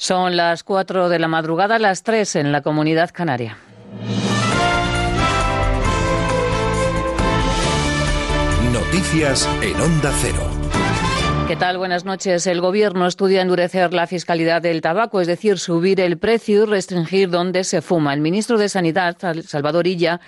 Son las 4 de la madrugada, las 3 en la comunidad canaria. Noticias en Onda Cero. ¿Qué tal? Buenas noches. El Gobierno estudia endurecer la fiscalidad del tabaco, es decir, subir el precio y restringir dónde se fuma. El ministro de Sanidad, Salvador Illa,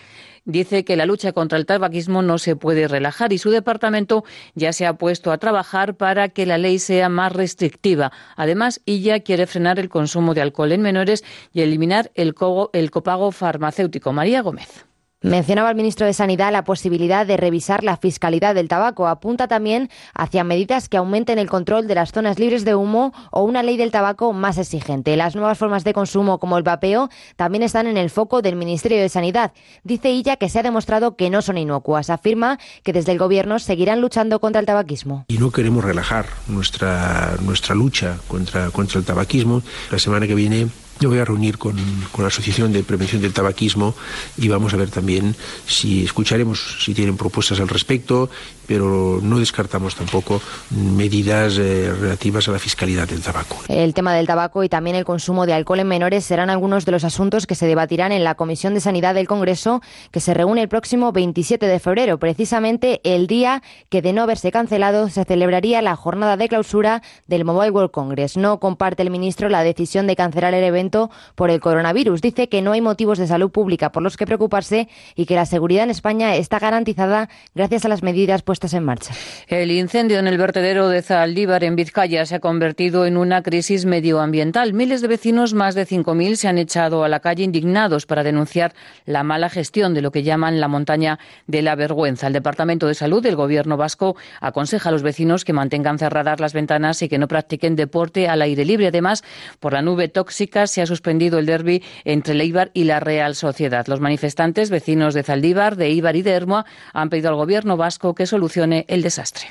dice que la lucha contra el tabaquismo no se puede relajar y su departamento ya se ha puesto a trabajar para que la ley sea más restrictiva. Además, ella quiere frenar el consumo de alcohol en menores y eliminar el, el copago farmacéutico. María Gómez. Mencionaba el ministro de Sanidad la posibilidad de revisar la fiscalidad del tabaco. Apunta también hacia medidas que aumenten el control de las zonas libres de humo o una ley del tabaco más exigente. Las nuevas formas de consumo, como el vapeo, también están en el foco del Ministerio de Sanidad. Dice ella que se ha demostrado que no son inocuas. Afirma que desde el Gobierno seguirán luchando contra el tabaquismo. Y no queremos relajar nuestra, nuestra lucha contra, contra el tabaquismo. La semana que viene yo voy a reunir con, la Asociación de Prevención del Tabaquismo y vamos a ver también si escucharemos si tienen propuestas al respecto, pero no descartamos tampoco medidas eh, relativas a la fiscalidad del tabaco. El tema del tabaco y también el consumo de alcohol en menores serán algunos de los asuntos que se debatirán en la Comisión de Sanidad del Congreso, que se reúne el próximo 27 de febrero, precisamente el día que de no haberse cancelado se celebraría la jornada de clausura del Mobile World Congress. No comparte el ministro la decisión de cancelar el evento por el coronavirus. Dice que no hay motivos de salud pública por los que preocuparse y que la seguridad en España está garantizada gracias a las medidas puestas en marcha. El incendio en el vertedero de Zaldívar en Vizcaya se ha convertido en una crisis medioambiental. Miles de vecinos, más de 5.000, se han echado a la calle indignados para denunciar la mala gestión de lo que llaman la montaña de la vergüenza. El Departamento de Salud del Gobierno vasco aconseja a los vecinos que mantengan cerradas las ventanas y que no practiquen deporte al aire libre. Además, por la nube tóxica se ha suspendido el derby entre Leibar y la Real Sociedad. Los manifestantes, vecinos de Zaldívar, de Ibar y de Hermoa, han pedido al gobierno vasco que solucione el desastre.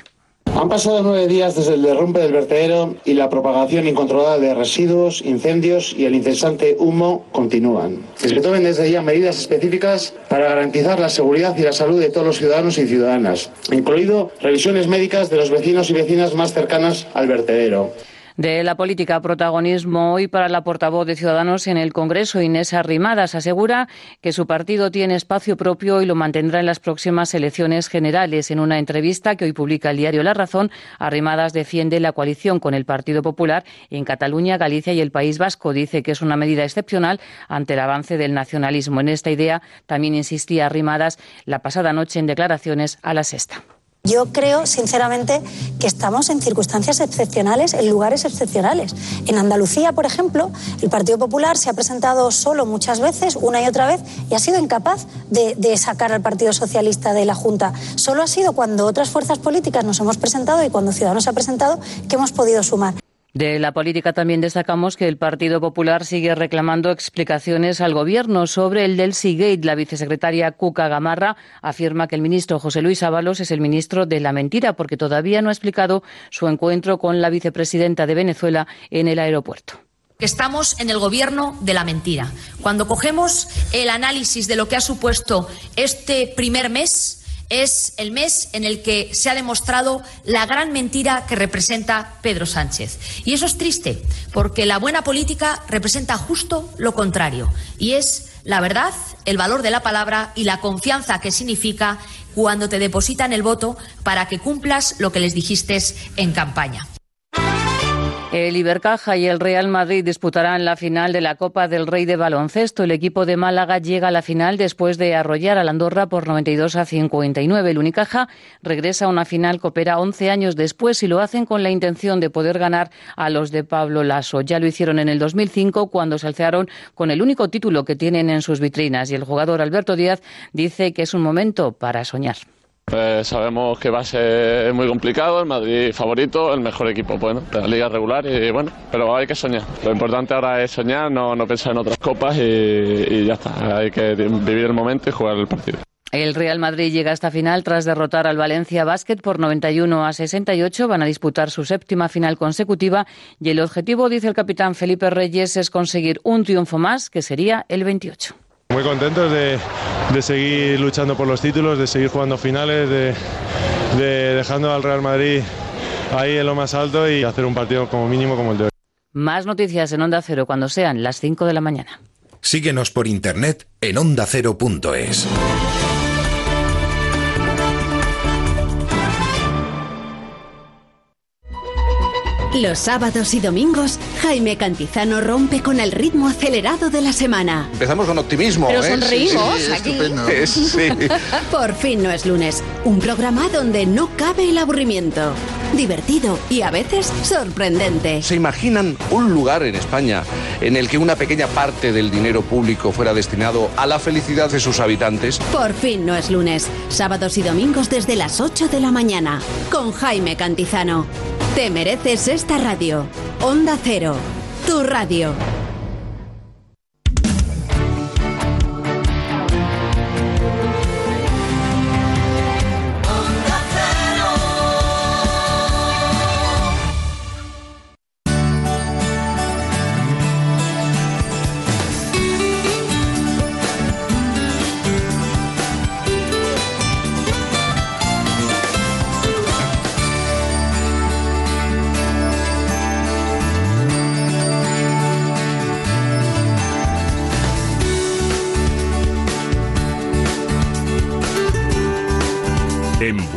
Han pasado nueve días desde el derrumbe del vertedero y la propagación incontrolada de residuos, incendios y el incesante humo continúan. Es que tomen desde ya medidas específicas para garantizar la seguridad y la salud de todos los ciudadanos y ciudadanas, incluido revisiones médicas de los vecinos y vecinas más cercanas al vertedero de la política. Protagonismo hoy para la portavoz de Ciudadanos en el Congreso, Inés Arrimadas. Asegura que su partido tiene espacio propio y lo mantendrá en las próximas elecciones generales. En una entrevista que hoy publica el diario La Razón, Arrimadas defiende la coalición con el Partido Popular en Cataluña, Galicia y el País Vasco. Dice que es una medida excepcional ante el avance del nacionalismo. En esta idea también insistía Arrimadas la pasada noche en declaraciones a la sexta. Yo creo, sinceramente, que estamos en circunstancias excepcionales, en lugares excepcionales. En Andalucía, por ejemplo, el Partido Popular se ha presentado solo muchas veces, una y otra vez, y ha sido incapaz de, sacar al Partido Socialista de la Junta. Solo ha sido cuando otras fuerzas políticas nos hemos presentado y cuando Ciudadanos ha presentado que hemos podido sumar. De la política también destacamos que el Partido Popular sigue reclamando explicaciones al Gobierno sobre el del Seagate. La vicesecretaria Cuca Gamarra afirma que el ministro José Luis Ábalos es el ministro de la mentira porque todavía no ha explicado su encuentro con la vicepresidenta de Venezuela en el aeropuerto. Estamos en el gobierno de la mentira. Cuando cogemos el análisis de lo que ha supuesto este primer mes, es el mes en el que se ha demostrado la gran mentira que representa Pedro Sánchez. Y eso es triste, porque la buena política representa justo lo contrario, y es la verdad, el valor de la palabra y la confianza que significa cuando te depositan el voto para que cumplas lo que les dijiste en campaña. El Ibercaja y el Real Madrid disputarán la final de la Copa del Rey de baloncesto. El equipo de Málaga llega a la final después de arrollar a Andorra por 92 a 59. El Unicaja regresa a una final coopera 11 años después y lo hacen con la intención de poder ganar a los de Pablo Lasso. Ya lo hicieron en el 2005 cuando se alzaron con el único título que tienen en sus vitrinas y el jugador Alberto Díaz dice que es un momento para soñar. Pues sabemos que va a ser muy complicado, el Madrid favorito, el mejor equipo bueno, de la liga regular y bueno, pero hay que soñar. Lo importante ahora es soñar, no, pensar en otras copas y, y ya está, hay que vivir el momento y jugar el partido. El Real Madrid llega a esta final tras derrotar al Valencia Basket por 91 a 68. Van a disputar su séptima final consecutiva y el objetivo, dice el capitán Felipe Reyes, es conseguir un triunfo más, que sería el 28. Muy contentos de, seguir luchando por los títulos, de seguir jugando finales, de, dejando al Real Madrid ahí en lo más alto y hacer un partido como mínimo como el de hoy. Más noticias en Onda Cero cuando sean las 5 de la mañana. Síguenos por internet en ondacero.es. Los sábados y domingos, Jaime Cantizano rompe con el ritmo acelerado de la semana. Empezamos con optimismo. Pero ¿eh? sonreímos Sí, sí, aquí. Sí. Por fin no es lunes, un programa donde no cabe el aburrimiento. Divertido y a veces sorprendente. ¿Se imaginan un lugar en España en el que una pequeña parte del dinero público fuera destinado a la felicidad de sus habitantes? Por fin no es lunes, sábados y domingos desde las 8 de la mañana, con Jaime Cantizano. Te mereces esta radio. Onda Cero, tu radio.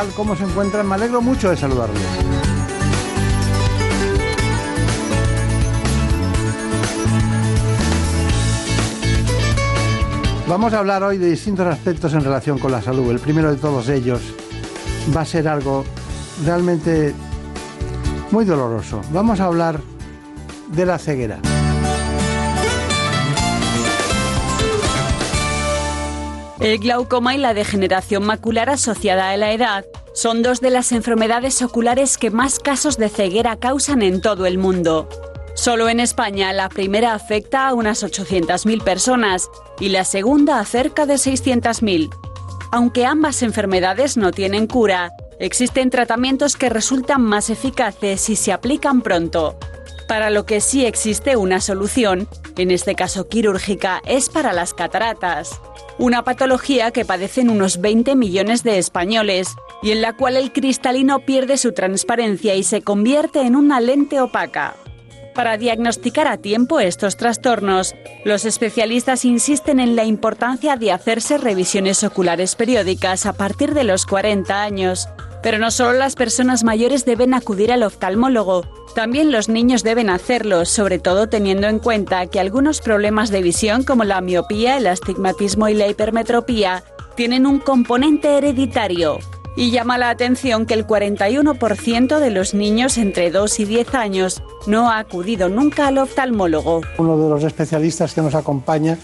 Tal? ¿Cómo se encuentran? Me alegro mucho de saludarles. Vamos a hablar hoy de distintos aspectos en relación con la salud. El primero de todos ellos va a ser algo realmente muy doloroso. Vamos a hablar de la ceguera. El glaucoma y la degeneración macular asociada a la edad son dos de las enfermedades oculares que más casos de ceguera causan en todo el mundo. Solo en España la primera afecta a unas 800.000 personas y la segunda a cerca de 600.000. Aunque ambas enfermedades no tienen cura, existen tratamientos que resultan más eficaces si se aplican pronto. Para lo que sí existe una solución, en este caso quirúrgica, es para las cataratas. Una patología que padecen unos 20 millones de españoles y en la cual el cristalino pierde su transparencia y se convierte en una lente opaca. Para diagnosticar a tiempo estos trastornos, los especialistas insisten en la importancia de hacerse revisiones oculares periódicas a partir de los 40 años. Pero no solo las personas mayores deben acudir al oftalmólogo, también los niños deben hacerlo, sobre todo teniendo en cuenta que algunos problemas de visión como la miopía, el astigmatismo y la hipermetropía tienen un componente hereditario. Y llama la atención que el 41% de los niños entre 2 y 10 años no ha acudido nunca al oftalmólogo. Uno de los especialistas que nos acompaña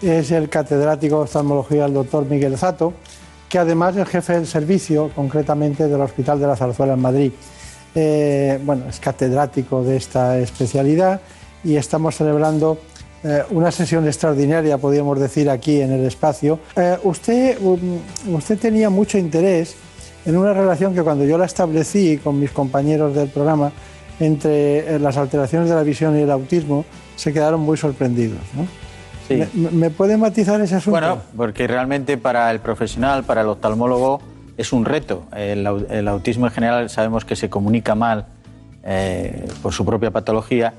es el catedrático de oftalmología, el doctor Miguel Zato, que además es jefe del servicio, concretamente del Hospital de la Zarzuela en Madrid. Eh, bueno, es catedrático de esta especialidad y estamos celebrando eh, una sesión extraordinaria, podríamos decir, aquí en el espacio. Eh, usted, um, usted tenía mucho interés en una relación que cuando yo la establecí con mis compañeros del programa entre las alteraciones de la visión y el autismo, se quedaron muy sorprendidos. ¿no? Sí. ¿Me, me puede matizar ese asunto? Bueno, porque realmente para el profesional, para el oftalmólogo, es un reto. El, el autismo en general sabemos que se comunica mal eh, por su propia patología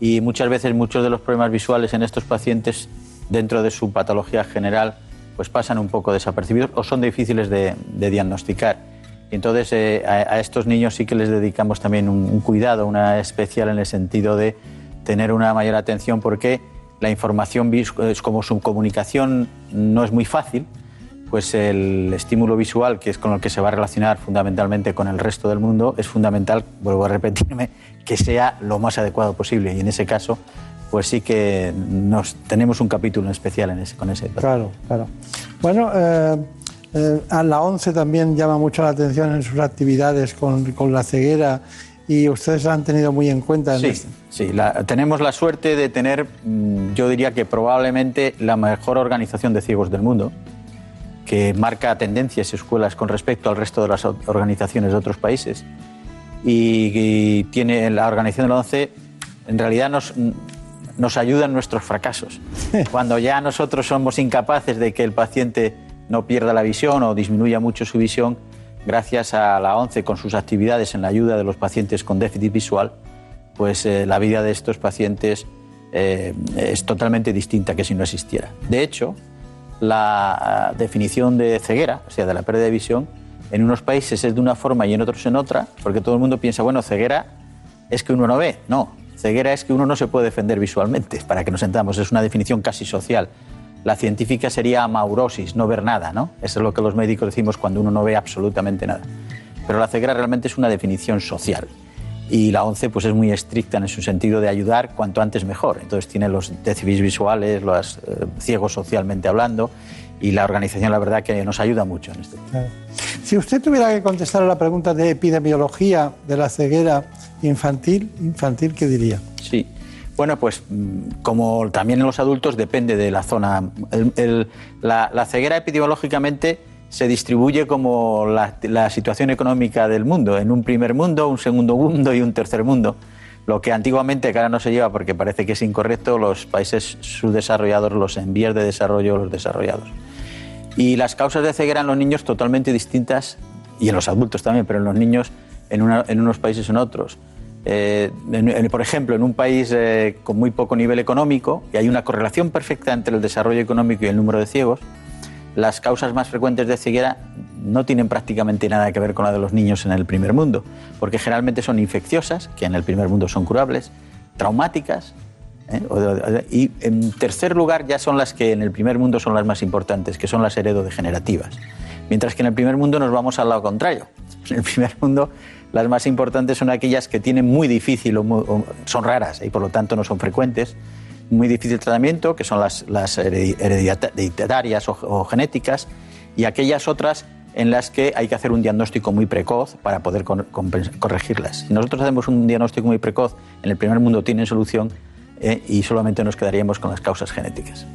y muchas veces muchos de los problemas visuales en estos pacientes, dentro de su patología general, pues pasan un poco desapercibidos o son difíciles de, de diagnosticar. Y entonces eh, a, a estos niños sí que les dedicamos también un, un cuidado, una especial en el sentido de tener una mayor atención porque la información, es como su comunicación no es muy fácil, pues el estímulo visual, que es con el que se va a relacionar fundamentalmente con el resto del mundo, es fundamental, vuelvo a repetirme, que sea lo más adecuado posible. Y en ese caso, pues sí que nos, tenemos un capítulo especial en ese, con ese. Claro, claro. Bueno, eh, Eh, a la ONCE también llama mucho la atención en sus actividades con la ceguera y ustedes la han tenido muy en cuenta. En Sí, este- sí la- tenemos la suerte de tener, mm, yo diría que probablemente la mejor organización de ciegos del mundo, que marca tendencias y escuelas con respecto al resto de las organizaciones de otros países. Y, y tiene la organización de la ONCE, en realidad nos, nos ayuda en nuestros fracasos. Cuando ya nosotros somos incapaces de que el paciente no pierda la visión o disminuya mucho su visión, gracias a la ONCE con sus actividades en la ayuda de los pacientes con déficit visual, pues eh, la vida de estos pacientes eh, es totalmente distinta que si no existiera. De hecho, la ah, definición de ceguera, o sea, de la pérdida de visión, en unos países es de una forma y en otros en otra, porque todo el mundo piensa, bueno, ceguera es que uno no ve. No, ceguera es que uno no se puede defender visualmente, para que nos entendamos, es una definición casi social. La científica sería amaurosis, no ver nada, ¿no? Eso es lo que los médicos decimos cuando uno no ve absolutamente nada. Pero la ceguera realmente es una definición social. Y la ONCE pues, es muy estricta en su sentido de ayudar cuanto antes mejor. Entonces tiene los déficits visuales, los eh, ciegos socialmente hablando, y la organización la verdad que nos ayuda mucho en este. Si usted tuviera que contestar a la pregunta de epidemiología de la ceguera infantil, infantil ¿qué diría? Bueno, pues mm, como también en los adultos depende de la zona. La, ceguera epidemiológicamente se distribuye como la, situación económica del mundo, en un primer mundo, un segundo mundo y un tercer mundo. Lo que antiguamente, que ahora no se lleva porque parece que es incorrecto, los países subdesarrollados, los en vías de desarrollo, los desarrollados. Y las causas de ceguera en los niños totalmente distintas, y en los adultos también, pero en los niños en, en unos países en otros. Eh, en- en- por ejemplo, en un país eh, con muy poco nivel económico, y hay una correlación perfecta entre el desarrollo económico y el número de ciegos, las causas más frecuentes de ceguera no tienen prácticamente nada que ver con la de los niños en el primer mundo, porque generalmente son infecciosas, que en el primer mundo son curables, traumáticas, ¿eh? Y en tercer lugar ya son las que en el primer mundo son las más importantes, que son las heredodegenerativas. Mientras que en el primer mundo nos vamos al lado contrario. En el primer mundo las más importantes son aquellas que tienen muy difícil, o son raras y por lo tanto no son frecuentes, muy difícil tratamiento, que son las, las heredi- hereditarias o, o genéticas, y aquellas otras en las que hay que hacer un diagnóstico muy precoz para poder corregirlas. Si nosotros hacemos un diagnóstico muy precoz, en el primer mundo tienen solución eh, y solamente nos quedaríamos con las causas genéticas.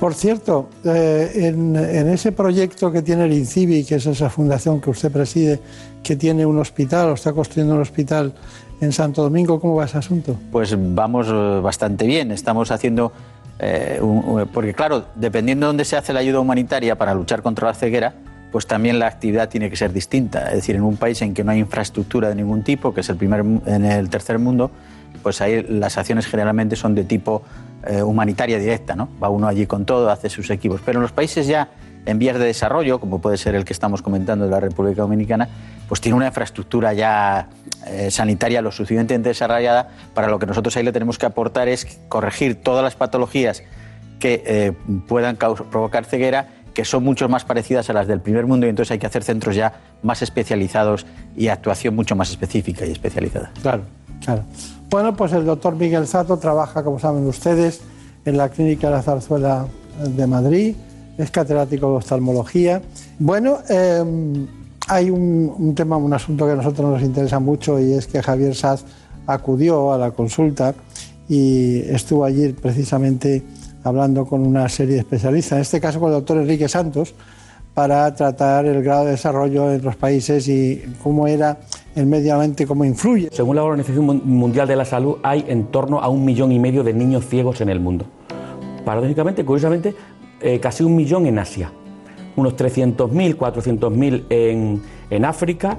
Por cierto, eh, en, en ese proyecto que tiene el INCIBI, que es esa fundación que usted preside, que tiene un hospital o está construyendo un hospital en Santo Domingo, ¿cómo va ese asunto? Pues vamos eh, bastante bien. Estamos haciendo. eh, un- porque, claro, dependiendo de dónde se hace la ayuda humanitaria para luchar contra la ceguera, pues también la actividad tiene que ser distinta. Es decir, en un país en que no hay infraestructura de ningún tipo, que es el primer, en el tercer mundo, pues ahí las acciones generalmente son de tipo eh, humanitaria directa, ¿no? Va uno allí con todo, hace sus equipos. Pero en los países ya en vías de desarrollo, como puede ser el que estamos comentando de la República Dominicana, pues tiene una infraestructura ya eh, sanitaria lo suficientemente desarrollada para lo que nosotros ahí le tenemos que aportar es corregir todas las patologías que eh, puedan provocar ceguera que son mucho más parecidas a las del primer mundo y entonces hay que hacer centros ya más especializados y actuación mucho más específica y especializada. Claro, claro. Bueno, pues el doctor Miguel Zato trabaja, como saben ustedes, en la Clínica la Zarzuela de Madrid, es catedrático de oftalmología. Bueno, eh, hay un, un tema, un asunto que a nosotros nos interesa mucho y es que Javier Saz acudió a la consulta y estuvo allí precisamente hablando con una serie de especialistas, en este caso con el doctor Enrique Santos, para tratar el grado de desarrollo en los países y cómo era el medio ambiente, cómo influye. Según la Organización Mun- Mundial de la Salud, hay en torno a un millón y medio de niños ciegos en el mundo. Paradójicamente, curiosamente, eh, casi un millón en Asia, unos 300.000, 400.000 en, en África,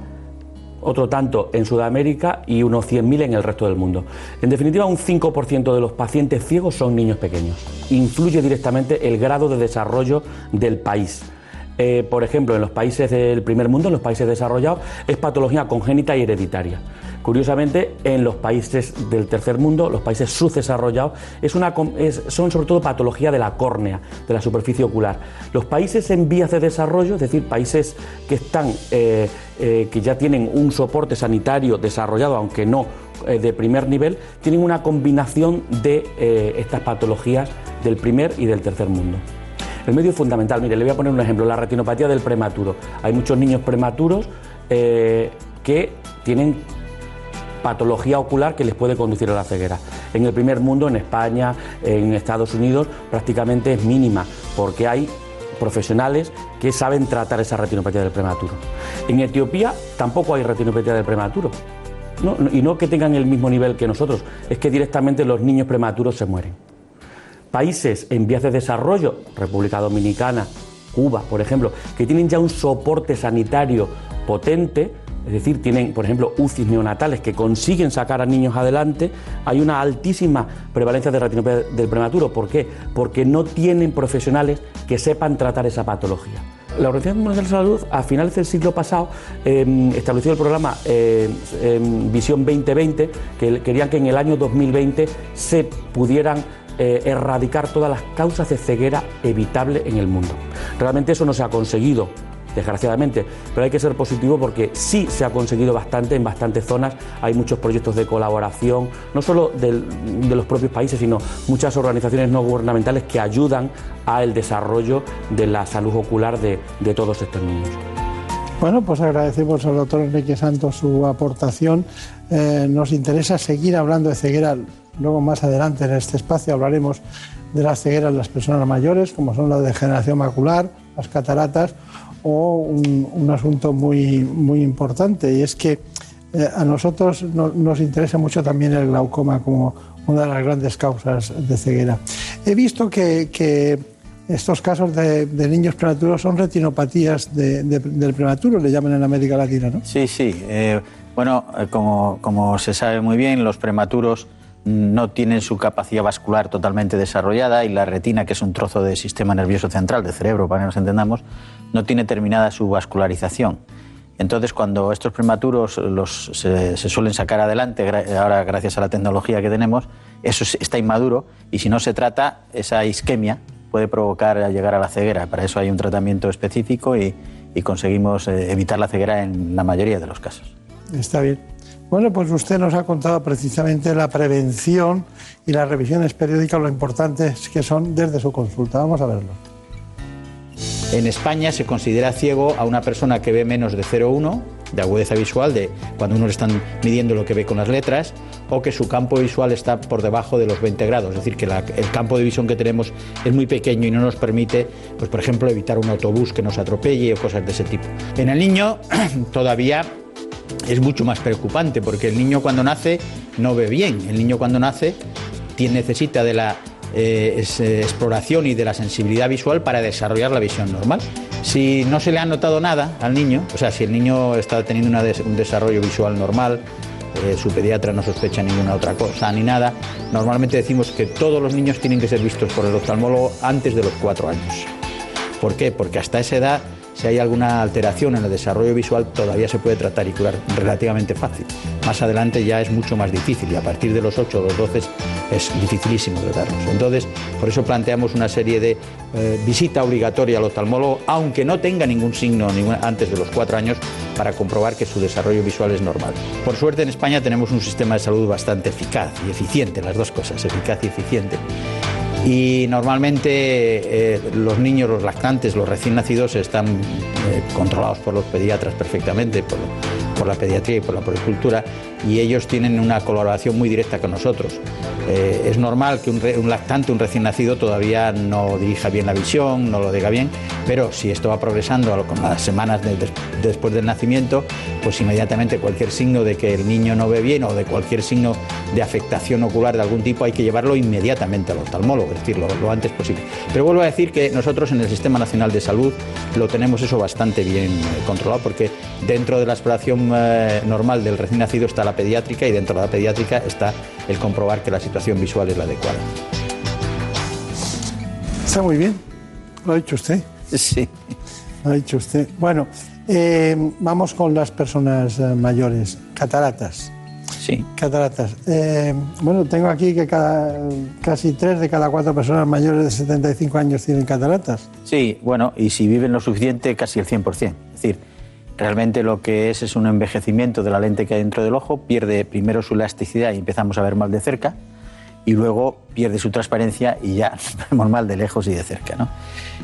otro tanto en Sudamérica y unos 100.000 en el resto del mundo. En definitiva, un 5% de los pacientes ciegos son niños pequeños. Influye directamente el grado de desarrollo del país. Eh, por ejemplo, en los países del primer mundo, en los países desarrollados, es patología congénita y hereditaria. Curiosamente, en los países del tercer mundo, los países subdesarrollados, es una, son sobre todo patología de la córnea, de la superficie ocular. Los países en vías de desarrollo, es decir, países que están, eh, eh, que ya tienen un soporte sanitario desarrollado, aunque no de primer nivel, tienen una combinación de estas patologías del primer y del tercer mundo. El medio es fundamental. Mire, le voy a poner un ejemplo, la retinopatía del prematuro. Hay muchos niños prematuros eh, que tienen patología ocular que les puede conducir a la ceguera. En el primer mundo, en España, en Estados Unidos, prácticamente es mínima, porque hay profesionales que saben tratar esa retinopatía del prematuro. En Etiopía tampoco hay retinopatía del prematuro. y no que tengan el mismo nivel que nosotros, es que directamente los niños prematuros se mueren. Países en vías de desarrollo, República Dominicana, Cuba, por ejemplo, que tienen ya un soporte sanitario potente, es decir, tienen, por ejemplo, UCIs neonatales que consiguen sacar a niños adelante, hay una altísima prevalencia de retinopatía del prematuro. ¿Por qué? Porque no tienen profesionales que sepan tratar esa patología. La Organización Mundial de Salud, a finales del siglo pasado, em, estableció el programa eh, em, Visión 2020, que querían que en el año 2020 se pudieran eh, erradicar todas las causas de ceguera evitable en el mundo. Realmente eso no se ha conseguido desgraciadamente, pero hay que ser positivo porque sí se ha conseguido bastante en bastantes zonas, hay muchos proyectos de colaboración, no solo de los propios países, sino muchas organizaciones no gubernamentales que ayudan al desarrollo de la salud ocular de, todos estos niños. Bueno, pues agradecemos al doctor Enrique Santos su aportación. Eh, nos interesa seguir hablando de ceguera. Luego, más adelante en este espacio, hablaremos de las cegueras de las personas mayores, como son la degeneración macular, las cataratas o un, asunto muy, muy importante y es que eh, a nosotros nos interesa mucho también el glaucoma como una de las grandes causas de ceguera. He visto que, estos casos de, niños prematuros son retinopatías del prematuro, le llaman en América Latina, ¿no? Sí, sí. Eh, bueno, eh, como, como se sabe muy bien, los prematuros no tienen su capacidad vascular totalmente desarrollada y la retina, que es un trozo del sistema nervioso central, del cerebro, para que nos entendamos, no tiene terminada su vascularización. Entonces, cuando estos prematuros los, se, suelen sacar adelante, ahora gracias a la tecnología que tenemos, eso está inmaduro y si no se trata, esa isquemia puede provocar llegar a la ceguera. Para eso hay un tratamiento específico y, conseguimos eh, evitar la ceguera en la mayoría de los casos. Está bien. Bueno, pues usted nos ha contado precisamente la prevención y las revisiones periódicas, lo importantes que son desde su consulta. Vamos a verlo. En España se considera ciego a una persona que ve menos de 0,1 de agudeza visual, de cuando uno le están midiendo lo que ve con las letras, o que su campo visual está por debajo de los 20 grados, es decir, que el campo de visión que tenemos es muy pequeño y no nos permite, pues por ejemplo, evitar un autobús que nos atropelle o cosas de ese tipo. En el niño todavía es mucho más preocupante porque el niño cuando nace no ve bien, el niño cuando nace necesita de la eh, eh, exploración y de la sensibilidad visual para desarrollar la visión normal. Si no se le ha notado nada al niño, o sea, si el niño está teniendo un desarrollo visual normal, eh, su pediatra no sospecha ninguna otra cosa ni nada, normalmente decimos que todos los niños tienen que ser vistos por el oftalmólogo antes de los cuatro años. ¿Por qué? Porque hasta esa edad si hay alguna alteración en el desarrollo visual, todavía se puede tratar y curar relativamente fácil. Más adelante ya es mucho más difícil y a partir de los 8 o los 12 es dificilísimo tratarlos. Entonces, por eso planteamos una serie de eh, visita obligatoria al oftalmólogo, aunque no tenga ningún signo antes de los 4 años, para comprobar que su desarrollo visual es normal. Por suerte en España tenemos un sistema de salud bastante eficaz y eficiente, las dos cosas, eficaz y eficiente y normalmente eh, los niños, los lactantes, los recién nacidos están eh, controlados por los pediatras perfectamente, por, por la pediatría y por la poricultura y ellos tienen una colaboración muy directa con nosotros. Eh, es normal que un, lactante, un recién nacido, todavía no dirija bien la visión, no lo diga bien, pero si esto va progresando con las semanas después del nacimiento, pues inmediatamente cualquier signo de que el niño no ve bien o de cualquier signo de afectación ocular de algún tipo hay que llevarlo inmediatamente al oftalmólogo, es decir, lo, antes posible. Pero vuelvo a decir que nosotros en el Sistema Nacional de Salud lo tenemos eso bastante bien eh, controlado porque dentro de la exploración eh, normal del recién nacido está la pediátrica y dentro de la pediátrica está el comprobar que la situación visual es la adecuada. Está muy bien, lo ha dicho usted. Sí. Lo ha dicho usted. Bueno, eh, vamos con las personas eh, mayores, cataratas. Sí. Cataratas. Eh, bueno, tengo aquí que casi tres de cada cuatro personas mayores de 75 años tienen cataratas. Sí, bueno, y si viven lo suficiente, casi el 100%. Es decir, Realmente lo que es es un envejecimiento de la lente que hay dentro del ojo, pierde primero su elasticidad y empezamos a ver mal de cerca. y luego pierde su transparencia y ya vemos mal de lejos y de cerca.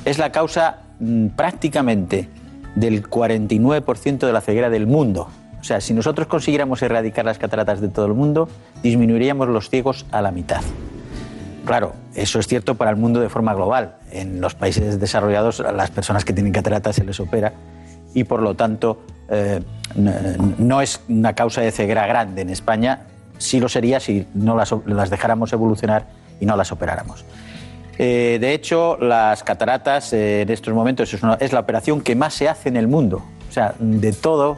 Es la causa mm, prácticamente del 49% de la ceguera del mundo. O sea, si nosotros consiguiéramos erradicar las cataratas de todo el mundo, disminuiríamos los ciegos a la mitad. Claro, eso es cierto para el mundo de forma global. En los países desarrollados, a las personas que tienen cataratas se les opera y por lo tanto eh, no es una causa de ceguera grande en España, sí lo sería si no las, dejáramos evolucionar y no las operáramos. Eh, de hecho, las cataratas eh, en estos momentos es, una- es la operación que más se hace en el mundo. O sea, de todo,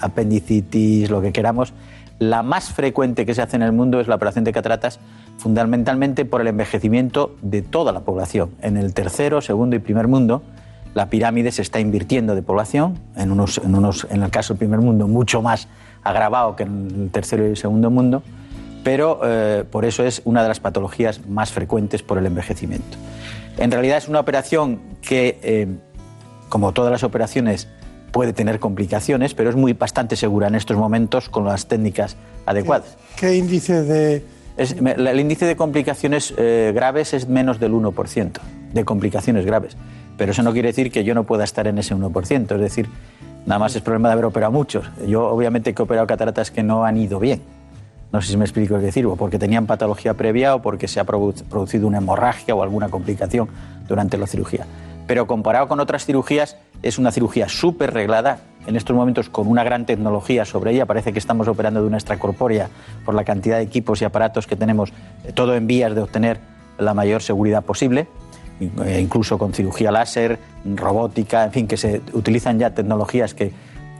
apendicitis, lo que queramos, la más frecuente que se hace en el mundo es la operación de cataratas, fundamentalmente por el envejecimiento de toda la población. En el tercero, segundo y primer mundo, la pirámide se está invirtiendo de población, en, unos, en, unos, en el caso del primer mundo mucho más agravado que en el tercero y el segundo mundo, pero eh, por eso es una de las patologías más frecuentes por el envejecimiento. En realidad es una operación que, eh, como todas las operaciones, puede tener complicaciones, pero es muy bastante segura en estos momentos con las técnicas adecuadas. ¿Qué índice de...? Es- el índice de complicaciones eh, graves es menos del 1%, de complicaciones graves. Pero eso no quiere decir que yo no pueda estar en ese 1%. Es decir, nada más es problema de haber operado muchos. Yo obviamente que he operado cataratas que no han ido bien. No sé si me explico qué decir, o porque tenían patología previa o porque se ha produ- producido una hemorragia o alguna complicación durante la cirugía. Pero comparado con otras cirugías, es una cirugía súper reglada, en estos momentos con una gran tecnología sobre ella. Parece que estamos operando de una extracorpórea por la cantidad de equipos y aparatos que tenemos, eh, todo en vías de obtener la mayor seguridad posible, incluso con cirugía láser, robótica, en fin, que se utilizan ya tecnologías que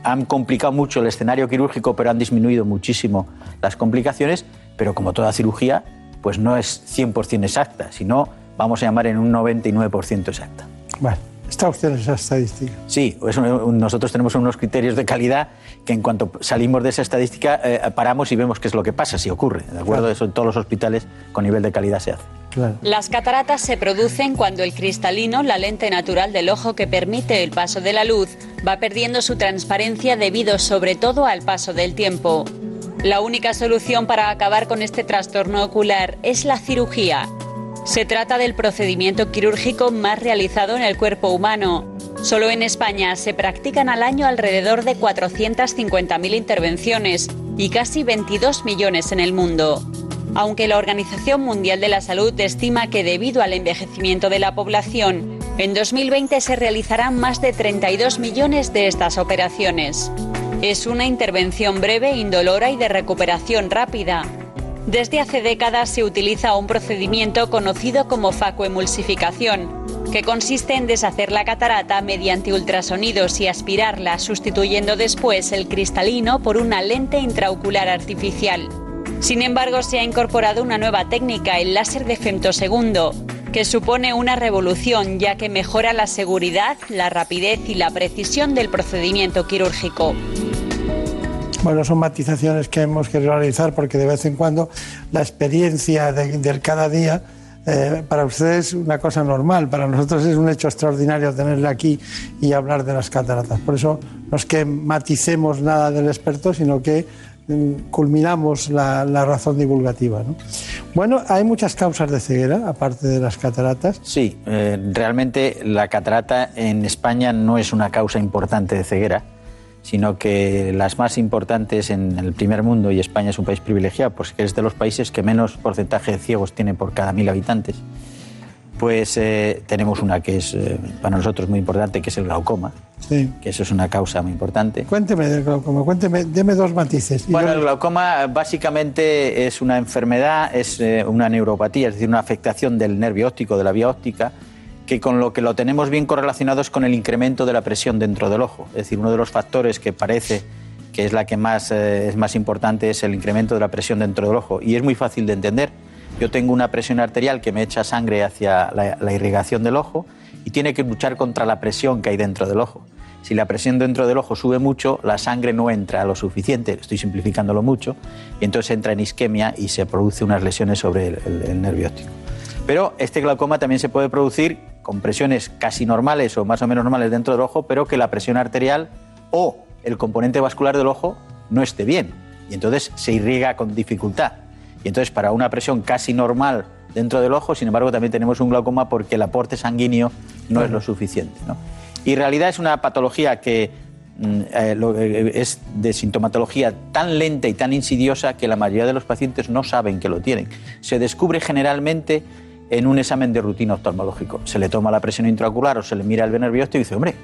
han complicado mucho el escenario quirúrgico, pero han disminuido muchísimo las complicaciones, pero como toda cirugía, pues no es 100% exacta, sino vamos a llamar en un 99% exacta. Está usted en esa estadística. Sí, es un- nosotros tenemos unos criterios de calidad que en cuanto salimos de esa estadística eh, paramos y vemos qué es lo que pasa, si ocurre. ¿De acuerdo? Eso en todos los hospitales con nivel de calidad se hace. Claro. Las cataratas se producen cuando el cristalino, la lente natural del ojo que permite el paso de la luz, va perdiendo su transparencia debido sobre todo al paso del tiempo. La única solución para acabar con este trastorno ocular es la cirugía. Se trata del procedimiento quirúrgico más realizado en el cuerpo humano. Solo en España se practican al año alrededor de 450.000 intervenciones y casi 22 millones en el mundo. Aunque la Organización Mundial de la Salud estima que debido al envejecimiento de la población, en 2020 se realizarán más de 32 millones de estas operaciones. Es una intervención breve, indolora y de recuperación rápida. Desde hace décadas se utiliza un procedimiento conocido como facoemulsificación, que consiste en deshacer la catarata mediante ultrasonidos y aspirarla, sustituyendo después el cristalino por una lente intraocular artificial. Sin embargo, se ha incorporado una nueva técnica, el láser de femtosegundo, que supone una revolución ya que mejora la seguridad, la rapidez y la precisión del procedimiento quirúrgico. Bueno, son matizaciones que hemos que realizar porque de vez en cuando la experiencia de- cada día eh, para ustedes es una cosa normal, para nosotros es un hecho extraordinario tenerle aquí y hablar de las cataratas. Por eso no es que maticemos nada del experto, sino que mm, culminamos la, razón divulgativa. ¿no? Bueno, hay muchas causas de ceguera, aparte de las cataratas. Sí, eh, realmente la catarata en España no es una causa importante de ceguera, sino que las más importantes en el primer mundo, y España es un país privilegiado, pues que es de los países que menos porcentaje de ciegos tiene por cada mil habitantes, pues eh, tenemos una que es eh, para nosotros muy importante, que es el glaucoma, Sí. que eso es una causa muy importante. Cuénteme del glaucoma, cuénteme, deme dos matices. Bueno, yo- el glaucoma básicamente es una enfermedad, es eh, una neuropatía, es decir, una afectación del nervio óptico, de la vía óptica, que con lo que lo tenemos bien correlacionado es con el incremento de la presión dentro del ojo. Es decir, uno de los factores que parece que es la que más eh, es más importante es el incremento de la presión dentro del ojo y es muy fácil de entender. Yo tengo una presión arterial que me echa sangre hacia la, la irrigación del ojo y tiene que luchar contra la presión que hay dentro del ojo. Si la presión dentro del ojo sube mucho, la sangre no entra lo suficiente, estoy simplificándolo mucho, y entonces entra en isquemia y se produce unas lesiones sobre el, el- el nervio óptico. Pero este glaucoma también se puede producir con presiones casi normales o más o menos normales dentro del ojo, pero que la presión arterial o el componente vascular del ojo no esté bien. Y entonces se irriga con dificultad. Y entonces para una presión casi normal dentro del ojo, sin embargo también tenemos un glaucoma porque el aporte sanguíneo no es lo suficiente. ¿no? Y en realidad es una patología que mm, eh, lo- eh, es de sintomatología tan lenta y tan insidiosa que la mayoría de los pacientes no saben que lo tienen. Se descubre generalmente en un examen de rutina oftalmológico. Se le toma la presión intraocular o se le mira el nervio óptico y dice, hombre,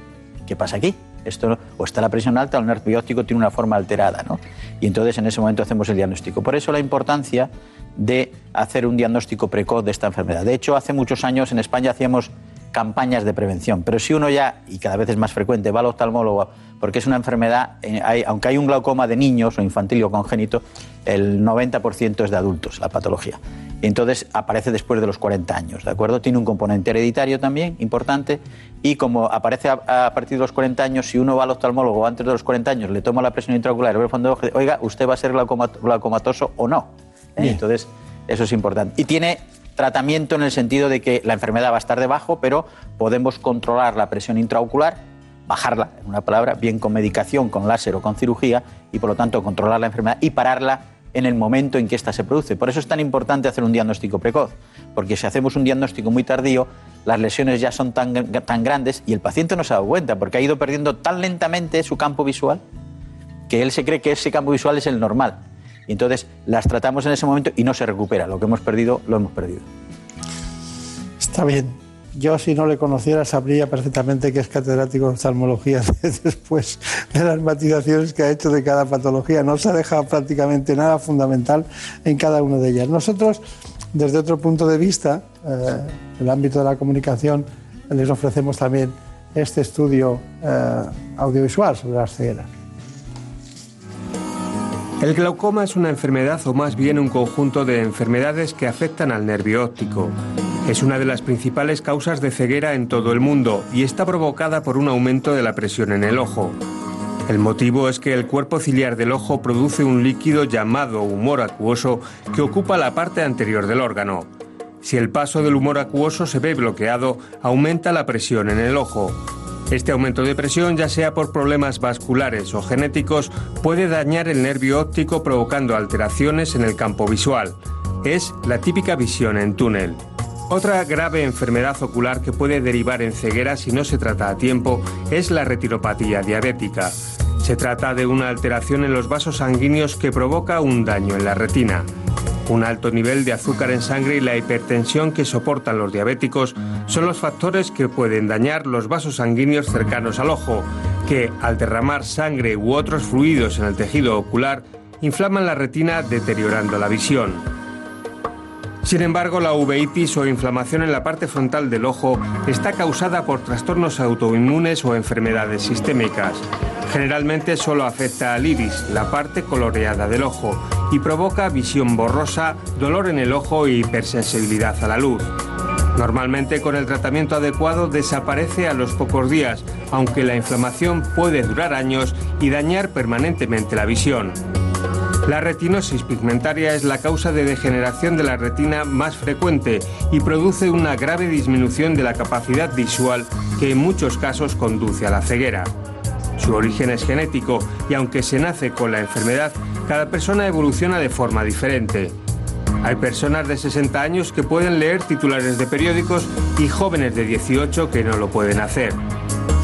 ¿qué pasa aquí? Esto, o está la presión alta o el nervio óptico tiene una forma alterada. ¿no? Y entonces en ese momento hacemos el diagnóstico. Por eso la importancia de hacer un diagnóstico precoz de esta enfermedad. De hecho, hace muchos años en España hacíamos campañas de prevención, pero si uno ya, y cada vez es más frecuente, va al oftalmólogo porque es una enfermedad, eh, aunque hay un glaucoma de niños o infantil o congénito, el 90% es de adultos, la patología. Y entonces aparece después de los 40 años, ¿de acuerdo? Tiene un componente hereditario también importante y como aparece a, a partir de los 40 años, si uno va al oftalmólogo antes de los 40 años, le toma la presión intraocular, ve el fondo de ojo, oiga, ¿usted va a ser glaucoma- glaucomatoso o no? ¿Eh? Entonces, eso es importante. Y tiene tratamiento en el sentido de que la enfermedad va a estar debajo, pero podemos controlar la presión intraocular, bajarla, en una palabra, bien con medicación, con láser o con cirugía, y por lo tanto controlar la enfermedad y pararla en el momento en que ésta se produce. Por eso es tan importante hacer un diagnóstico precoz, porque si hacemos un diagnóstico muy tardío, las lesiones ya son tan, tan grandes y el paciente no se ha dado cuenta, porque ha ido perdiendo tan lentamente su campo visual que él se cree que ese campo visual es el normal. Entonces las tratamos en ese momento y no se recupera. Lo que hemos perdido, lo hemos perdido. Está bien. Yo, si no le conociera, sabría perfectamente que es catedrático de oftalmología después de las matizaciones que ha hecho de cada patología. No se ha dejado prácticamente nada fundamental en cada una de ellas. Nosotros, desde otro punto de vista, eh, en el ámbito de la comunicación, les ofrecemos también este estudio eh, audiovisual sobre las cegueras. El glaucoma es una enfermedad o más bien un conjunto de enfermedades que afectan al nervio óptico. Es una de las principales causas de ceguera en todo el mundo y está provocada por un aumento de la presión en el ojo. El motivo es que el cuerpo ciliar del ojo produce un líquido llamado humor acuoso que ocupa la parte anterior del órgano. Si el paso del humor acuoso se ve bloqueado, aumenta la presión en el ojo. Este aumento de presión, ya sea por problemas vasculares o genéticos, puede dañar el nervio óptico provocando alteraciones en el campo visual. Es la típica visión en túnel. Otra grave enfermedad ocular que puede derivar en ceguera si no se trata a tiempo es la retinopatía diabética. Se trata de una alteración en los vasos sanguíneos que provoca un daño en la retina. Un alto nivel de azúcar en sangre y la hipertensión que soportan los diabéticos son los factores que pueden dañar los vasos sanguíneos cercanos al ojo, que al derramar sangre u otros fluidos en el tejido ocular inflaman la retina deteriorando la visión. Sin embargo, la uveitis o inflamación en la parte frontal del ojo está causada por trastornos autoinmunes o enfermedades sistémicas. Generalmente solo afecta al iris, la parte coloreada del ojo, y provoca visión borrosa, dolor en el ojo y hipersensibilidad a la luz. Normalmente con el tratamiento adecuado desaparece a los pocos días, aunque la inflamación puede durar años y dañar permanentemente la visión. La retinosis pigmentaria es la causa de degeneración de la retina más frecuente y produce una grave disminución de la capacidad visual que en muchos casos conduce a la ceguera. Su origen es genético y aunque se nace con la enfermedad, cada persona evoluciona de forma diferente. Hay personas de 60 años que pueden leer titulares de periódicos y jóvenes de 18 que no lo pueden hacer.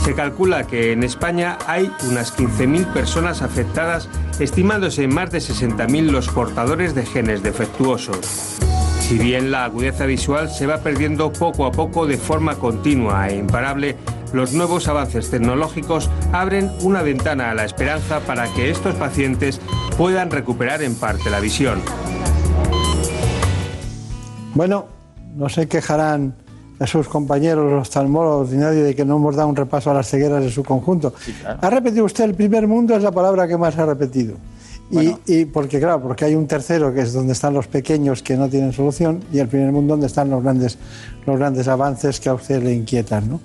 Se calcula que en España hay unas 15.000 personas afectadas, estimándose en más de 60.000 los portadores de genes defectuosos. Si bien la agudeza visual se va perdiendo poco a poco de forma continua e imparable, los nuevos avances tecnológicos abren una ventana a la esperanza para que estos pacientes puedan recuperar en parte la visión. Bueno, no se quejarán a sus compañeros, los oftalmólogos, ni nadie de que no hemos dado un repaso a las cegueras en su conjunto. Ha repetido usted el primer mundo, es la palabra que más ha repetido. Y, y porque, claro, porque hay un tercero que es donde están los pequeños que no tienen solución y el primer mundo donde están los grandes, los grandes avances que a usted le inquietan. ¿no?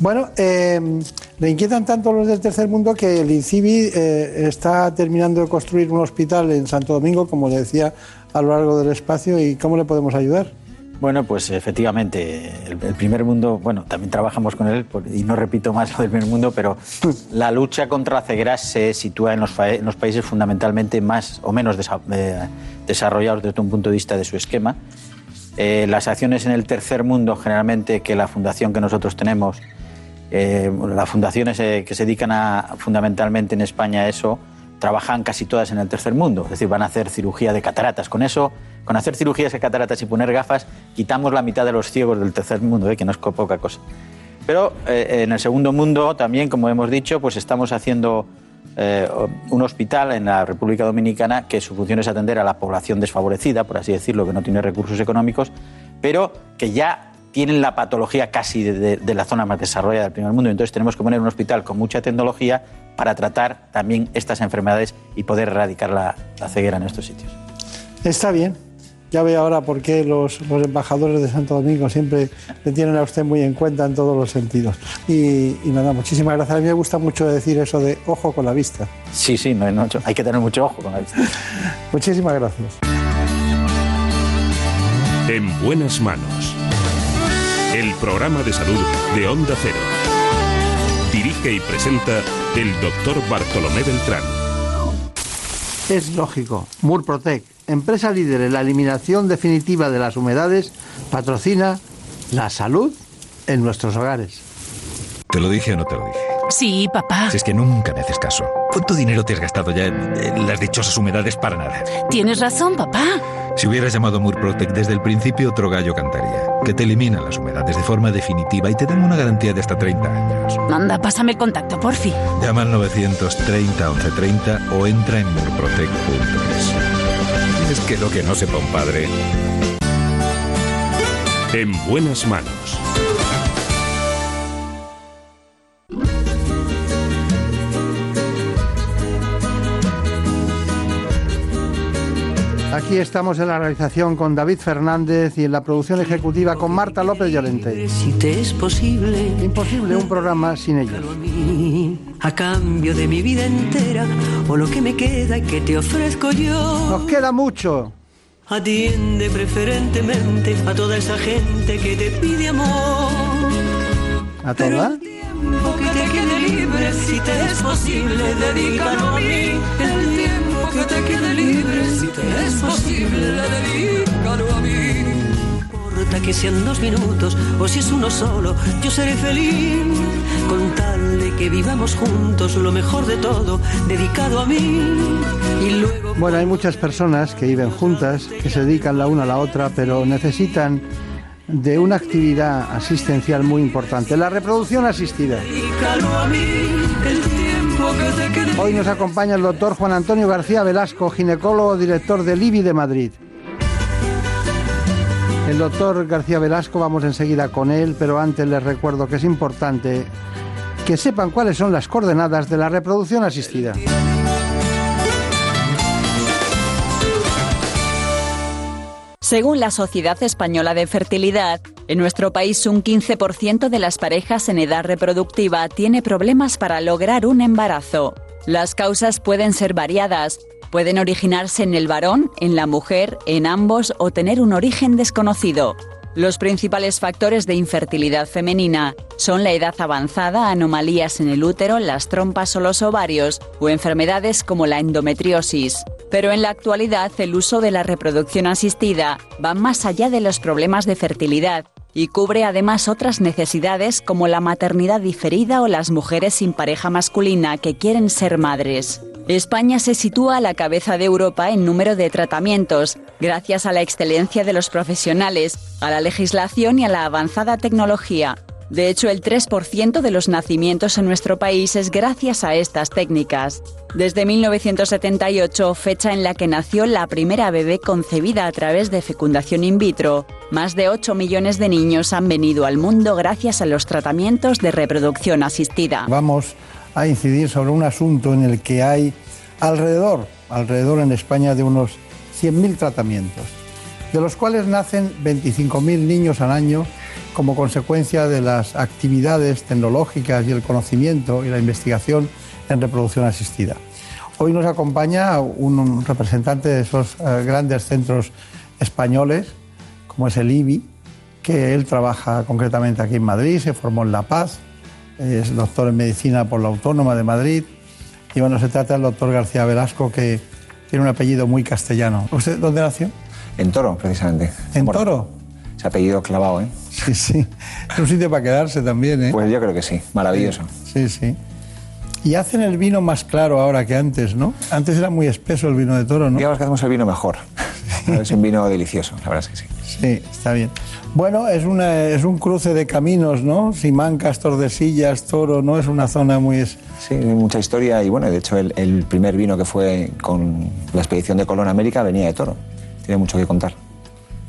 Bueno, eh, le inquietan tanto los del tercer mundo que el INCIBI eh, está terminando de construir un hospital en Santo Domingo, como le decía, a lo largo del espacio. ¿Y cómo le podemos ayudar? Bueno, pues efectivamente, el, primer mundo, bueno, también trabajamos con él, y no repito más lo del primer mundo, pero la lucha contra la ceguera se sitúa en los, países fundamentalmente más o menos eh, desarrollados desde un punto de vista de su esquema. Eh, las acciones en el tercer mundo, generalmente, que la fundación que nosotros tenemos, eh, las fundaciones que se dedican fundamentalmente en España a eso, trabajan casi todas en el tercer mundo, es decir, van a hacer cirugía de cataratas. Con eso, con hacer cirugías de cataratas y poner gafas, quitamos la mitad de los ciegos del tercer mundo, ¿eh? que no es poca cosa. Pero eh, en el segundo mundo también, como hemos dicho, pues estamos haciendo eh, un hospital en la República Dominicana que su función es atender a la población desfavorecida, por así decirlo, que no tiene recursos económicos, pero que ya tienen la patología casi de, la zona más desarrollada del primer mundo. Entonces tenemos que poner un hospital con mucha tecnología para tratar también estas enfermedades y poder erradicar la, ceguera en estos sitios. Está bien. Ya veo ahora por qué los, embajadores de Santo Domingo siempre le tienen a usted muy en cuenta en todos los sentidos. Y, nada, muchísimas gracias. A mí me gusta mucho decir eso de ojo con la vista. Sí, sí, no, no, hay que tener mucho ojo con la vista. muchísimas gracias. En buenas manos. El programa de salud de Onda Cero. Dirige y presenta el doctor Bartolomé Beltrán. Es lógico. Murprotec, empresa líder en la eliminación definitiva de las humedades, patrocina la salud en nuestros hogares. ¿Te lo dije o no te lo dije? Sí, papá. Si es que nunca me haces caso. ¿Cuánto dinero te has gastado ya en las dichosas humedades para nada? Tienes razón, papá. Si hubieras llamado a Murprotec desde el principio, otro gallo cantaría. Que te elimina las humedades de forma definitiva y te dan una garantía de hasta 30 años. Anda, pásame el contacto, porfi. Llama al 930 1130 o entra en murprotec.es. Es que lo que no sepa un padre. En buenas manos Aquí estamos en la realización con David Fernández y en la producción ejecutiva con Marta López Llorente. Si te es posible. Imposible un programa sin ellos. A cambio de mi vida entera o lo que me queda y que te ofrezco yo. Nos queda mucho. Atiende preferentemente a toda esa gente que te pide amor. ¿A toda? que te quede libre, si te es posible, dedícalo a mí. El tiempo que te quede libre, si te es posible, dedícalo a mí. importa que sean dos minutos o si es uno solo, yo seré feliz con tal de que vivamos juntos lo mejor de todo, dedicado a mí. Y luego... Bueno, hay muchas personas que viven juntas, que se dedican la una a la otra, pero necesitan de una actividad asistencial muy importante, la reproducción asistida. Hoy nos acompaña el doctor Juan Antonio García Velasco, ginecólogo director del IBI de Madrid. El doctor García Velasco, vamos enseguida con él, pero antes les recuerdo que es importante que sepan cuáles son las coordenadas de la reproducción asistida. Según la Sociedad Española de Fertilidad, en nuestro país un 15% de las parejas en edad reproductiva tiene problemas para lograr un embarazo. Las causas pueden ser variadas. Pueden originarse en el varón, en la mujer, en ambos o tener un origen desconocido. Los principales factores de infertilidad femenina son la edad avanzada, anomalías en el útero, las trompas o los ovarios o enfermedades como la endometriosis. Pero en la actualidad el uso de la reproducción asistida va más allá de los problemas de fertilidad y cubre además otras necesidades como la maternidad diferida o las mujeres sin pareja masculina que quieren ser madres. España se sitúa a la cabeza de Europa en número de tratamientos, gracias a la excelencia de los profesionales, a la legislación y a la avanzada tecnología. De hecho, el 3% de los nacimientos en nuestro país es gracias a estas técnicas. Desde 1978, fecha en la que nació la primera bebé concebida a través de fecundación in vitro, más de 8 millones de niños han venido al mundo gracias a los tratamientos de reproducción asistida. Vamos a incidir sobre un asunto en el que hay alrededor, alrededor en España de unos 100.000 tratamientos, de los cuales nacen 25.000 niños al año como consecuencia de las actividades tecnológicas y el conocimiento y la investigación en reproducción asistida. Hoy nos acompaña un representante de esos eh, grandes centros españoles, como es el IBI, que él trabaja concretamente aquí en Madrid, se formó en La Paz, es doctor en medicina por la Autónoma de Madrid. Y bueno, se trata del doctor García Velasco, que tiene un apellido muy castellano. ¿Usted dónde nació? En Toro, precisamente. ¿En Toro? Ese apellido clavado, ¿eh? Sí, sí. Es un sitio para quedarse también, ¿eh? Pues yo creo que sí, maravilloso. Sí, sí. Y hacen el vino más claro ahora que antes, ¿no? Antes era muy espeso el vino de toro, ¿no? Digamos que hacemos el vino mejor. es un vino delicioso, la verdad es que sí. Sí, está bien. Bueno, es, una, es un cruce de caminos, ¿no? Simancas, Tordesillas, Toro, ¿no? Es una zona muy... es- Sí, mucha historia y bueno, de hecho el, el primer vino que fue con la expedición de Colón a América venía de Toro. Tiene mucho que contar.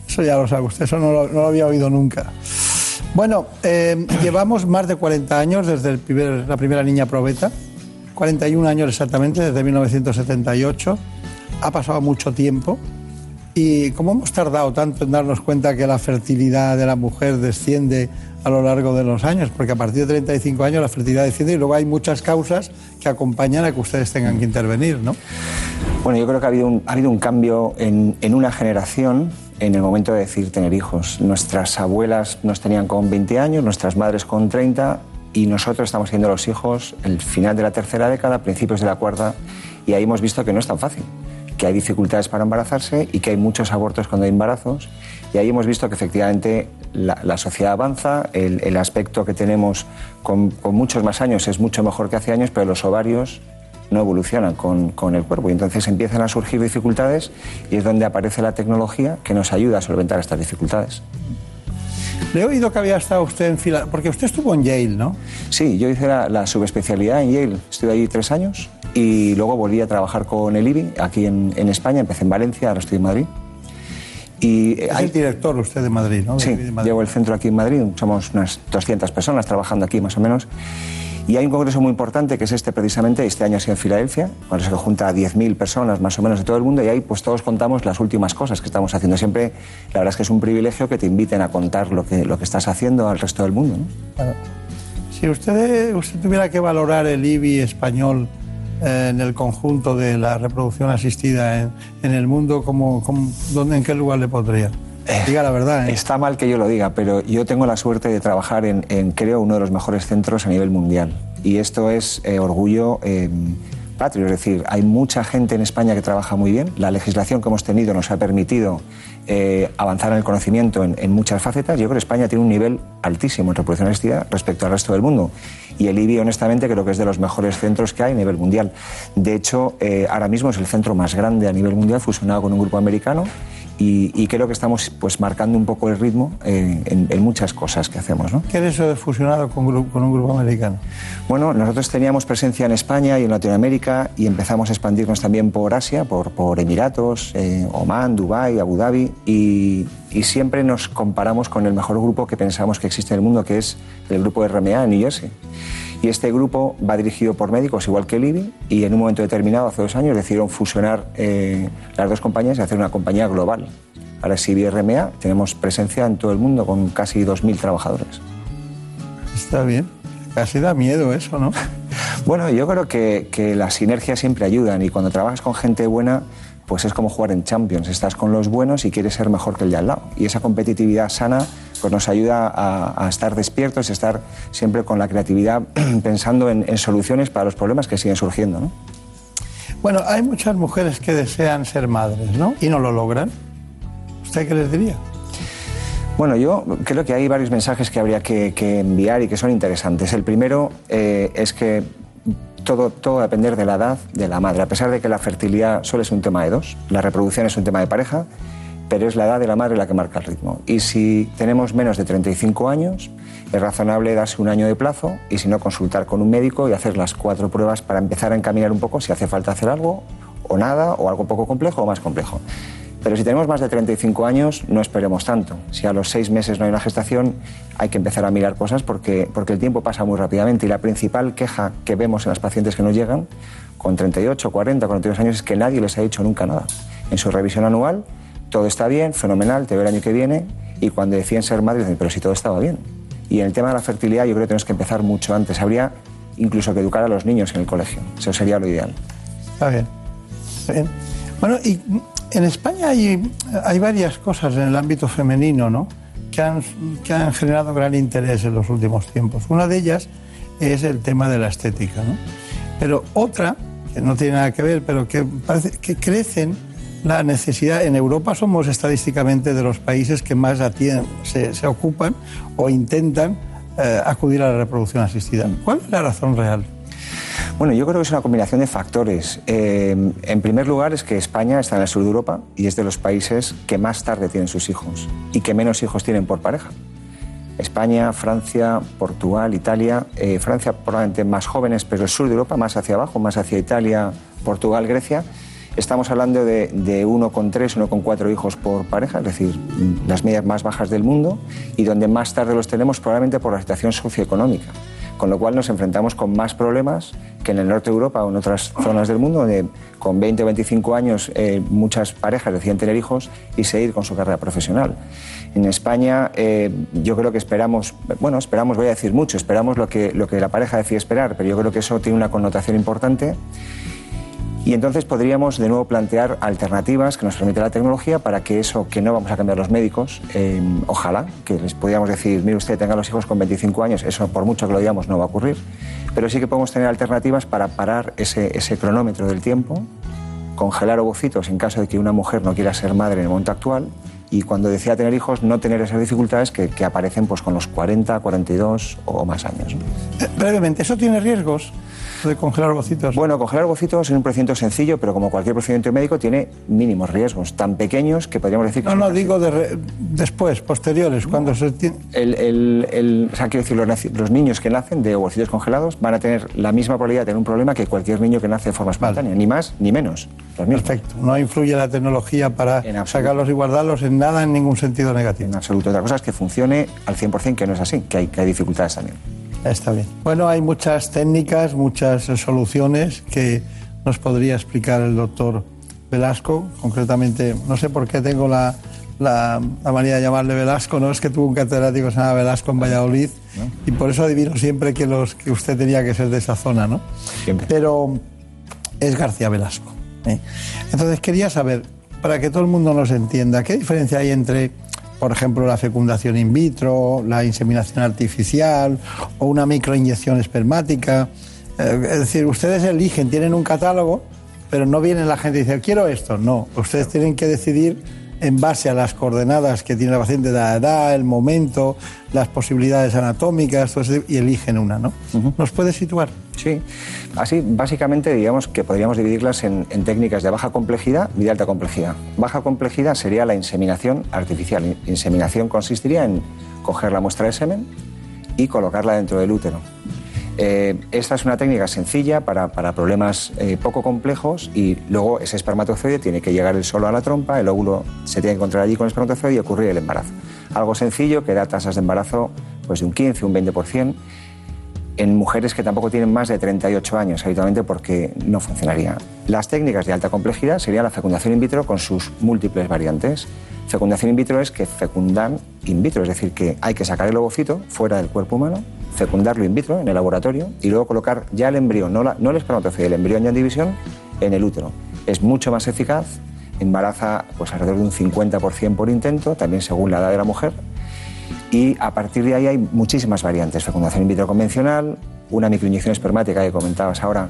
Eso ya lo sabe usted, eso no lo, no había oído nunca. Bueno, eh, llevamos más de 40 años desde la primera niña probeta, 41 años exactamente, desde 1978. Ha pasado mucho tiempo. ¿Y cómo hemos tardado tanto en darnos cuenta que la fertilidad de la mujer desciende a lo largo de los años? Porque a partir de 35 años la fertilidad desciende y luego hay muchas causas que acompañan a que ustedes tengan que intervenir, ¿no? Bueno, yo creo que ha habido un, ha habido un cambio en, en una generación en el momento de decir tener hijos. Nuestras abuelas nos tenían con 20 años, nuestras madres con 30 y nosotros estamos teniendo los hijos el final de la tercera década, principios de la cuarta y ahí hemos visto que no es tan fácil, que hay dificultades para embarazarse y que hay muchos abortos cuando hay embarazos y ahí hemos visto que efectivamente la, sociedad avanza, el, el aspecto que tenemos con, con muchos más años es mucho mejor que hace años, pero los ovarios no evolucionan con, con el cuerpo y entonces empiezan a surgir dificultades y es donde aparece la tecnología que nos ayuda a solventar estas dificultades. Le he oído que había estado usted en fila, porque usted estuvo en Yale, ¿no? Sí, yo hice la, la subespecialidad en Yale, estuve ahí tres años y luego volví a trabajar con el IBI aquí en, en España, empecé en Valencia, ahora estoy en Madrid. Y eh, Es hay- el director usted de Madrid, ¿no? Sí, Madrid. llevo el centro aquí en Madrid, somos unas 200 personas trabajando aquí más o menos. Y hay un congreso muy importante que es este precisamente, este año ha sido en Filadelfia, cuando se junta a 10.000 personas más o menos de todo el mundo y ahí pues todos contamos las últimas cosas que estamos haciendo. Siempre, la verdad es que es un privilegio que te inviten a contar lo que, lo que estás haciendo al resto del mundo. ¿no? Si usted, usted tuviera que valorar el IBI español eh, en el conjunto de la reproducción asistida en, en el mundo, ¿cómo, cómo- dónde, ¿en qué lugar le pondría? Diga la verdad. ¿eh? Está mal que yo lo diga, pero yo tengo la suerte de trabajar en, en, creo, uno de los mejores centros a nivel mundial. Y esto es eh, orgullo eh, patrio, es decir, hay mucha gente en España que trabaja muy bien. La legislación que hemos tenido nos ha permitido eh, avanzar en el conocimiento en, en muchas facetas. Yo creo que España tiene un nivel altísimo en reproducción asistida respecto al resto del mundo. Y el IBI, honestamente, creo que es de los mejores centros que hay a nivel mundial. De hecho, eh, ahora mismo es el centro más grande a nivel mundial, fusionado con un grupo americano. Y, y creo que estamos pues, marcando un poco el ritmo eh, en, en muchas cosas que hacemos. ¿no? ¿Qué es eso de fusionado con, con un grupo americano? Bueno, nosotros teníamos presencia en España y en Latinoamérica y empezamos a expandirnos también por Asia, por, por Emiratos, eh, Omán, Dubái, Abu Dhabi y, y siempre nos comparamos con el mejor grupo que pensamos que existe en el mundo, que es el grupo RMA en New Jersey. Y este grupo va dirigido por médicos, igual que el IBI, y en un momento determinado, hace dos años, decidieron fusionar eh, las dos compañías y hacer una compañía global. Ahora es IBI RMA, tenemos presencia en todo el mundo con casi 2.000 trabajadores. Está bien. Casi da miedo eso, ¿no? Bueno, yo creo que, que las sinergias siempre ayudan y cuando trabajas con gente buena, pues es como jugar en Champions. Estás con los buenos y quieres ser mejor que el de al lado. Y esa competitividad sana pues nos ayuda a, a estar despiertos y estar siempre con la creatividad pensando en, en soluciones para los problemas que siguen surgiendo. ¿no? Bueno, hay muchas mujeres que desean ser madres, ¿no? Y no lo logran. ¿Usted qué les diría? Bueno, yo creo que hay varios mensajes que habría que, que enviar y que son interesantes. El primero eh, es que todo, todo va a depender de la edad de la madre. A pesar de que la fertilidad solo es un tema de dos, la reproducción es un tema de pareja, pero es la edad de la madre la que marca el ritmo. Y si tenemos menos de 35 años, es razonable darse un año de plazo y si no, consultar con un médico y hacer las cuatro pruebas para empezar a encaminar un poco si hace falta hacer algo o nada, o algo poco complejo o más complejo. Pero si tenemos más de 35 años, no esperemos tanto. Si a los seis meses no hay una gestación, hay que empezar a mirar cosas porque, porque el tiempo pasa muy rápidamente. Y la principal queja que vemos en las pacientes que nos llegan con 38, 40, 42 años es que nadie les ha dicho nunca nada. En su revisión anual, todo está bien, fenomenal, te veo el año que viene, y cuando deciden ser madres dicen, pero si todo estaba bien. Y en el tema de la fertilidad yo creo que tenemos que empezar mucho antes. Habría incluso que educar a los niños en el colegio. Eso sería lo ideal. Está bien. Bueno, y en España hay, hay varias cosas en el ámbito femenino, ¿no? que han, que han generado gran interés en los últimos tiempos. Una de ellas es el tema de la estética. ¿no? Pero otra, que no tiene nada que ver, pero que parece que crecen la necesidad. En Europa somos estadísticamente de los países que más se ocupan o intentan eh, acudir a la reproducción asistida. ¿Cuál es la razón real? Bueno, yo creo que es una combinación de factores. Eh, en primer lugar, es que España está en el sur de Europa y es de los países que más tarde tienen sus hijos y que menos hijos tienen por pareja. España, Francia, Portugal, Italia. eh, Francia probablemente más jóvenes, pero el sur de Europa más hacia abajo, más hacia Italia, Portugal, Grecia. Estamos hablando de, de 1,3, 1,4 hijos por pareja, es decir, las medias más bajas del mundo y donde más tarde los tenemos probablemente por la situación socioeconómica. Con lo cual nos enfrentamos con más problemas que en el norte de Europa o en otras zonas del mundo, donde con 20 o 25 años eh, muchas parejas deciden tener hijos y seguir con su carrera profesional. En España eh, yo creo que esperamos, bueno, esperamos, voy a decir mucho, esperamos lo que, lo que la pareja decide esperar, pero yo creo que eso tiene una connotación importante. Y entonces podríamos de nuevo plantear alternativas que nos permite la tecnología para que eso que no vamos a cambiar los médicos, eh, ojalá, que les podríamos decir, mire usted, tenga los hijos con 25 años, eso por mucho que lo digamos no va a ocurrir, pero sí que podemos tener alternativas para parar ese, ese cronómetro del tiempo, congelar ovocitos en caso de que una mujer no quiera ser madre en el momento actual y cuando decida tener hijos no tener esas dificultades que, que aparecen pues, con los 40, 42 o más años. ¿no? Eh, brevemente, ¿eso tiene riesgos de congelar ovocitos? Bueno, congelar ovocitos es un procedimiento sencillo, pero como cualquier procedimiento médico tiene mínimos riesgos, tan pequeños que podríamos decir que... No, no, digo de re- después, posteriores, cuando se tiene... El, el- el- o sea, quiero decir, los, naci- los niños que nacen de ovocitos congelados van a tener la misma probabilidad de tener un problema que cualquier niño que nace de forma espontánea, ni más ni menos. Los. Perfecto. No influye la tecnología para sacarlos y guardarlos en nada, en ningún sentido negativo. En absoluto. Otra cosa es que funcione al 100%, que no es así, que hay, que hay dificultades también. Está bien. Bueno, hay muchas técnicas, muchas soluciones que nos podría explicar el doctor Velasco. Concretamente, no sé por qué tengo la, la, la manía de llamarle Velasco, no es que tuvo un catedrático que se llama Velasco en Valladolid y por eso adivino siempre que, los, que usted tenía que ser de esa zona, ¿no? Pero es García Velasco. ¿eh? Entonces quería saber, para que todo el mundo nos entienda, ¿qué diferencia hay entre, por ejemplo, la fecundación in vitro, la inseminación artificial o una microinyección espermática? Eh, es decir, ustedes eligen, tienen un catálogo, pero no viene la gente y dice, quiero esto. No, ustedes tienen que decidir en base a las coordenadas que tiene la paciente la edad, el momento, las posibilidades anatómicas, todo y eligen una, ¿no? ¿Nos puede situar? Sí, así básicamente digamos que podríamos dividirlas en, en técnicas de baja complejidad y de alta complejidad. Baja complejidad sería la inseminación artificial. In- Inseminación consistiría en coger la muestra de semen y colocarla dentro del útero. Eh, esta es una técnica sencilla para, problemas eh, poco complejos y luego ese espermatozoide tiene que llegar él solo a la trompa, el óvulo se tiene que encontrar allí con el espermatozoide y ocurrir el embarazo. Algo sencillo que da tasas de embarazo pues, de un 15, un 20% en mujeres que tampoco tienen más de 38 años, habitualmente porque no funcionaría. Las técnicas de alta complejidad serían la fecundación in vitro con sus múltiples variantes. Fecundación in vitro es que fecundan in vitro, es decir, que hay que sacar el ovocito fuera del cuerpo humano, fecundarlo in vitro en el laboratorio y luego colocar ya el embrión, no, la- no el espermatozoide, el embrión ya en división, en el útero. Es mucho más eficaz, embaraza pues, alrededor de un 50% por intento, también según la edad de la mujer, y a partir de ahí hay muchísimas variantes. Fecundación in vitro convencional, una microinyección espermática que comentabas ahora,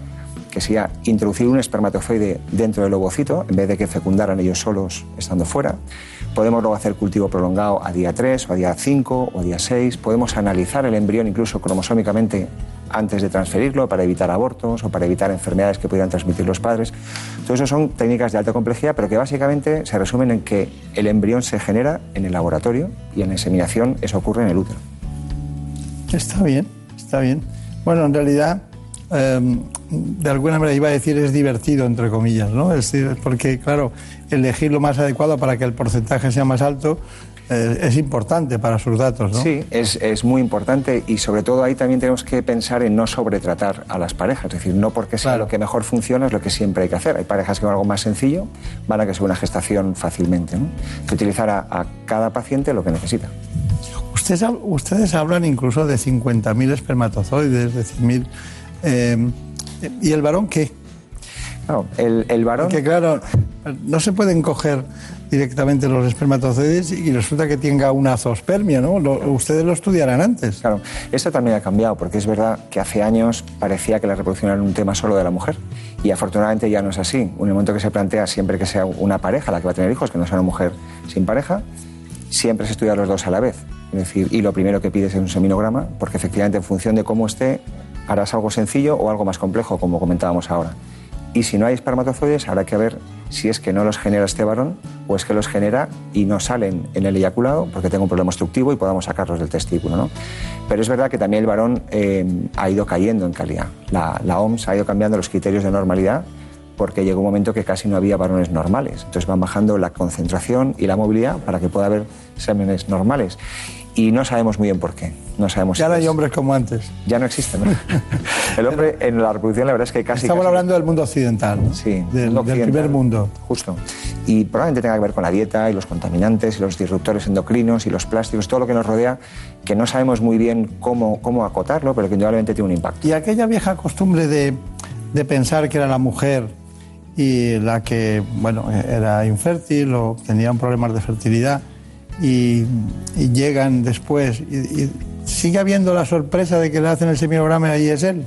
que sería introducir un espermatozoide dentro del ovocito en vez de que fecundaran ellos solos estando fuera. Podemos luego hacer cultivo prolongado a día 3 o a día 5 o a día 6. Podemos analizar el embrión incluso cromosómicamente antes de transferirlo para evitar abortos o para evitar enfermedades que pudieran transmitir los padres. Todo eso son técnicas de alta complejidad, pero que básicamente se resumen en que el embrión se genera en el laboratorio y en la inseminación eso ocurre en el útero. Está bien, está bien. Bueno, en realidad, eh, de alguna manera iba a decir es divertido, entre comillas, ¿no? Es decir, porque, claro, elegir lo más adecuado para que el porcentaje sea más alto eh, es importante para sus datos, ¿no? Sí, es, es muy importante y sobre todo ahí también tenemos que pensar en no sobretratar a las parejas, es decir, no porque sea lo que mejor funciona es lo que siempre hay que hacer. Hay parejas que con algo más sencillo van a que sea una gestación fácilmente, ¿no? Que utilizar a, a cada paciente lo que necesita. Ustedes, ustedes hablan incluso de 50.000 espermatozoides, de 100.000... eh, ¿Y el varón qué? Claro, el, el varón... Porque claro, no se pueden coger directamente los espermatozoides y resulta que tenga una zoospermia, ¿no? Lo- ustedes lo estudiarán antes. Claro, esto también ha cambiado porque es verdad que hace años parecía que la reproducción era un tema solo de la mujer y afortunadamente ya no es así. En el momento que se plantea siempre que sea una pareja la que va a tener hijos, que no sea una mujer sin pareja, siempre se estudia los dos a la vez. Es decir, y lo primero que pides es un seminograma porque efectivamente en función de cómo esté harás algo sencillo o algo más complejo, como comentábamos ahora. Y si no hay espermatozoides, habrá que ver si es que no los genera este varón o es que los genera y no salen en el eyaculado porque tengo un problema obstructivo y podamos sacarlos del testículo. ¿no? Pero es verdad que también el varón eh, ha ido cayendo en calidad. La, la OMS ha ido cambiando los criterios de normalidad porque llegó un momento que casi no había varones normales. Entonces van bajando la concentración y la movilidad para que pueda haber semenes normales. Y no sabemos muy bien por qué. No sabemos Ya si no hay es- hombres como antes. Ya no existen. ¿no? el hombre en la reproducción la verdad es que casi... Estamos casi- hablando del mundo occidental, ¿no? Sí, del, mundo del occidental. primer mundo. Justo. Y probablemente tenga que ver con la dieta y los contaminantes y los disruptores endocrinos y los plásticos, todo lo que nos rodea, que no sabemos muy bien cómo, cómo acotarlo, pero que indudablemente tiene un impacto. Y aquella vieja costumbre de, de pensar que era la mujer y la que, bueno, era infértil o tenían problemas de fertilidad y, llegan después y, sigue habiendo la sorpresa de que le hacen el seminograma y es él.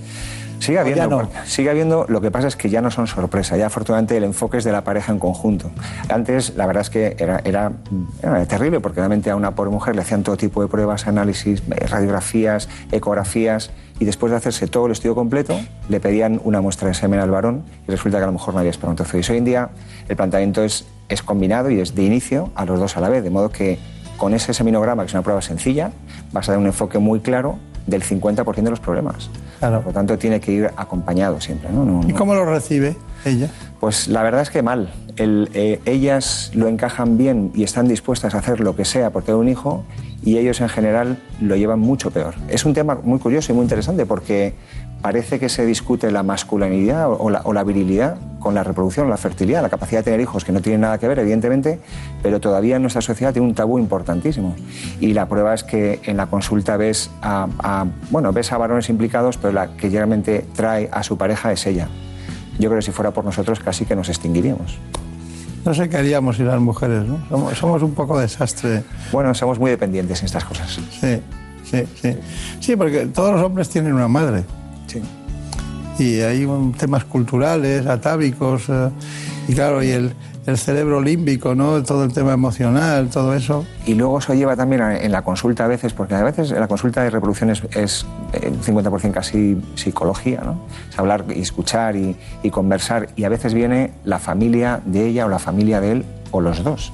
Sigue habiendo, no. sigue habiendo, lo que pasa es que ya no son sorpresa, ya afortunadamente el enfoque es de la pareja en conjunto. Antes la verdad es que era, era, era terrible porque realmente a una pobre mujer le hacían todo tipo de pruebas, análisis, eh, radiografías, ecografías y después de hacerse todo el estudio completo le pedían una muestra de semen al varón y resulta que a lo mejor no había espermatozoides. Hoy en día el planteamiento es, es combinado y es de inicio a los dos a la vez, de modo que con ese seminograma, que es una prueba sencilla, vas a dar un enfoque muy claro del 50% de los problemas. Claro. Por lo tanto, tiene que ir acompañado siempre. ¿no? No- ¿Y cómo lo recibe ella? Pues la verdad es que mal. El, eh, ellas lo encajan bien y están dispuestas a hacer lo que sea por tener un hijo y ellos en general lo llevan mucho peor. Es un tema muy curioso y muy interesante porque parece que se discute la masculinidad o la, o la virilidad con la reproducción, la fertilidad, la capacidad de tener hijos, que no tiene nada que ver, evidentemente, pero todavía en nuestra sociedad tiene un tabú importantísimo. Y la prueba es que en la consulta ves a, a- bueno, ves a varones implicados, pero la que realmente trae a su pareja es ella. Yo creo que si fuera por nosotros casi que nos extinguiríamos. No sé qué haríamos si las mujeres, ¿no? Somos, somos un poco desastre. Bueno, somos muy dependientes en estas cosas. Sí, sí, sí. Sí, porque todos los hombres tienen una madre. Sí. Y hay temas culturales, atávicos, eh, y claro, y el, cerebro límbico, ¿no? Todo el tema emocional, todo eso. Y luego eso lleva también en la consulta a veces, porque a veces la consulta de reproducción es, es eh, 50% casi psicología, ¿no? Es hablar y escuchar y conversar. Y a veces viene la familia de ella o la familia de él o los dos.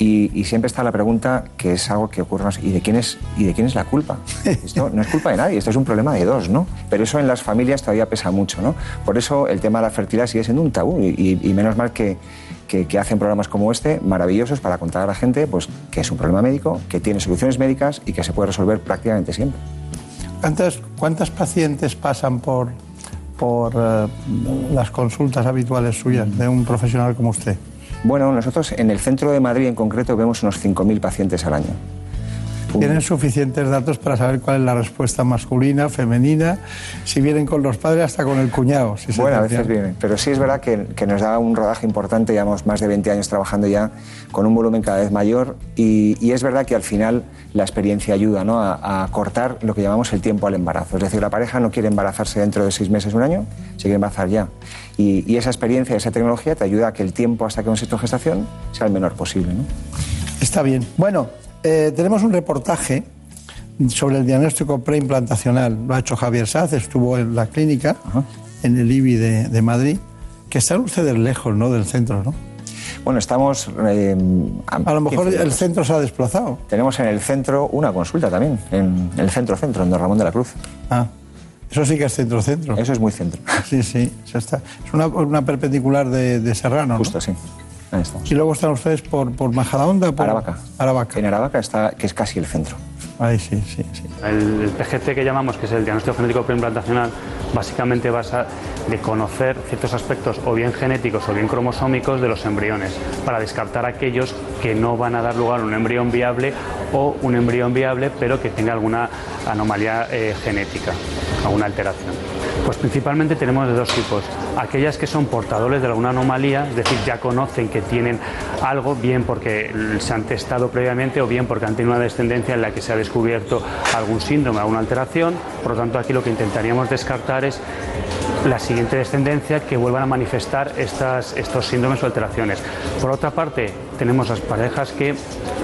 Y, y siempre está la pregunta que es algo que ocurre, ¿y de quién es, y de quién es la culpa? Esto no es culpa de nadie, esto es un problema de dos, ¿no? Pero eso en las familias todavía pesa mucho, ¿no? Por eso el tema de la fertilidad sigue siendo un tabú y, y- y menos mal que, que- que hacen programas como este, maravillosos, para contar a la gente pues, que es un problema médico, que tiene soluciones médicas y que se puede resolver prácticamente siempre. ¿Cuántas, cuántas pacientes pasan por, por eh, las consultas habituales suyas de un profesional como usted? Bueno, nosotros en el centro de Madrid en concreto vemos unos 5.000 pacientes al año. ¿Tienen suficientes datos para saber cuál es la respuesta masculina, femenina? Si vienen con los padres, hasta con el cuñado. Si se Bueno, a veces viene, pero sí es verdad que, que nos da un rodaje importante, llevamos más de 20 años trabajando ya con un volumen cada vez mayor y, y es verdad que al final la experiencia ayuda ¿no? a, a cortar lo que llamamos el tiempo al embarazo. Es decir, la pareja no quiere embarazarse dentro de seis meses, un año, se quiere embarazar ya. Y, y esa experiencia, esa tecnología te ayuda a que el tiempo hasta que un sexto gestación sea el menor posible. ¿no? Está bien. Bueno, eh, tenemos un reportaje sobre el diagnóstico preimplantacional. Lo ha hecho Javier Saz, estuvo en la clínica, en el IBI de, de Madrid, que están ustedes lejos ¿no? del centro, ¿no? Bueno, estamos... eh, A lo mejor 15 el centro se ha desplazado. Tenemos en el centro una consulta también, en el centro-centro, en Don Ramón de la Cruz. Ah, eso sí que es centro-centro. Eso es muy centro. Sí, sí. eso está. Es una, una perpendicular de, de Serrano. ¿no? Justo, sí. Ahí estamos. Y luego están ustedes por, por Majadahonda. Por... Aravaca. Aravaca. En Aravaca está, que es casi el centro. Ahí sí, sí, sí. El, el PGT que llamamos, que es el diagnóstico genético preimplantacional, básicamente basa de conocer ciertos aspectos o bien genéticos o bien cromosómicos de los embriones, para descartar aquellos que no van a dar lugar a un embrión viable o un embrión viable pero que tenga alguna anomalía eh, genética, alguna alteración. Pues principalmente tenemos de dos tipos. Aquellas que son portadores de alguna anomalía, es decir, ya conocen que tienen algo, bien porque se han testado previamente o bien porque han tenido una descendencia en la que se ha descubierto algún síndrome, alguna alteración. Por lo tanto, aquí lo que intentaríamos descartar es la siguiente descendencia que vuelvan a manifestar estas, estos síndromes o alteraciones. Por otra parte, tenemos las parejas que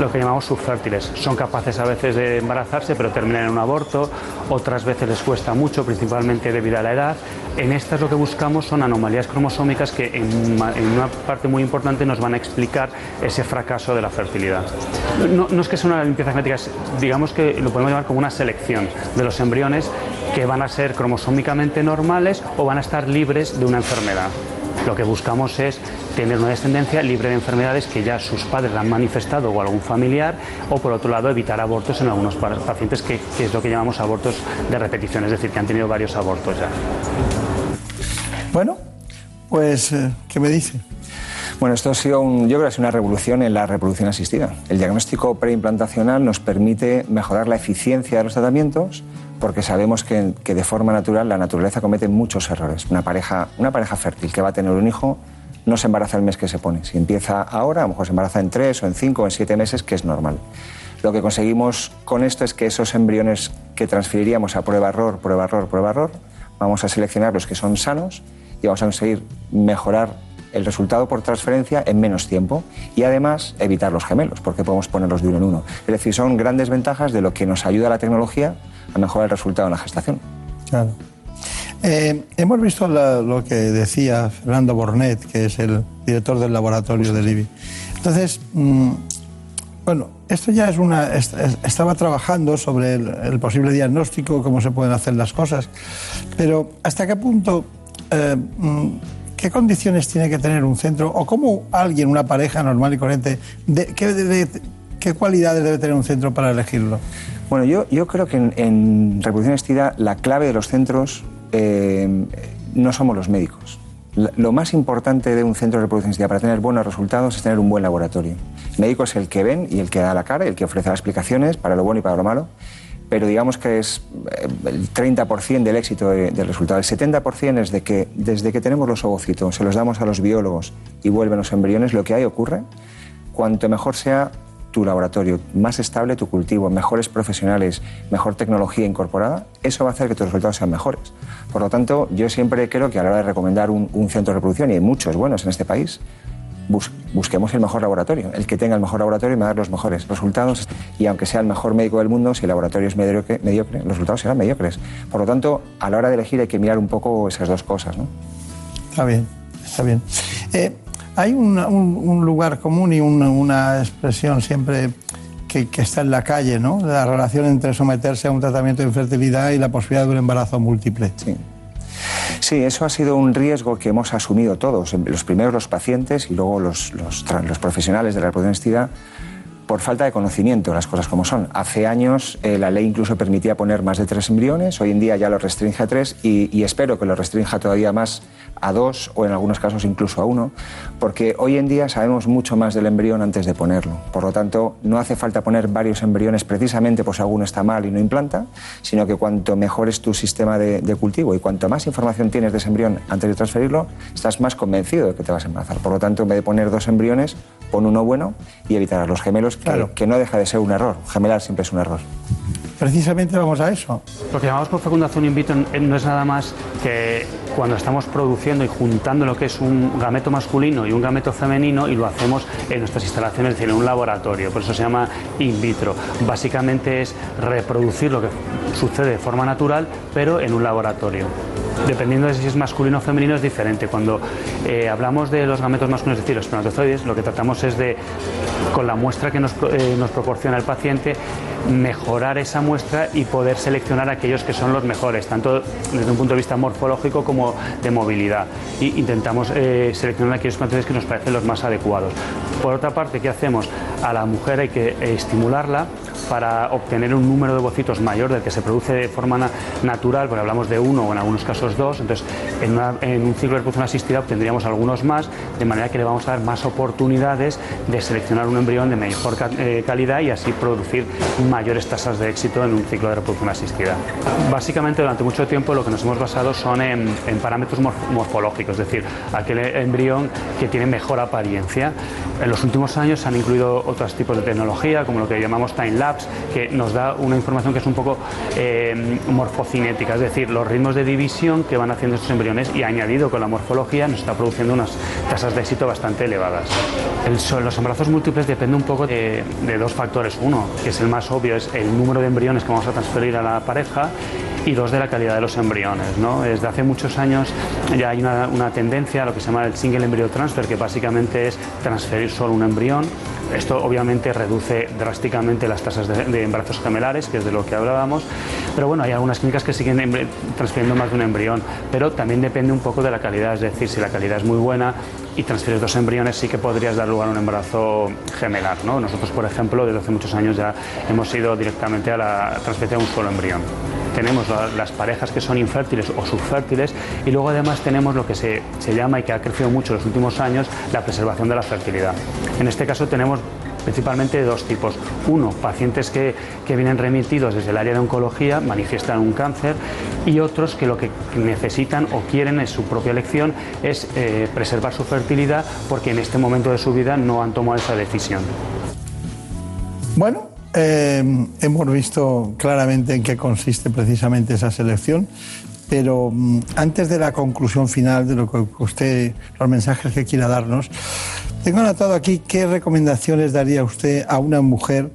lo que llamamos subfértiles. Son capaces a veces de embarazarse, pero terminan en un aborto. Otras veces les cuesta mucho, principalmente debido a la edad. En estas lo que buscamos son anomalías cromosómicas que en, en una parte muy importante nos van a explicar ese fracaso de la fertilidad. No, no es que sea una limpieza genética, es- digamos que lo podemos llamar como una selección de los embriones que van a ser cromosómicamente normales o van a estar libres de una enfermedad. Lo que buscamos es tener una descendencia libre de enfermedades que ya sus padres la han manifestado o algún familiar, o por otro lado evitar abortos en algunos pa- pacientes que, que es lo que llamamos abortos de repetición, es decir, que han tenido varios abortos ya. Bueno, pues, eh, ¿qué me dice? Bueno, esto ha sido un, yo creo que ha sido una revolución en la reproducción asistida. El diagnóstico preimplantacional nos permite mejorar la eficiencia de los tratamientos porque sabemos que, de forma natural la naturaleza comete muchos errores. Una pareja, una pareja fértil que va a tener un hijo no se embaraza el mes que se pone. Si empieza ahora, a lo mejor se embaraza en tres o en cinco o en siete meses, que es normal. Lo que conseguimos con esto es que esos embriones que transferiríamos a prueba-error, prueba-error, prueba-error, vamos a seleccionar los que son sanos y vamos a conseguir mejorar el resultado por transferencia en menos tiempo y además evitar los gemelos, porque podemos ponerlos de uno en uno. Es decir, son grandes ventajas de lo que nos ayuda la tecnología a mejorar el resultado en la gestación. Claro. Eh, hemos visto lo que decía Fernando Bornet, que es el director del laboratorio del IBI. Entonces, mm, bueno, esto ya es una. est- es- estaba trabajando sobre el, posible diagnóstico, cómo se pueden hacer las cosas, pero ¿hasta qué punto. eh, mm, ¿Qué condiciones tiene que tener un centro o cómo alguien, una pareja normal y corriente, de- qué, debe- qué cualidades debe tener un centro para elegirlo? Bueno, yo, yo creo que en, en reproducción asistida la clave de los centros eh, no somos los médicos. Lo más importante de un centro de reproducción para tener buenos resultados es tener un buen laboratorio. El médico es el que ven y el que da la cara, el que ofrece las explicaciones para lo bueno y para lo malo, pero digamos que es eh, el 30% del éxito de- del resultado. El 70% es de que desde que tenemos los ovocitos, se los damos a los biólogos y vuelven los embriones, lo que ahí ocurre, cuanto mejor sea tu laboratorio, más estable tu cultivo, mejores profesionales, mejor tecnología incorporada, eso va a hacer que tus resultados sean mejores. Por lo tanto, yo siempre creo que a la hora de recomendar un, un centro de reproducción, y hay muchos buenos en este país, bus- busquemos el mejor laboratorio. El que tenga el mejor laboratorio me va a dar los mejores resultados. Y aunque sea el mejor médico del mundo, si el laboratorio es mediocre, mediocre, los resultados serán mediocres. Por lo tanto, a la hora de elegir hay que mirar un poco esas dos cosas. ¿no? Está bien, está bien. Eh, hay un, un lugar común y una, una expresión siempre que, que está en la calle, ¿no? La relación entre someterse a un tratamiento de infertilidad y la posibilidad de un embarazo múltiple. Sí. Sí, eso ha sido un riesgo que hemos asumido todos, los primeros los pacientes y luego los, los profesionales de la reproducción por falta de conocimiento, las cosas como son. Hace años eh, la ley incluso permitía poner más de tres embriones, hoy en día ya lo restringe a tres y, espero que lo restrinja todavía más a dos o en algunos casos incluso a uno, porque hoy en día sabemos mucho más del embrión antes de ponerlo. Por lo tanto, no hace falta poner varios embriones precisamente por si alguno está mal y no implanta, sino que cuanto mejor es tu sistema de, cultivo y cuanto más información tienes de ese embrión antes de transferirlo, estás más convencido de que te vas a embarazar. Por lo tanto, en vez de poner dos embriones, pon uno bueno y evitar a los gemelos, que, que no deja de ser un error. Gemelar siempre es un error. Precisamente vamos a eso. Lo que llamamos por fecundación in vitro no es nada más que cuando estamos produciendo y juntando lo que es un gameto masculino y un gameto femenino y lo hacemos en nuestras instalaciones, es decir, en un laboratorio. Por eso se llama in vitro. Básicamente es reproducir lo que sucede de forma natural, pero en un laboratorio. Dependiendo de si es masculino o femenino es diferente. Cuando eh, hablamos de los gametos masculinos, es decir, los espermatozoides, lo que tratamos es de, con la muestra que nos, eh, nos proporciona el paciente, mejorar esa muestra y poder seleccionar aquellos que son los mejores, tanto desde un punto de vista morfológico como de movilidad. Y intentamos eh, seleccionar aquellos espermatozoides que nos parecen los más adecuados. Por otra parte, ¿qué hacemos? A la mujer hay que estimularla para obtener un número de ovocitos mayor del que se produce de forma na- natural, porque hablamos de uno o en algunos casos dos, entonces en un ciclo de reproducción asistida obtendríamos algunos más, de manera que le vamos a dar más oportunidades de seleccionar un embrión de mejor ca- eh, calidad y así producir mayores tasas de éxito en un ciclo de reproducción asistida. Básicamente durante mucho tiempo lo que nos hemos basado son en, en parámetros morf- morfológicos, es decir, aquel embrión que tiene mejor apariencia. En los últimos años se han incluido otros tipos de tecnología, como lo que llamamos time lapse, que nos da una información que es un poco eh, morfocinética, es decir, los ritmos de división que van haciendo estos embriones y añadido con la morfología nos está produciendo unas tasas de éxito bastante elevadas. El, los embarazos múltiples depende un poco de, de dos factores. Uno, que es el más obvio, es el número de embriones que vamos a transferir a la pareja y dos de la calidad de los embriones. ¿no? Desde hace muchos años ya hay una, una tendencia a lo que se llama el single embryo transfer, que básicamente es transferir solo un embrión. Esto obviamente reduce drásticamente las tasas de, de embarazos gemelares, que es de lo que hablábamos, pero bueno, hay algunas clínicas que siguen transfiriendo más de un embrión, pero también depende un poco de la calidad, es decir, si la calidad es muy buena y transfieres dos embriones, sí que podrías dar lugar a un embarazo gemelar. ¿no? Nosotros, por ejemplo, desde hace muchos años ya hemos ido directamente a la transferencia de un solo embrión tenemos la- las parejas que son infértiles o subfértiles y luego además tenemos lo que se, se llama y que ha crecido mucho en los últimos años, la preservación de la fertilidad. En este caso tenemos principalmente de dos tipos. Uno, pacientes que, que vienen remitidos desde el área de oncología, manifiestan un cáncer, y otros que lo que necesitan o quieren en su propia elección es eh, preservar su fertilidad porque en este momento de su vida no han tomado esa decisión. Bueno, eh, hemos visto claramente en qué consiste precisamente esa selección, pero mm, antes de la conclusión final de lo que usted, los mensajes que quiera darnos, tengo anotado aquí qué recomendaciones daría usted a una mujer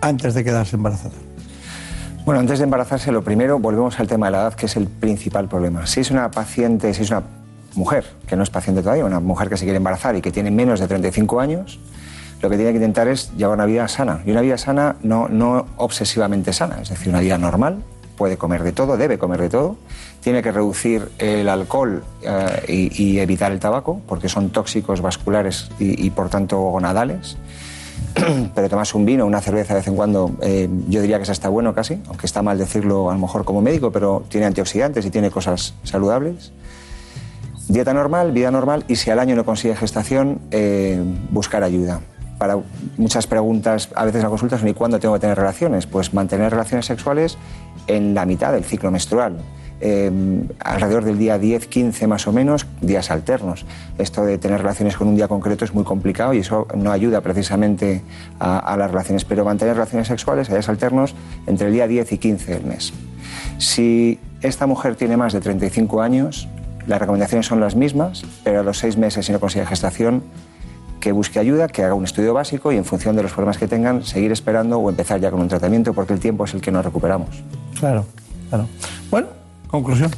antes de quedarse embarazada. Bueno, antes de embarazarse, lo primero, volvemos al tema de la edad, que es el principal problema. Si es una paciente, si es una mujer que no es paciente todavía, una mujer que se quiere embarazar y que tiene menos de 35 años, lo que tiene que intentar es llevar una vida sana. Y una vida sana no, no obsesivamente sana, es decir, una vida normal, puede comer de todo, debe comer de todo, tiene que reducir el alcohol eh, y, evitar el tabaco, porque son tóxicos vasculares y, y, por tanto gonadales. Pero tomarse un vino, una cerveza de vez en cuando, eh, yo diría que eso está bueno casi, aunque está mal decirlo a lo mejor como médico, pero tiene antioxidantes y tiene cosas saludables. Dieta normal, vida normal y si al año no consigue gestación, eh, buscar ayuda. Para muchas preguntas, a veces la consulta son ¿y cuándo tengo que tener relaciones? Pues mantener relaciones sexuales en la mitad del ciclo menstrual. Eh, alrededor del día 10, 15 más o menos, días alternos. Esto de tener relaciones con un día concreto es muy complicado y eso no ayuda precisamente a, a las relaciones, pero mantener relaciones sexuales a días alternos entre el día 10 y 15 del mes. Si esta mujer tiene más de 35 años, las recomendaciones son las mismas, pero a los seis meses si no consigue gestación, que busque ayuda, que haga un estudio básico y en función de los problemas que tengan, seguir esperando o empezar ya con un tratamiento porque el tiempo es el que nos recuperamos. Claro, claro. Bueno, conclusión.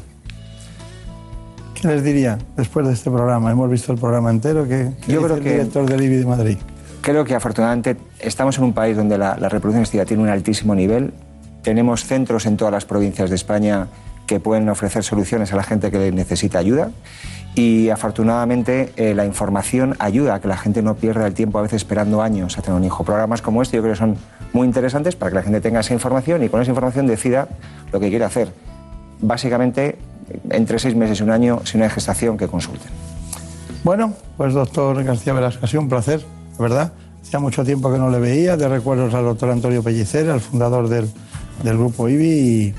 ¿Qué les diría después de este programa? Hemos visto el programa entero. ¿Qué, qué Yo creo el que- director del IBI de Madrid? Creo que afortunadamente estamos en un país donde la, la reproducción asistida tiene un altísimo nivel. Tenemos centros en todas las provincias de España que pueden ofrecer soluciones a la gente que necesita ayuda. Y afortunadamente eh, la información ayuda a que la gente no pierda el tiempo a veces esperando años a tener un hijo. Programas como este yo creo que son muy interesantes para que la gente tenga esa información y con esa información decida lo que quiere hacer. Básicamente, entre seis meses y un año, si no hay gestación, que consulten. Bueno, pues doctor García sido un placer, de verdad. Hacía mucho tiempo que no le veía, de recuerdos al doctor Antonio Pellicer, al fundador del, del grupo IBI,